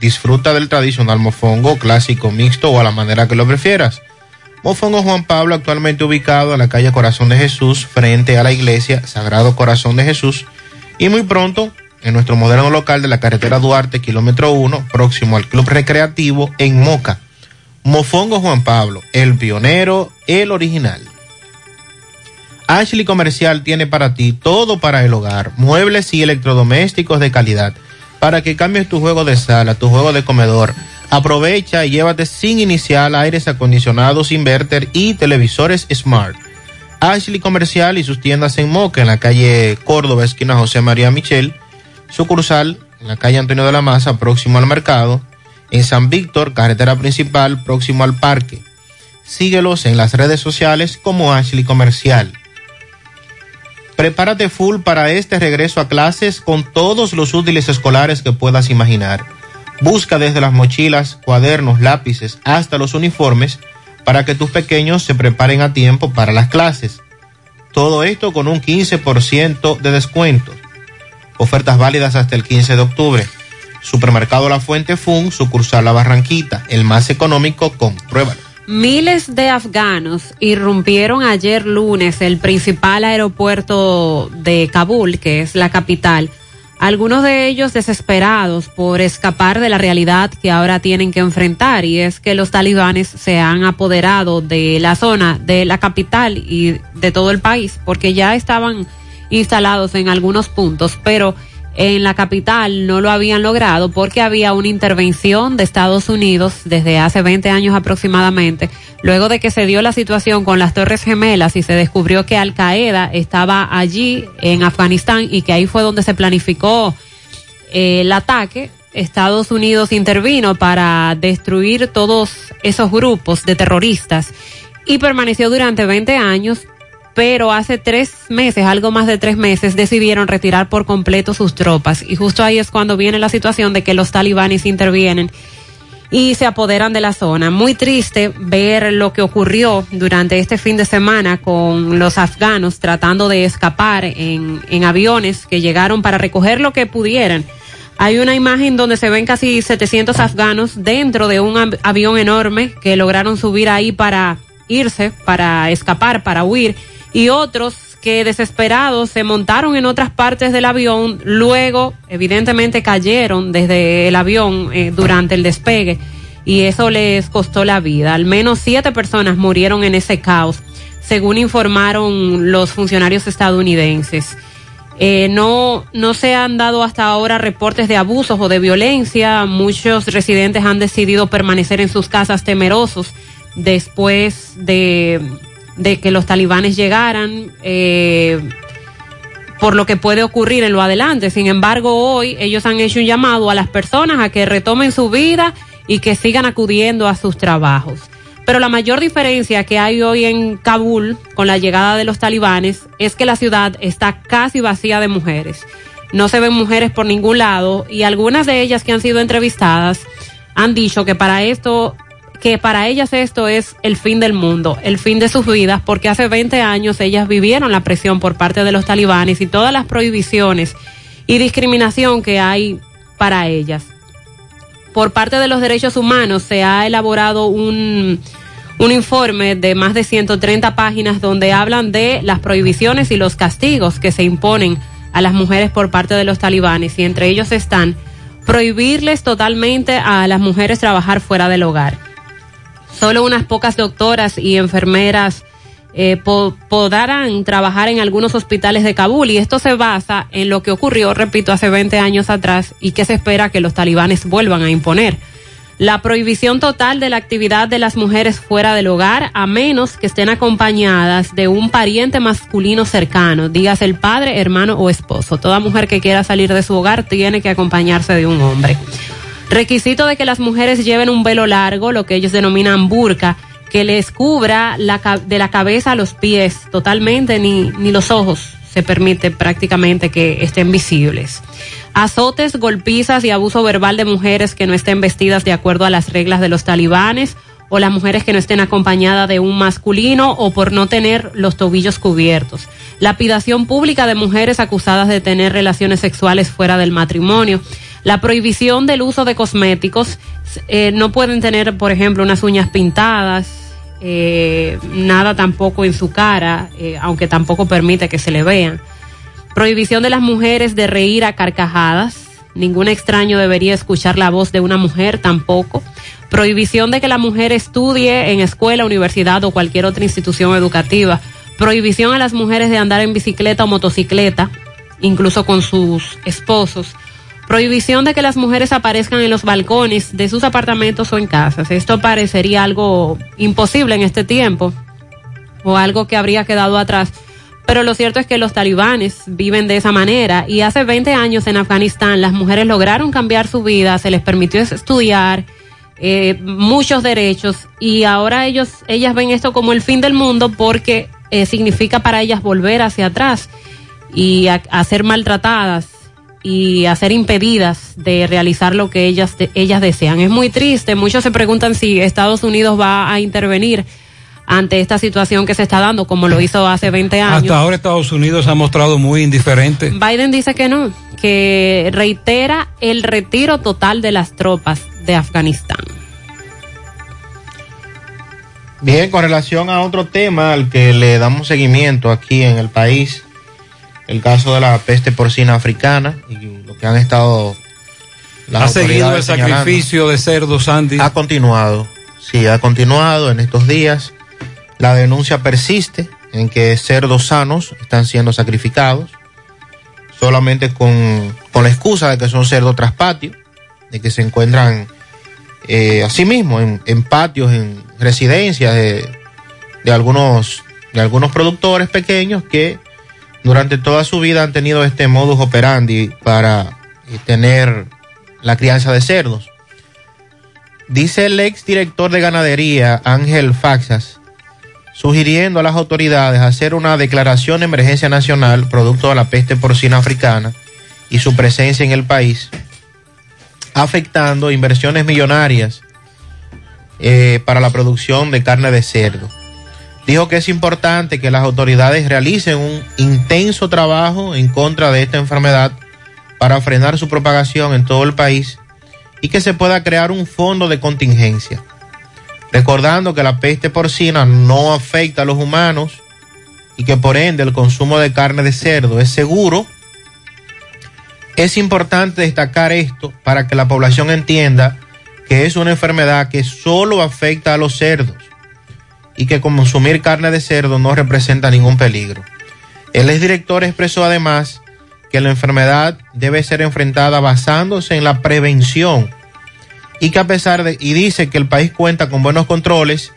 Disfruta del tradicional mofongo clásico mixto o a la manera que lo prefieras. Mofongo Juan Pablo actualmente ubicado en la calle Corazón de Jesús frente a la iglesia Sagrado Corazón de Jesús y muy pronto en nuestro moderno local de la carretera Duarte kilómetro 1 próximo al Club Recreativo en Moca. Mofongo Juan Pablo, el pionero, el original. Ashley Comercial tiene para ti todo para el hogar, muebles y electrodomésticos de calidad, para que cambies tu juego de sala, tu juego de comedor. Aprovecha y llévate sin inicial aires acondicionados, inverter y televisores smart. Ashley Comercial y sus tiendas en Moca, en la calle Córdoba, esquina José María Michel, sucursal en la calle Antonio de la Maza, próximo al mercado, en San Víctor, carretera principal, próximo al parque. Síguelos en las redes sociales como Ashley Comercial. Prepárate full para este regreso a clases con todos los útiles escolares que puedas imaginar. Busca desde las mochilas, cuadernos, lápices hasta los uniformes para que tus pequeños se preparen a tiempo para las clases. Todo esto con un 15% de descuento. Ofertas válidas hasta el 15 de octubre. Supermercado La Fuente Fun, sucursal La Barranquita, el más económico, compruébalo. Miles de afganos irrumpieron ayer lunes el principal aeropuerto de Kabul, que es la capital. Algunos de ellos desesperados por escapar de la realidad que ahora tienen que enfrentar y es que los talibanes se han apoderado de la zona de la capital y de todo el país porque ya estaban instalados en algunos puntos, pero en la capital no lo habían logrado porque había una intervención de Estados Unidos desde hace 20 años aproximadamente, luego de que se dio la situación con las Torres Gemelas y se descubrió que Al Qaeda estaba allí en Afganistán y que ahí fue donde se planificó eh, el ataque. Estados Unidos intervino para destruir todos esos grupos de terroristas y permaneció durante 20 años pero hace tres meses, algo más de tres meses, decidieron retirar por completo sus tropas. Y justo ahí es cuando viene la situación de que los talibanes intervienen y se apoderan de la zona. Muy triste ver lo que ocurrió durante este fin de semana con los afganos tratando de escapar en, aviones que llegaron para recoger lo que pudieran. Hay una imagen donde se ven casi 700 afganos dentro de un avión enorme que lograron subir ahí para irse, para escapar, para huir, y otros que desesperados se montaron en otras partes del avión, luego evidentemente cayeron desde el avión eh, durante el despegue y eso les costó la vida. Al menos siete personas murieron en ese caos, según informaron los funcionarios estadounidenses. Eh, no, no se han dado hasta ahora reportes de abusos o de violencia. Muchos residentes han decidido permanecer en sus casas temerosos después de, de que los talibanes llegaran. eh, por lo que puede ocurrir en lo adelante. Sin embargo, hoy ellos han hecho un llamado a las personas a que retomen su vida y que sigan acudiendo a sus trabajos. Pero la mayor diferencia que hay hoy en Kabul con la llegada de los talibanes es que la ciudad está casi vacía de mujeres. No se ven mujeres por ningún lado y algunas de ellas que han sido entrevistadas han dicho que para esto que para ellas esto es el fin del mundo, el fin de sus vidas, porque hace 20 años ellas vivieron la presión por parte de los talibanes y todas las prohibiciones y discriminación que hay para ellas. Por parte de los derechos humanos se ha elaborado un, un informe de más de 130 páginas donde hablan de las prohibiciones y los castigos que se imponen a las mujeres por parte de los talibanes y entre ellos están prohibirles totalmente a las mujeres trabajar fuera del hogar. Solo unas pocas doctoras y enfermeras eh, po- podrán trabajar en algunos hospitales de Kabul y esto se basa en lo que ocurrió, repito, hace 20 años atrás y que se espera que los talibanes vuelvan a imponer. La prohibición total de la actividad de las mujeres fuera del hogar, a menos que estén acompañadas de un pariente masculino cercano, dígase el padre, hermano o esposo. Toda mujer que quiera salir de su hogar tiene que acompañarse de un hombre. Requisito de que las mujeres lleven un velo largo, lo que ellos denominan burka, que les cubra de la cabeza a los pies totalmente, ni, ni los ojos se permite prácticamente que estén visibles. Azotes, golpizas y abuso verbal de mujeres que no estén vestidas de acuerdo a las reglas de los talibanes o las mujeres que no estén acompañadas de un masculino o por no tener los tobillos cubiertos. Lapidación pública de mujeres acusadas de tener relaciones sexuales fuera del matrimonio. La prohibición del uso de cosméticos. eh, no pueden tener, por ejemplo, unas uñas pintadas, eh, nada tampoco en su cara, eh, aunque tampoco permite que se le vean. Prohibición de las mujeres de reír a carcajadas. Ningún extraño debería escuchar la voz de una mujer tampoco. Prohibición de que la mujer estudie en escuela, universidad o cualquier otra institución educativa. Prohibición a las mujeres de andar en bicicleta o motocicleta, incluso con sus esposos. Prohibición de que las mujeres aparezcan en los balcones de sus apartamentos o en casas. Esto parecería algo imposible en este tiempo o algo que habría quedado atrás. Pero lo cierto es que los talibanes viven de esa manera y hace 20 años en Afganistán las mujeres lograron cambiar su vida, se les permitió estudiar eh, muchos derechos y ahora ellos, ellas ven esto como el fin del mundo porque eh, significa para ellas volver hacia atrás y a, a ser maltratadas y a ser impedidas de realizar lo que ellas, de- ellas desean. Es muy triste, muchos se preguntan si Estados Unidos va a intervenir ante esta situación que se está dando, como lo hizo hace 20 años. Hasta ahora Estados Unidos se ha mostrado muy indiferente. Biden dice que no, que reitera el retiro total de las tropas de Afganistán. Bien, con relación a otro tema al que le damos seguimiento aquí en el país, el caso de la peste porcina africana y lo que han estado las ha seguido el señalando. sacrificio de cerdos, Andy. Ha continuado, sí, ha continuado en estos días. La denuncia persiste en que cerdos sanos están siendo sacrificados solamente con, con la excusa de que son cerdos tras patio, de que se encuentran eh, así mismo en, en patios, en residencias de, de algunos, de algunos productores pequeños que durante toda su vida han tenido este modus operandi para eh, tener la crianza de cerdos. Dice el ex director de ganadería, Ángel Faxas, sugiriendo a las autoridades hacer una declaración de emergencia nacional producto de la peste porcina africana y su presencia en el país, afectando inversiones millonarias eh, para la producción de carne de cerdo. Dijo que es importante que las autoridades realicen un intenso trabajo en contra de esta enfermedad para frenar su propagación en todo el país y que se pueda crear un fondo de contingencia. Recordando que la peste porcina no afecta a los humanos y que por ende el consumo de carne de cerdo es seguro, es importante destacar esto para que la población entienda que es una enfermedad que solo afecta a los cerdos y que consumir carne de cerdo no representa ningún peligro. El exdirector expresó además que la enfermedad debe ser enfrentada basándose en la prevención y que a pesar de, y dice que el país cuenta con buenos controles,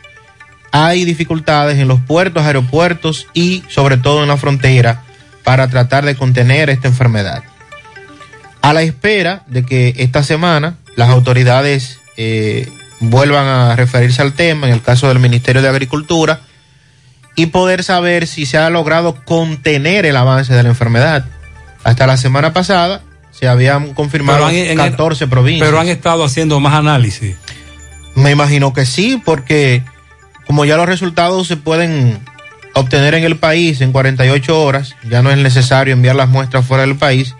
hay dificultades en los puertos, aeropuertos y sobre todo en la frontera para tratar de contener esta enfermedad. A la espera de que esta semana las autoridades eh, vuelvan a referirse al tema, en el caso del Ministerio de Agricultura, y poder saber si se ha logrado contener el avance de la enfermedad. Hasta la semana pasada se habían confirmado han- en- 14 provincias. Pero han estado haciendo más análisis. Me imagino que sí, porque como ya los resultados se pueden obtener en el país en 48 horas, ya no es necesario enviar las muestras fuera del país.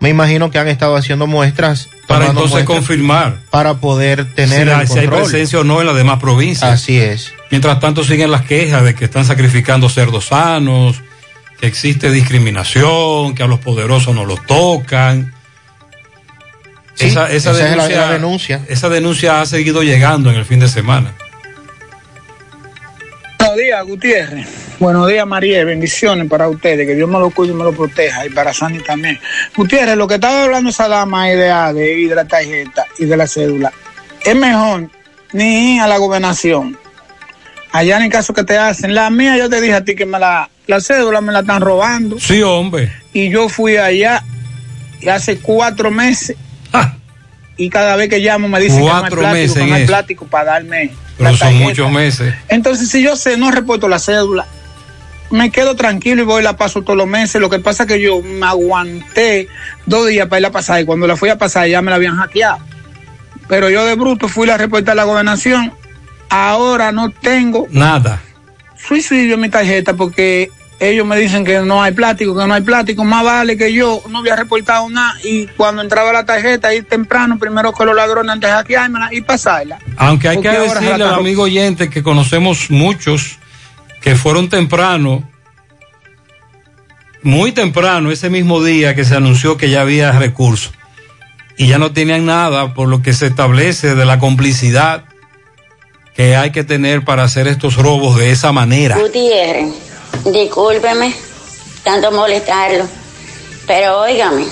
Me imagino que han estado haciendo muestras Para entonces muestras confirmar para poder tener si, el hay- si hay control. presencia o no en las demás provincias. Así es. Mientras tanto siguen las quejas de que están sacrificando cerdos sanos, que existe discriminación, que a los poderosos no los tocan. Sí, esa, esa esa es la- denuncia, la denuncia. Esa denuncia ha seguido llegando en el fin de semana. Buenos días, Gutiérrez. Buenos días, María. Bendiciones para ustedes. Que Dios me lo cuide y me lo proteja. Y para Sandy también. Gutiérrez, lo que estaba hablando esa dama ahí de ADE y de la tarjeta y de la cédula, es mejor ni ir a la gobernación. Allá en el caso que te hacen. La mía, yo te dije a ti que me la, la cédula me la están robando. Sí, hombre. Y yo fui allá y hace cuatro meses. Y cada vez que llamo me dicen que no hay plástico, que no hay plástico para darme Pero la son muchos meses. Entonces, si yo sé, no reporto la cédula, me quedo tranquilo y voy y la paso todos los meses. Lo que pasa es que yo me aguanté dos días para ir a pasar y cuando la fui a pasar ya me la habían hackeado. Pero yo de bruto fui a reportar a la gobernación. Ahora no tengo Nada. suicidio en mi tarjeta porque ellos me dicen que no hay plástico, que no hay plástico. Más vale que yo no había reportado nada y cuando entraba la tarjeta, ir temprano, primero que los ladrones antes de hackeármela y pasarla. Aunque hay que Porque decirle al amigo oyente que conocemos muchos que fueron temprano, muy temprano, ese mismo día que se anunció que ya había recursos y ya no tenían nada por lo que se establece de la complicidad que hay que tener para hacer estos robos de esa manera. Gutiérrez, discúlpeme tanto molestarlo, pero óigame,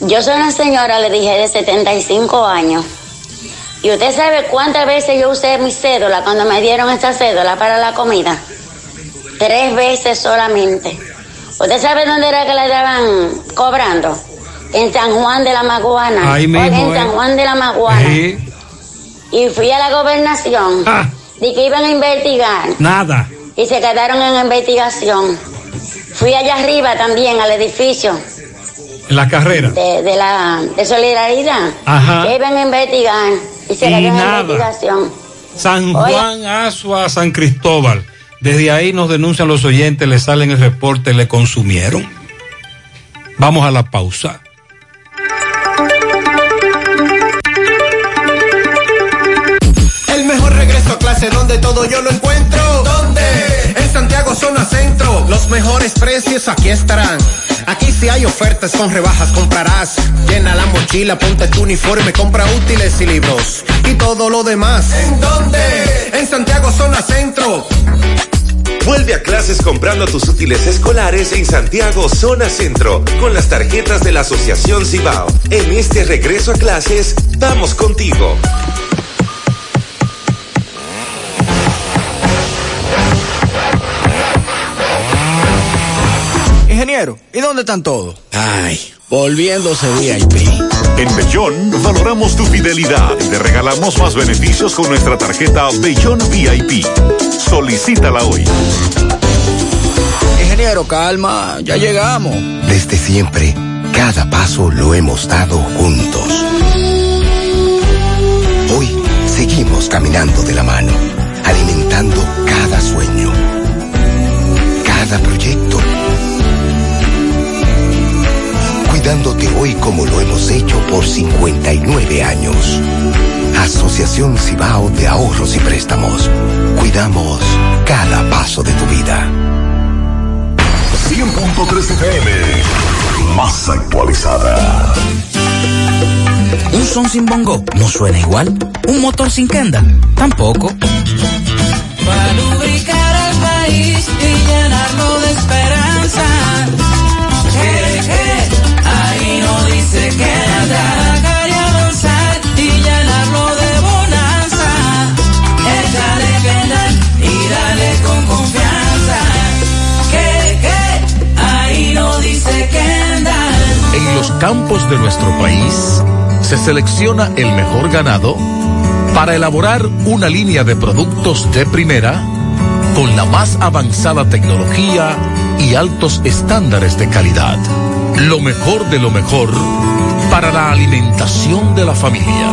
yo soy una señora, le dije, de 75 años. ¿Y usted sabe cuántas veces yo usé mi cédula cuando me dieron esta cédula para la comida? Tres veces solamente. ¿Usted sabe dónde era que la estaban cobrando? En San Juan de la Maguana. Ahí mismo, en San ¿eh? Juan de la Maguana. Sí, Y fui a la gobernación. De que iban a investigar nada. Y se quedaron en investigación. Fui allá arriba también al edificio En la carrera. de, de la de solidaridad. Ajá. Que iban a investigar y se Y quedaron nada. en investigación. San Oye. Juan, Asua, San Cristóbal. Desde ahí nos denuncian los oyentes, le salen el reporte, le consumieron. Vamos a la pausa. El mejor regreso a clase donde todo yo lo. Zona Centro. Los mejores precios aquí estarán. Aquí si hay ofertas con rebajas comprarás. Llena la mochila, ponte tu uniforme, compra útiles y libros. Y todo lo demás. ¿En dónde? En Santiago Zona Centro. Vuelve a clases comprando tus útiles escolares en Santiago Zona Centro con las tarjetas de la Asociación Cibao. En este regreso a clases, vamos contigo. ¿Y dónde están todos? Ay, volviéndose VIP. En Bellón valoramos tu fidelidad y te regalamos más beneficios con nuestra tarjeta Bellón VIP. Solicítala hoy. Ingeniero, calma, ya llegamos. Desde siempre, cada paso lo hemos dado juntos. Hoy seguimos caminando de la mano, alimentando cada sueño, cada proyecto, cuidándote hoy como lo hemos hecho por 59 años. Asociación Cibao de Ahorros y Préstamos. Cuidamos cada paso de tu vida. 100.3 FM, más actualizada. Un son sin bongo no suena igual. Un motor sin kenda tampoco. Para lubricar el país y llenarlo de esperanza. Que, dice queda. Y llenarlo de bonanza. Échale y dale con confianza. En los campos de nuestro país se selecciona el mejor ganado para elaborar una línea de productos de primera con la más avanzada tecnología y altos estándares de calidad. Lo mejor de lo mejor para la alimentación de la familia.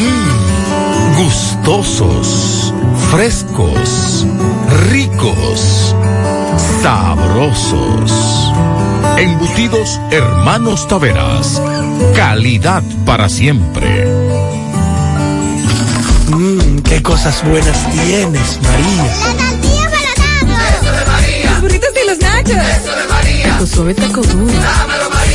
Mm, gustosos, frescos, ricos, sabrosos. Embutidos Hermanos Taveras. Calidad para siempre. Mmm, qué cosas buenas tienes, María. La tortilla para Eso de María. Los burritos y los nachos. Eso de María. Tu suave taco duro. Dámelo, María.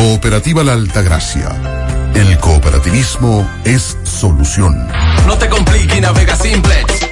Cooperativa La Altagracia. El cooperativismo es solución. No te compliques navega simplex.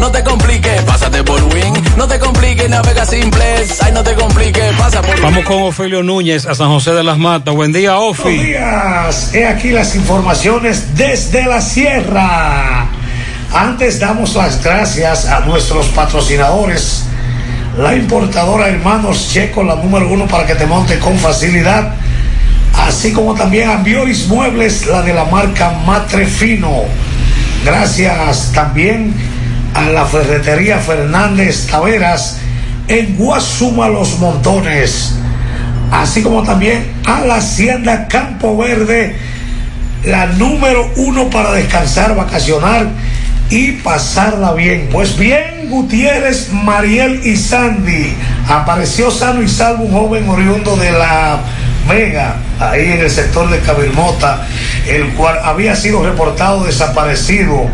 No te compliques, pásate por Win. No te compliques, navega simplex. Ay, no te compliques, pasa por Vamos con Ofelio Núñez a San José de las Matas. Buen día, Ofi. Buenos días. He aquí las informaciones desde la sierra. Antes damos las gracias a nuestros patrocinadores. La importadora Hermanos Checo, la número uno para que te monte con facilidad. Así como también a Bioris Muebles, la de la marca Matre Fino. Gracias también a la ferretería Fernández Taveras en Guasuma Los Montones. Así como también a la Hacienda Campo Verde, la número uno para descansar, vacacionar y pasarla bien. Pues bien, Gutiérrez, Mariel y Sandy. Apareció sano y salvo un joven oriundo de la Vega, ahí en el sector de Cabirmota, el cual había sido reportado desaparecido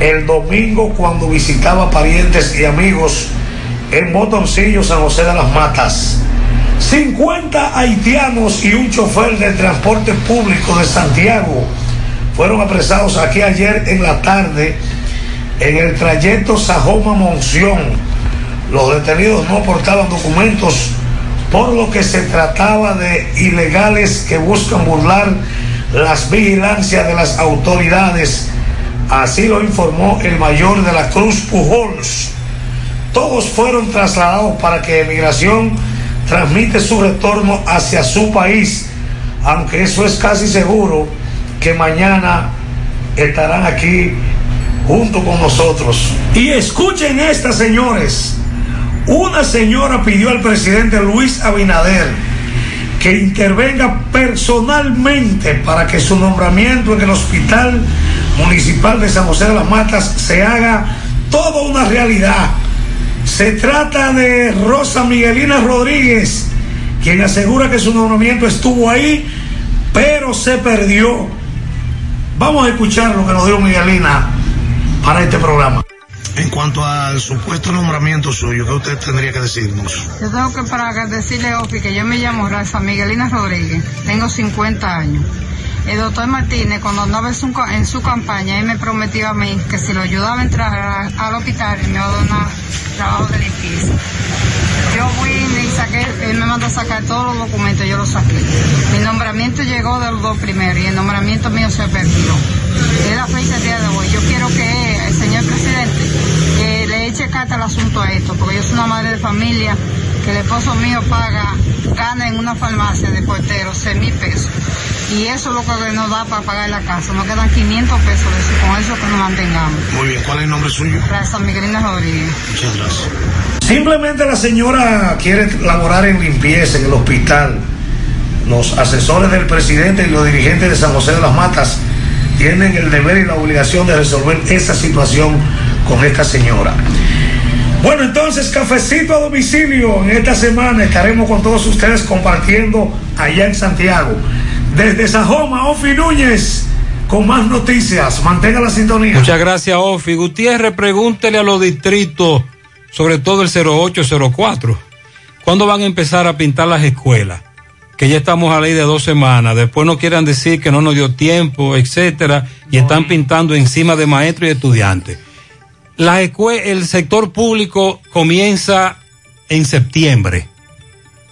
el domingo cuando visitaba parientes y amigos en Botoncillo, San José de las Matas. 50 haitianos y un chofer de transporte público de Santiago fueron apresados aquí ayer en la tarde en el trayecto Sajoma-Monción. Los detenidos no portaban documentos, por lo que se trataba de ilegales que buscan burlar las vigilancias de las autoridades. Así lo informó el mayor de la Cruz Pujols. Todos fueron trasladados para que Emigración transmite su retorno hacia su país, aunque eso es casi seguro que mañana estarán aquí junto con nosotros. Y escuchen esta, señores. Una señora pidió al presidente Luis Abinader que intervenga personalmente para que su nombramiento en el Hospital Municipal de San José de las Matas se haga toda una realidad. Se trata de Rosa Miguelina Rodríguez, quien asegura que su nombramiento estuvo ahí, pero se perdió. Vamos a escuchar lo que nos dio Miguelina para este programa. En cuanto al supuesto nombramiento suyo, ¿qué usted tendría que decirnos? Yo tengo que para decirle, Ofi, que yo me llamo Raza Miguelina Rodríguez, tengo 50 años. El doctor Martínez, cuando andaba en su, en su campaña, él me prometió a mí que si lo ayudaba a entrar al hospital, me iba a donar trabajo de limpieza. Yo fui y saqué, él me mandó a sacar todos los documentos, yo los saqué. Mi nombramiento llegó de los dos primeros y el nombramiento mío se perdió. Es la fecha día de hoy. Yo quiero que el señor presidente le eche carta al asunto a esto, porque yo soy una madre de familia que el esposo mío paga, gana en una farmacia de portero seis mil pesos. Y eso es lo que nos da para pagar la casa. Nos quedan 500 pesos de eso, con eso que nos mantengamos. Muy bien, ¿cuál es el nombre suyo? Gracias, Miguelina Rodríguez. Muchas gracias. Simplemente la señora quiere laborar en limpieza en el hospital. Los asesores del presidente y los dirigentes de San José de las Matas tienen el deber y la obligación de resolver esa situación con esta señora. Bueno, entonces, cafecito a domicilio. En esta semana estaremos con todos ustedes compartiendo allá en Santiago. Desde Sajoma, Ofi Núñez, con más noticias. Mantenga la sintonía. Muchas gracias, Ofi. Gutiérrez, pregúntele a los distritos, sobre todo el 0804, ¿cuándo van a empezar a pintar las escuelas? Que ya estamos a ley de dos semanas. Después no quieran decir que no nos dio tiempo, etcétera, y están pintando encima de maestros y estudiantes. La el sector público comienza en septiembre.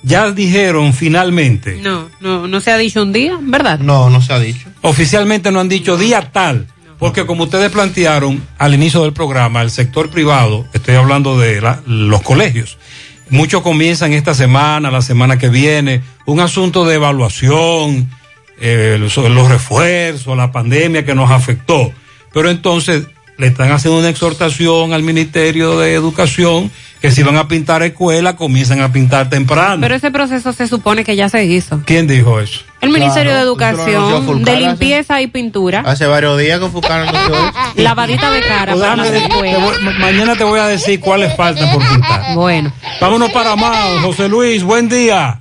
Ya dijeron finalmente. No, no, no se ha dicho un día, ¿verdad? No, no se ha dicho. Oficialmente no han dicho día tal, porque como ustedes plantearon al inicio del programa, el sector privado, estoy hablando de la- los colegios, muchos comienzan esta semana, la semana que viene, un asunto de evaluación, eh, los, los refuerzos, la pandemia que nos afectó, pero entonces le están haciendo una exhortación al Ministerio de Educación que si van a pintar escuelas, comienzan a pintar temprano. Pero ese proceso se supone que ya se hizo. ¿Quién dijo eso? El Ministerio Claro, de Educación, Fulcar de hace- limpieza y pintura, Hace varios días que Fulcar eso. lavadita de cara para las Te voy- mañana te voy a decir cuáles faltan por pintar. Bueno. Vámonos para Mao, José Luis, buen día.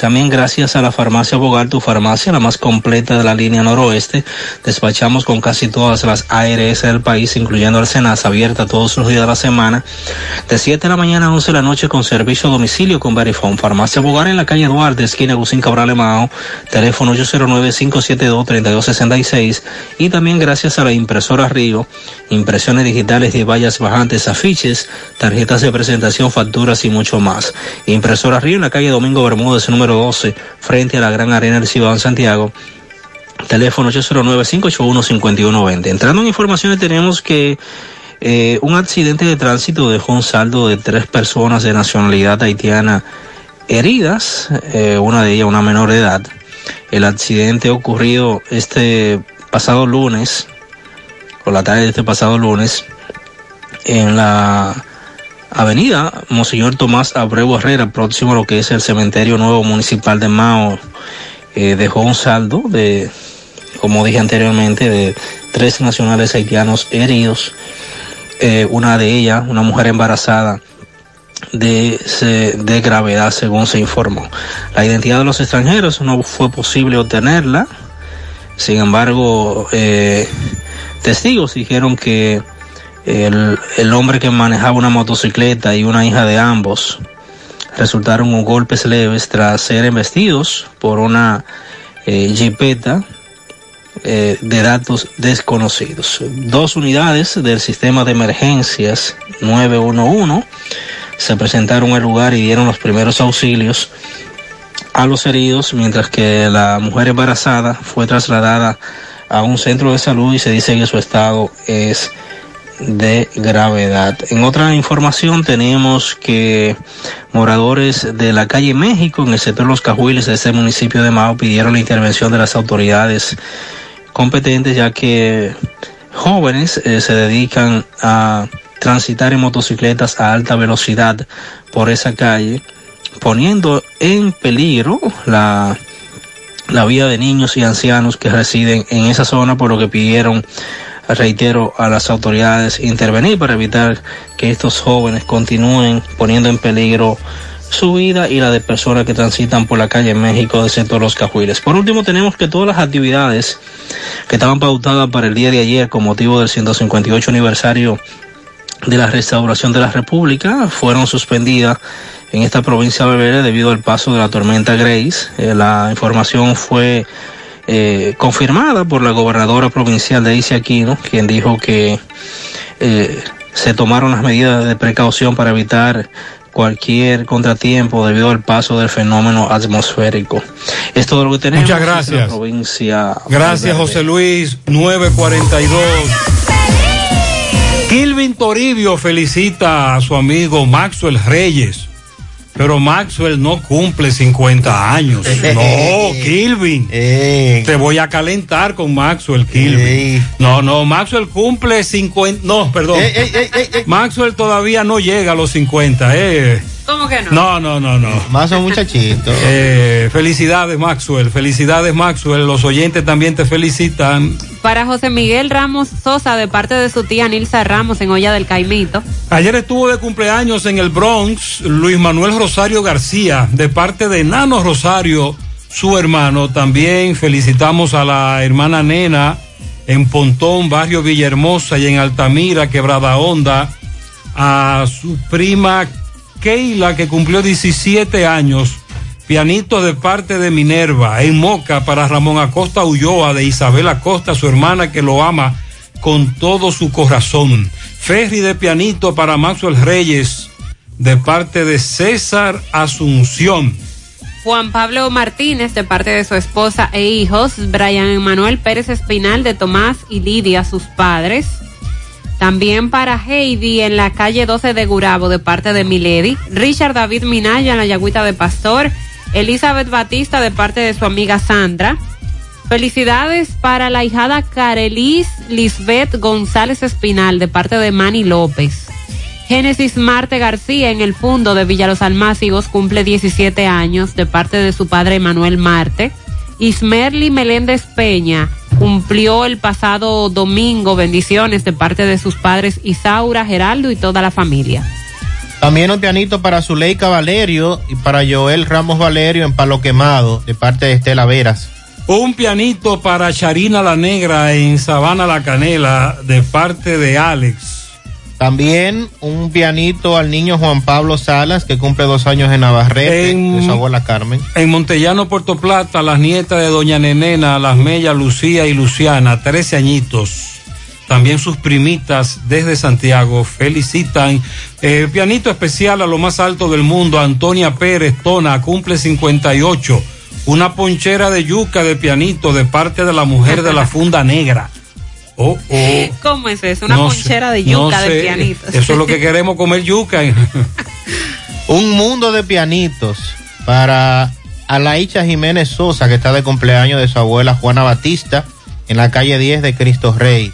También gracias a la farmacia Bogar, tu farmacia, la más completa de la línea noroeste, despachamos con casi todas las ARS del país, incluyendo el Senasa, abierta todos los días de la semana, de 7 de la mañana a 11 de la noche con servicio a domicilio con Verifone. Farmacia Bogar en la calle Duarte, esquina Gusín Cabral Mao, teléfono 809-572-3266 y también gracias a la impresora Río, impresiones digitales de vallas bajantes, afiches, tarjetas de presentación, facturas y mucho más. Impresora Río en la calle Domingo Bermúdez, número 12, frente a la Gran Arena del Cibao en Santiago. Teléfono 809-581-5120. Entrando en informaciones tenemos que eh, un accidente de tránsito dejó un saldo de tres personas de nacionalidad haitiana heridas, eh, una de ellas una menor de edad. El accidente ocurrido este pasado lunes, por la tarde de este pasado lunes, en la avenida Monseñor Tomás Abreu Herrera, próximo a lo que es el cementerio nuevo municipal de Mao, eh, dejó un saldo de, como dije anteriormente, de tres nacionales haitianos heridos. Eh, una de ellas, una mujer embarazada, de, de gravedad, según se informó. La identidad de los extranjeros no fue posible obtenerla. Sin embargo, eh, testigos dijeron que el, el hombre que manejaba una motocicleta y una hija de ambos resultaron con golpes leves tras ser embestidos por una eh, jipeta eh, de datos desconocidos. Dos unidades del sistema de emergencias 911 se presentaron al lugar y dieron los primeros auxilios a los heridos, mientras que la mujer embarazada fue trasladada a un centro de salud y se dice que su estado es de gravedad. En otra información tenemos que moradores de la calle México, en el sector Los Cajuiles de ese municipio de Mao, pidieron la intervención de las autoridades competentes ya que jóvenes eh, se dedican a transitar en motocicletas a alta velocidad por esa calle, poniendo en peligro la, la vida de niños y ancianos que residen en esa zona, por lo que pidieron reitero a las autoridades intervenir para evitar que estos jóvenes continúen poniendo en peligro su vida y la de personas que transitan por la calle en México del de los Cajuiles. Por último, tenemos que todas las actividades que estaban pautadas para el día de ayer con motivo del 158 aniversario de la restauración de la República fueron suspendidas en esta provincia de Bebere debido al paso de la tormenta Grace. Eh, la información fue eh, confirmada por la gobernadora provincial de Isi Aquino, quien dijo que eh, se tomaron las medidas de precaución para evitar cualquier contratiempo debido al paso del fenómeno atmosférico. Es todo lo que tenemos. Muchas gracias. Provincia Gracias, José Luis. 942. Kilvin Toribio felicita a su amigo Maxwell Reyes. Pero Maxwell no cumple 50 años. No, Kilvin. Te voy a calentar con Maxwell, Kilvin. No, no, Maxwell cumple 50. No, perdón. Maxwell todavía no llega a los 50. Eh. ¿Cómo que no? No, no, no, no. Más un muchachito. Eh, felicidades, Maxwell. Felicidades, Maxwell. Los oyentes también te felicitan. Para José Miguel Ramos Sosa, de parte de su tía Nilsa Ramos en Olla del Caimito. Ayer estuvo de cumpleaños en el Bronx Luis Manuel Rosario García, de parte de Nano Rosario, su hermano. También felicitamos a la hermana Nena en Pontón, Barrio Villahermosa y en Altamira, Quebrada Honda, a su prima Keila, que cumplió 17 años. Pianito de parte de Minerva, en Moca para Ramón Acosta Ulloa, de Isabel Acosta, su hermana que lo ama con todo su corazón. Ferry de pianito para Maxwell Reyes, de parte de César Asunción. Juan Pablo Martínez, de parte de su esposa e hijos. Brian Emanuel Pérez Espinal, de Tomás y Lidia, sus padres. También para Heidi en la calle 12 de Gurabo, de parte de Milady. Richard David Minaya en la Yagüita de Pastor. Elizabeth Batista, de parte de su amiga Sandra. Felicidades para la hijada Carelis Lisbeth González Espinal, de parte de Manny López. Génesis Marte García en el Fundo de Villa Los Almácigos cumple 17 años de parte de su padre Manuel Marte. Ismerly Meléndez Peña cumplió el pasado domingo bendiciones de parte de sus padres Isaura, Geraldo y toda la familia. También un pianito para Zuleika Valerio y para Joel Ramos Valerio en Palo Quemado, de parte de Estela Veras. Un pianito para Charina la Negra en Sabana La Canela, de parte de Alex. También un pianito al niño Juan Pablo Salas, que cumple dos años en Navarrete, En- de su abuela Carmen. En Montellano, Puerto Plata, las nietas de Doña Nenena, las mellas Lucía y Luciana, 13 añitos. También sus primitas desde Santiago felicitan. Eh, pianito especial a lo más alto del mundo, Antonia Pérez Tona, cumple 58. Una ponchera de yuca de pianito de parte de la mujer de la funda negra. Oh, oh. ¿Cómo es eso? Una No sé, ponchera de no yuca sé. de pianitos. Eso es lo que queremos comer yuca. Un mundo de pianitos para Alaicha Jiménez Sosa, que está de cumpleaños de su abuela Juana Batista, en la calle 10 de Cristo Rey.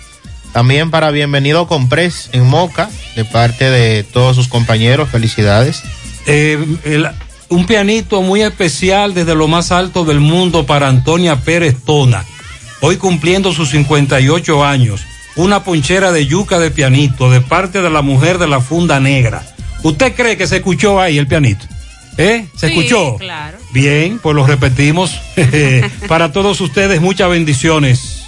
También para Bienvenido Comprés en Moca, de parte de todos sus compañeros. Felicidades. Eh, el- un pianito muy especial desde lo más alto del mundo para Antonia Pérez Tona. Hoy cumpliendo sus 58 años. Una ponchera de yuca de pianito de parte de la mujer de la funda negra. ¿Usted cree que se escuchó ahí el pianito? ¿Eh? ¿Se Sí, escuchó? claro. Bien, pues lo repetimos. para todos ustedes, muchas bendiciones.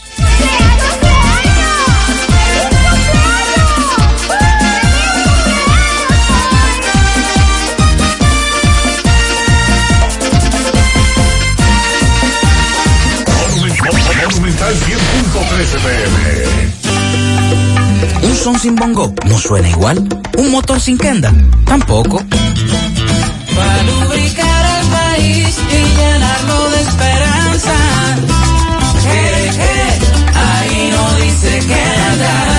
Son sin bongo no suena igual. Un motor sin kenda tampoco. Para lubricar el país y llenarlo de esperanza. Eh, eh, ahí no dice Kendall.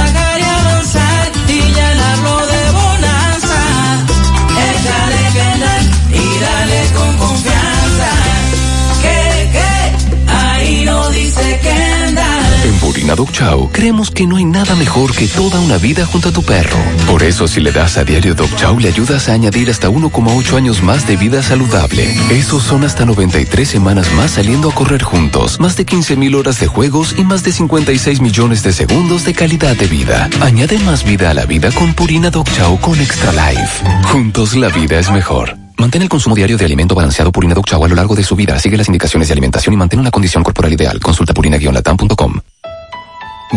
Purina Dog Chow creemos que no hay nada mejor que toda una vida junto a tu perro. Por eso si le das a diario Dog Chow le ayudas a añadir hasta 1,8 años más de vida saludable. Esos son hasta 93 semanas más saliendo a correr juntos, más de 15 mil horas de juegos y más de 56 millones de segundos de calidad de vida. Añade más vida a la vida con Purina Dog Chow con Extra Life. Juntos la vida es mejor. Mantén el consumo diario de alimento balanceado Purina Dog Chow a lo largo de su vida. Sigue las indicaciones de alimentación y mantén una condición corporal ideal. Consulta purina-latam.com.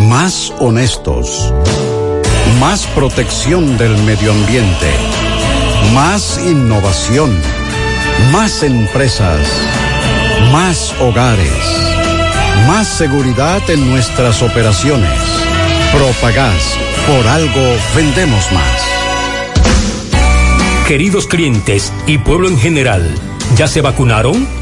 Más honestos. Más protección del medio ambiente. Más innovación. Más empresas. Más hogares. Más seguridad en nuestras operaciones. Propagás. Por algo vendemos más. Queridos clientes y pueblo en general, ¿ya se vacunaron?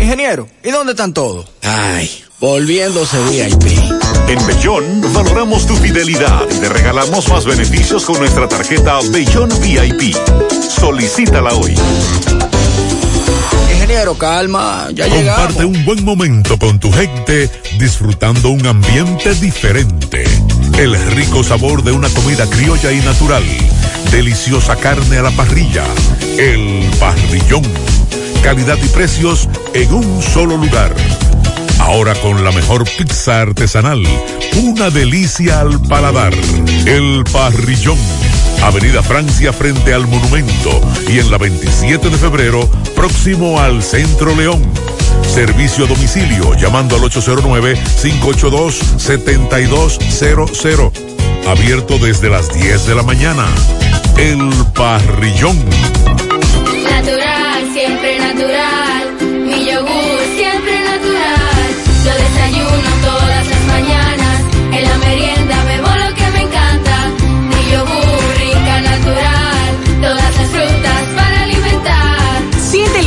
Ingeniero, ¿y dónde están todos? Ay, volviéndose VIP. En Bellón valoramos tu fidelidad y te regalamos más beneficios con nuestra tarjeta Bellón VIP. Solicítala hoy. Ingeniero, calma, ya llegamos. Comparte un buen momento con tu gente disfrutando un ambiente diferente. El rico sabor de una comida criolla y natural. Deliciosa carne a la parrilla. El parrillón. Calidad y precios en un solo lugar. Ahora con la mejor pizza artesanal. Una delicia al paladar. El parrillón. Avenida Francia frente al monumento y en la 27 de febrero próximo al Centro León. Servicio a domicilio llamando al 809-582-7200. Abierto desde las 10 de la mañana. El parrillón.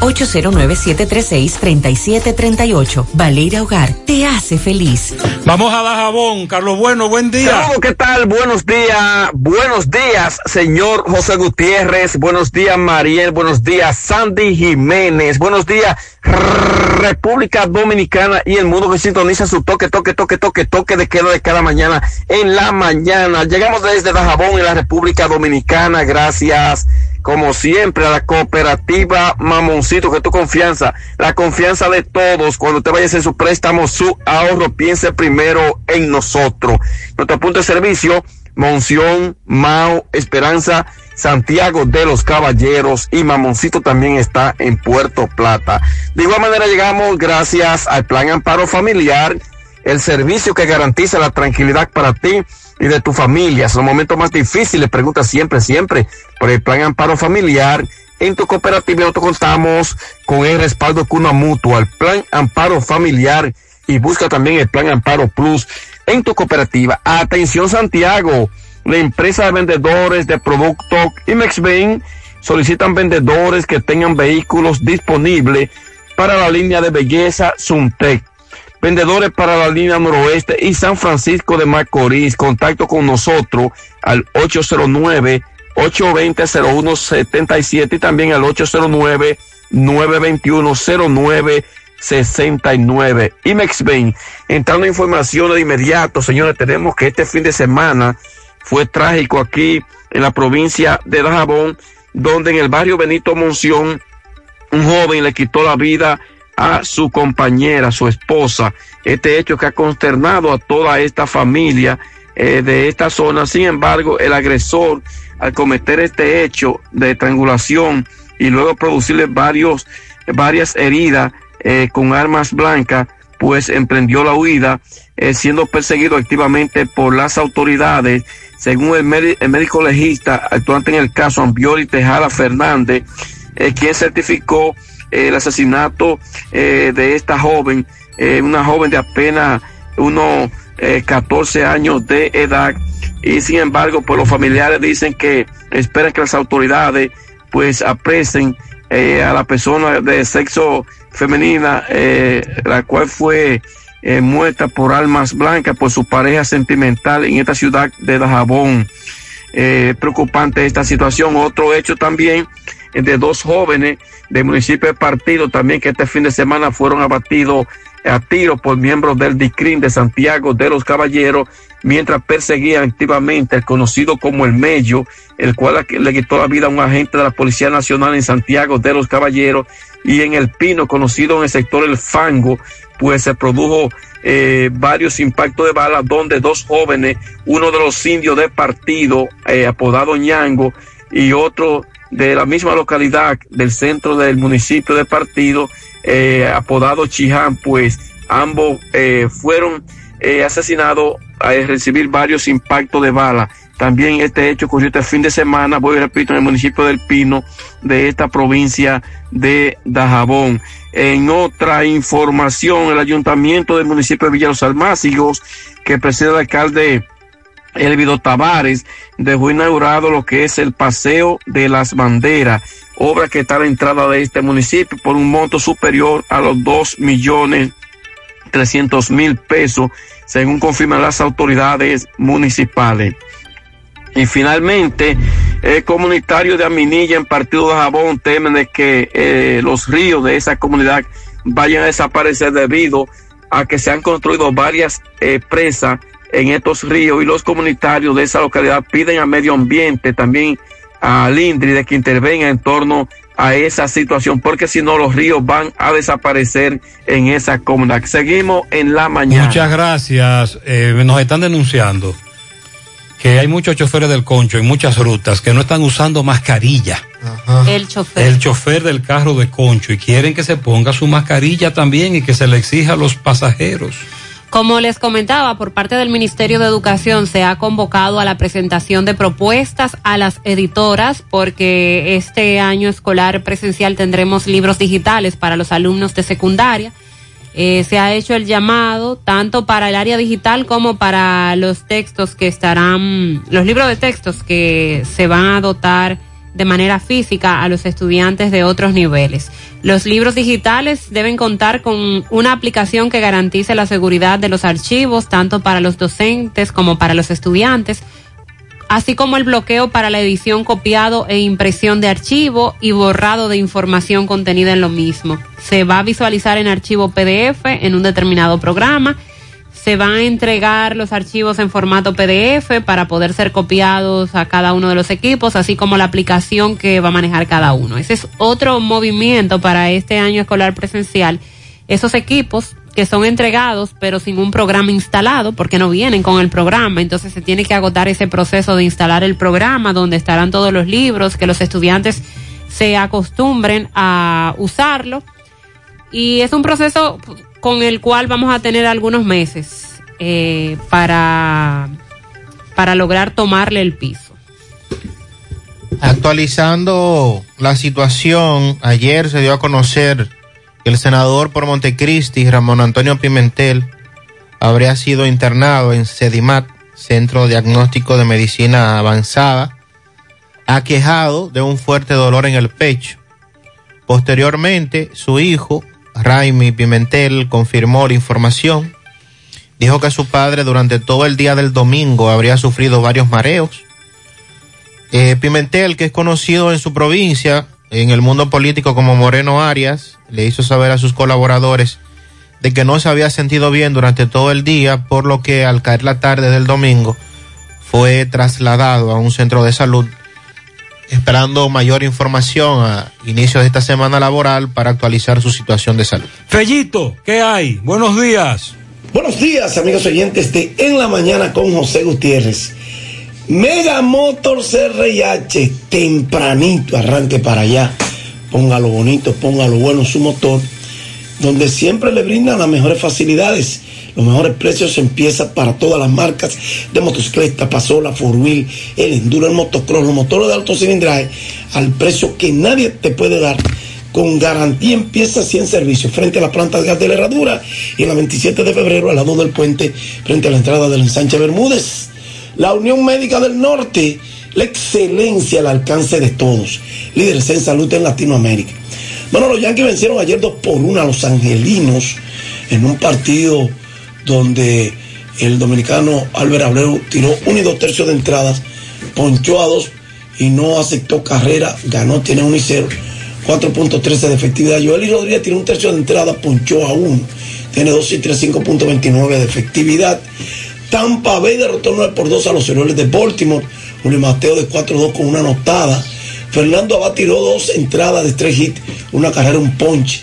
809-736-3738. Valeira Hogar te hace feliz. Vamos a Dajabón. Carlos Bueno, buen día. Saludos, ¿qué tal? Buenos días. Buenos días, señor José Gutiérrez. Buenos días, Mariel. Buenos días, Sandy Jiménez. Buenos días, República Dominicana y el mundo que sintoniza su toque, toque, toque, toque, toque de queda de cada mañana en la mañana. Llegamos desde Dajabón en la República Dominicana. Gracias como siempre, a la cooperativa Mamoncito, que tu confianza, la confianza de todos, cuando te vayas en su préstamo, su ahorro, piense primero en nosotros. Nuestro punto de servicio, Monción, Mao, Esperanza, Santiago de los Caballeros y Mamoncito también está en Puerto Plata. De igual manera llegamos gracias al Plan Amparo Familiar, el servicio que garantiza la tranquilidad para ti y de tu familia. Son momentos más difíciles, pregunta siempre, siempre por el plan amparo familiar En tu cooperativa nosotros contamos con el respaldo Cuna Mutua, el plan Amparo Familiar y busca también el plan Amparo Plus en tu cooperativa. Atención Santiago, la empresa de vendedores de productos Imexben solicitan vendedores que tengan vehículos disponibles para la línea de belleza Suntec. Vendedores para la línea noroeste y San Francisco de Macorís. Contacto con nosotros al 809 820-0177 y también al 809-921-0969. IMEXBAN, entrando información de inmediato, señores, tenemos que este fin de semana fue trágico aquí en la provincia de Dajabón, donde en el barrio Benito Monción, un joven le quitó la vida a su compañera, su esposa. Este hecho que ha consternado a toda esta familia eh, de esta zona. Sin embargo, el agresor al cometer este hecho de estrangulación y luego producirle varios, varias heridas eh, con armas blancas, pues emprendió la huida, eh, siendo perseguido activamente por las autoridades. Según el, médico legista actuante en el caso, Ambiori Tejada Fernández, eh, quien certificó el asesinato de esta joven, una joven de apenas unos 14 años de edad, y sin embargo, pues los familiares dicen que esperan que las autoridades pues apresen eh, a la persona de sexo femenina, eh, la cual fue eh, muerta por armas blancas por su pareja sentimental en esta ciudad de Dajabón. preocupante esta situación. Otro hecho también de dos jóvenes del municipio de Partido también que este fin de semana fueron abatidos a tiro por miembros del DICRIN de Santiago de los Caballeros mientras perseguían activamente al conocido como el Mello, el cual le quitó la vida a un agente de la Policía Nacional en Santiago de los Caballeros y en el Pino, conocido en el sector El Fango, pues se produjo eh, varios impactos de balas donde dos jóvenes, uno de los indios de partido, eh, apodado Ñango, y otro de la misma localidad del centro del municipio de partido, eh, apodado Chiján, pues ambos fueron asesinados a recibir varios impactos de bala. También este hecho ocurrió este fin de semana, voy repito, en el municipio del Pino de esta provincia de Dajabón. En otra información, el ayuntamiento del municipio de Villa Los Almácigos, que preside el alcalde Elvido Tavares, dejó inaugurado lo que es el Paseo de las Banderas, obra que está a la entrada de este municipio por un monto superior a los dos millones trescientos mil pesos según confirman las autoridades municipales. Y finalmente, el comunitario de Aminilla en Partido de Jabón temen de que eh, los ríos de esa comunidad vayan a desaparecer debido a que se han construido varias presas en estos ríos y los comunitarios de esa localidad piden al medio ambiente también al INDRI de que intervenga en torno a esa situación, porque si no los ríos van a desaparecer en esa comunidad. Seguimos en la mañana. Muchas gracias. Eh, nos están denunciando que hay muchos choferes del concho en muchas rutas que no están usando mascarilla. El chofer. El chofer del carro de concho y quieren que se ponga su mascarilla también y que se le exija a los pasajeros. Como les comentaba, por parte del Ministerio de Educación se ha convocado a la presentación de propuestas a las editoras porque este año escolar presencial tendremos libros digitales para los alumnos de secundaria. Eh, se ha hecho el llamado tanto para el área digital como para los textos que estarán, los libros de textos que se van a dotar de manera física a los estudiantes de otros niveles. Los libros digitales deben contar con una aplicación que garantice la seguridad de los archivos, tanto para los docentes como para los estudiantes, así como el bloqueo para la edición, copiado e impresión de archivo y borrado de información contenida en lo mismo. Se va a visualizar en archivo PDF en un determinado programa se van a entregar los archivos en formato PDF para poder ser copiados a cada uno de los equipos, así como la aplicación que va a manejar cada uno. Ese es otro movimiento para este año escolar presencial. Esos equipos que son entregados pero sin un programa instalado porque no vienen con el programa, entonces se tiene que agotar ese proceso de instalar el programa donde estarán todos los libros, que los estudiantes se acostumbren a usarlo. Y es un proceso con el cual vamos a tener algunos meses eh, para, para lograr tomarle el piso. Actualizando la situación, ayer se dio a conocer el senador por Montecristi, Ramón Antonio Pimentel, habría sido internado en CEDIMAT, Centro Diagnóstico de Medicina Avanzada, aquejado de un fuerte dolor en el pecho. Posteriormente, su hijo, Raimi Pimentel, confirmó la información. Dijo que su padre durante todo el día del domingo habría sufrido varios mareos. Eh, Pimentel, que es conocido en su provincia, en el mundo político como Moreno Arias, le hizo saber a sus colaboradores de que no se había sentido bien durante todo el día, por lo que al caer la tarde del domingo fue trasladado a un centro de salud esperando mayor información a inicios de esta semana laboral para actualizar su situación de salud. Fellito, ¿qué hay? Buenos días. Buenos días, amigos oyentes de En la Mañana con José Gutiérrez. Mega Motor CRIH, tempranito, arranque para allá. Póngalo bonito, póngalo bueno su motor, donde siempre le brindan las mejores facilidades. Los mejores precios empiezan para todas las marcas de motocicleta, Pasola, Four Wheel, el Enduro, el Motocross, los motores de alto cilindraje, al precio que nadie te puede dar. Con garantía empieza 100 servicios frente a la planta de gas de la herradura y en la 27 de febrero al lado del puente frente a la entrada del ensanche Bermúdez. La Unión Médica del Norte, la excelencia al alcance de todos. Líderes en salud en Latinoamérica. Bueno, los Yankees vencieron ayer 2 por 1 a los Angelinos en un partido donde el dominicano Albert Abreu tiró uno y dos tercios de entradas, ponchó a dos y no aceptó carrera, ganó, tiene 1 y 0, 4.13 de efectividad. Joel Rodríguez tiró un tercio de entrada, ponchó a uno, tiene 2 y 3, 5.29 de efectividad. Tampa Bay derrotó 9 por 2 a los Orioles de Baltimore, un Mateo de 4-2 con una anotada. Fernando Abad tiró dos entradas de tres hits, una carrera, un punch.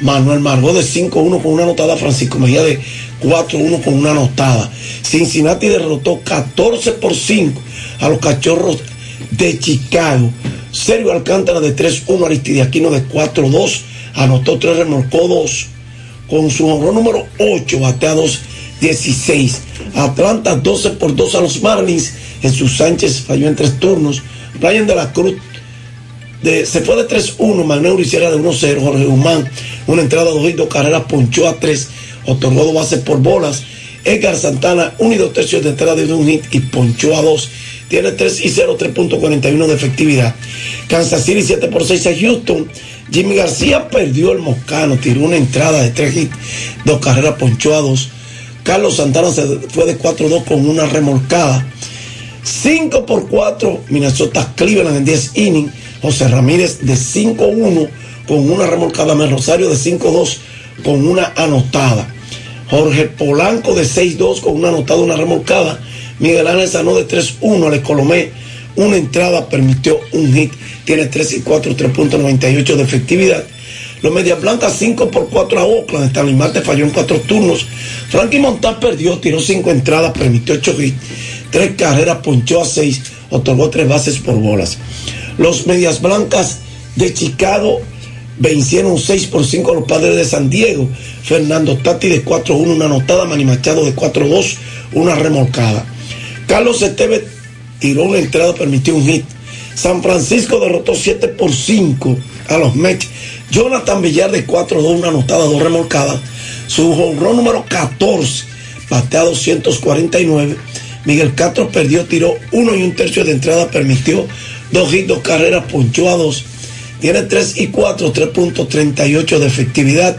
Manuel Margot de 5-1 con una anotada, Francisco Mejía de 4-1 con una anotada. Cincinnati derrotó 14 por 5 a los cachorros de Chicago. Sergio Alcántara de 3-1, Aristidiaquino de 4-2, anotó 3, remolcó 2. Con su honor número 8, bateados 16. Atlanta 12 por 2 a los Marlins. Jesús Sánchez falló en tres turnos. Brian de la Cruz de, se fue de 3-1. Magneo hiciera de 1-0. Jorge Guzmán, una entrada, dos y dos carreras, ponchó a 3. Otorgó dos bases por bolas. Edgar Santana, un y dos tercios de entrada de un hit y ponchó a 2. Tiene 3 y 0, 3.41 de efectividad. Kansas City 7 por 6 a Houston. Jimmy García perdió el moscano, tiró una entrada de 3 hits, dos carreras, ponchó a 2. Carlos Santana se fue de 4-2 con una remolcada. 5 por 4, Minnesota Cleveland en 10 innings. José Ramírez de 5-1 con una remolcada. Mel Rosario de 5-2 con una anotada. Jorge Polanco de 6-2 con una anotada, una remolcada. Miguel Ángel Sanó de 3-1 al Colomé. Una entrada permitió un hit. Tiene 3 y 4, 3.98 de efectividad. Los Medias Blancas 5 por 4 a Oakland. Stanley Marte falló en 4 turnos. Frankie Montán perdió, tiró 5 entradas, permitió 8 hits. 3 carreras, ponchó a 6, otorgó 3 bases por bolas. Los Medias Blancas de Chicago vencieron 6 por 5 a los padres de San Diego. Fernando Tati de 4-1, una anotada. Manny Machado de 4-2, una remolcada. Carlos Esteves tiró una entrada, permitió un hit. San Francisco derrotó 7 por 5 a los Mets. Jonathan Villar de 4-2, una anotada, dos remolcadas. Su honrón número 14, batea 249. Miguel Castro perdió, tiró uno y un tercio de entrada, permitió dos hits, dos carreras, ponchó a dos. Tiene 3 y 4, 3.38 de efectividad.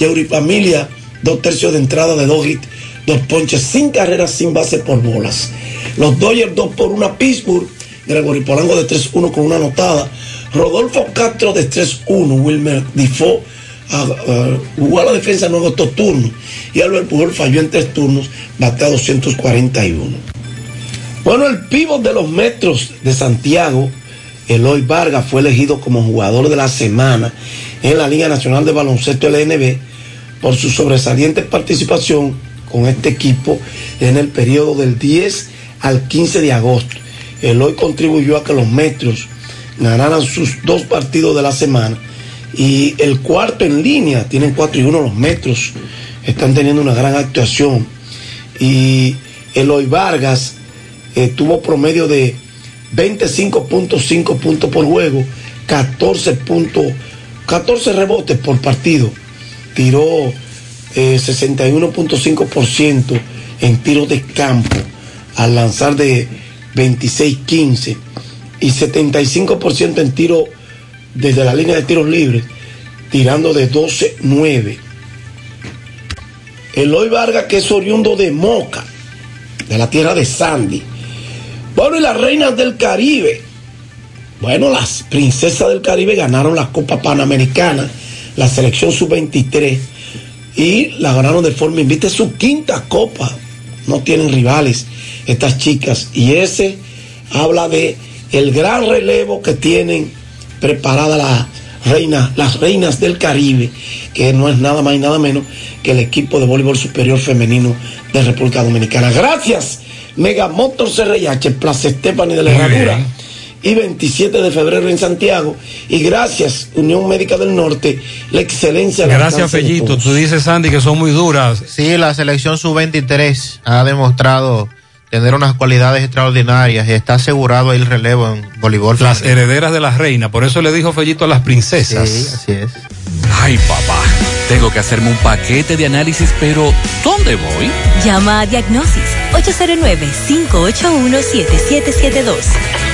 Y Familia, dos tercios de entrada de dos hits, dos ponches, sin carreras, sin base por bolas. Los Dodgers 2 por 1 a Pittsburgh. Gregory Polanco de 3-1 con una anotada. Rodolfo Castro de 3-1. Wilmer Difo jugó a la defensa no agotó turnos. Y Albert Pujol falló en tres turnos, batea 241. Bueno, el pívot de los metros de Santiago, Eloy Vargas, fue elegido como jugador de la semana en la Liga Nacional de Baloncesto LNB por su sobresaliente participación con este equipo en el periodo del 10 al 15 de agosto. Eloy contribuyó a que los metros ganaran sus dos partidos de la semana y el cuarto en línea, tienen 4 y 1 los metros, están teniendo una gran actuación. Y Eloy Vargas eh, tuvo promedio de 25.5 puntos por juego, 14, puntos, 14 rebotes por partido. Tiró eh, 61.5% en tiros de campo al lanzar de 26-15 y 75% en tiro desde la línea de tiros libres, tirando de 12-9. Eloy Vargas, que es oriundo de Moca, de la tierra de Sandy. Bueno, y las reinas del Caribe. Bueno, las princesas del Caribe ganaron la Copa Panamericana, la selección sub-23, y la ganaron de forma invicta. Su quinta copa. No tienen rivales estas chicas. Y ese habla de el gran relevo que tienen preparada la reina, las reinas del Caribe, que no es nada más y nada menos que el equipo de voleibol superior femenino de República Dominicana. Gracias, Mega Motor CRH, Plaza Estefani de la Herradura. Y 27 de febrero en Santiago. Y gracias, Unión Médica del Norte, la excelencia. Gracias, Fellito. Tú dices, Sandy, que son muy duras. Sí, la selección sub-23 ha demostrado tener unas cualidades extraordinarias y está asegurado el relevo en voleibol. Las herederas de la reina. Por eso le dijo Fellito a las princesas. Sí, así es. Ay, papá, tengo que hacerme un paquete de análisis, pero ¿dónde voy? Llama a Diagnosis 809-581-7772.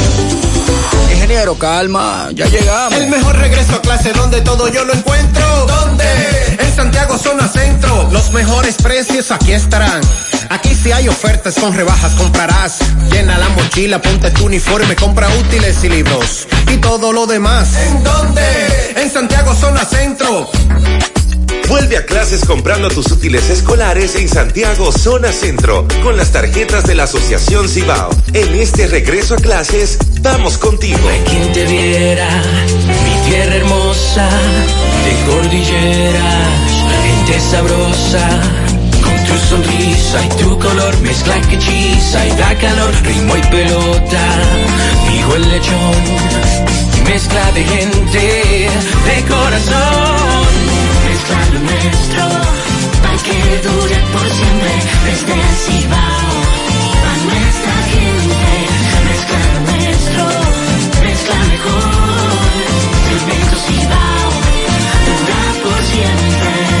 Ingeniero, calma, ya llegamos. El mejor regreso a clase donde todo yo lo encuentro. ¿Dónde? En Santiago Zona Centro. Los mejores precios aquí estarán. Aquí si hay ofertas con rebajas comprarás. Llena la mochila, ponte tu uniforme, compra útiles y libros. Y todo lo demás. ¿En dónde? En Santiago Zona Centro. Vuelve a clases comprando tus útiles escolares en Santiago Zona Centro con las tarjetas de la Asociación Cibao. En este regreso a clases, vamos contigo. Quien te viera, mi tierra hermosa, de cordilleras, gente sabrosa, con tu sonrisa y tu color, mezcla que hechiza y da calor, ritmo y pelota, dijo el lechón, mezcla de gente, de corazón, mezcla lo nuestro, para que dure por siempre, desde el Cibao, a nuestra gente, mezcla lo nuestro, mezcla mejor, Cemento Cibao, dura por siempre,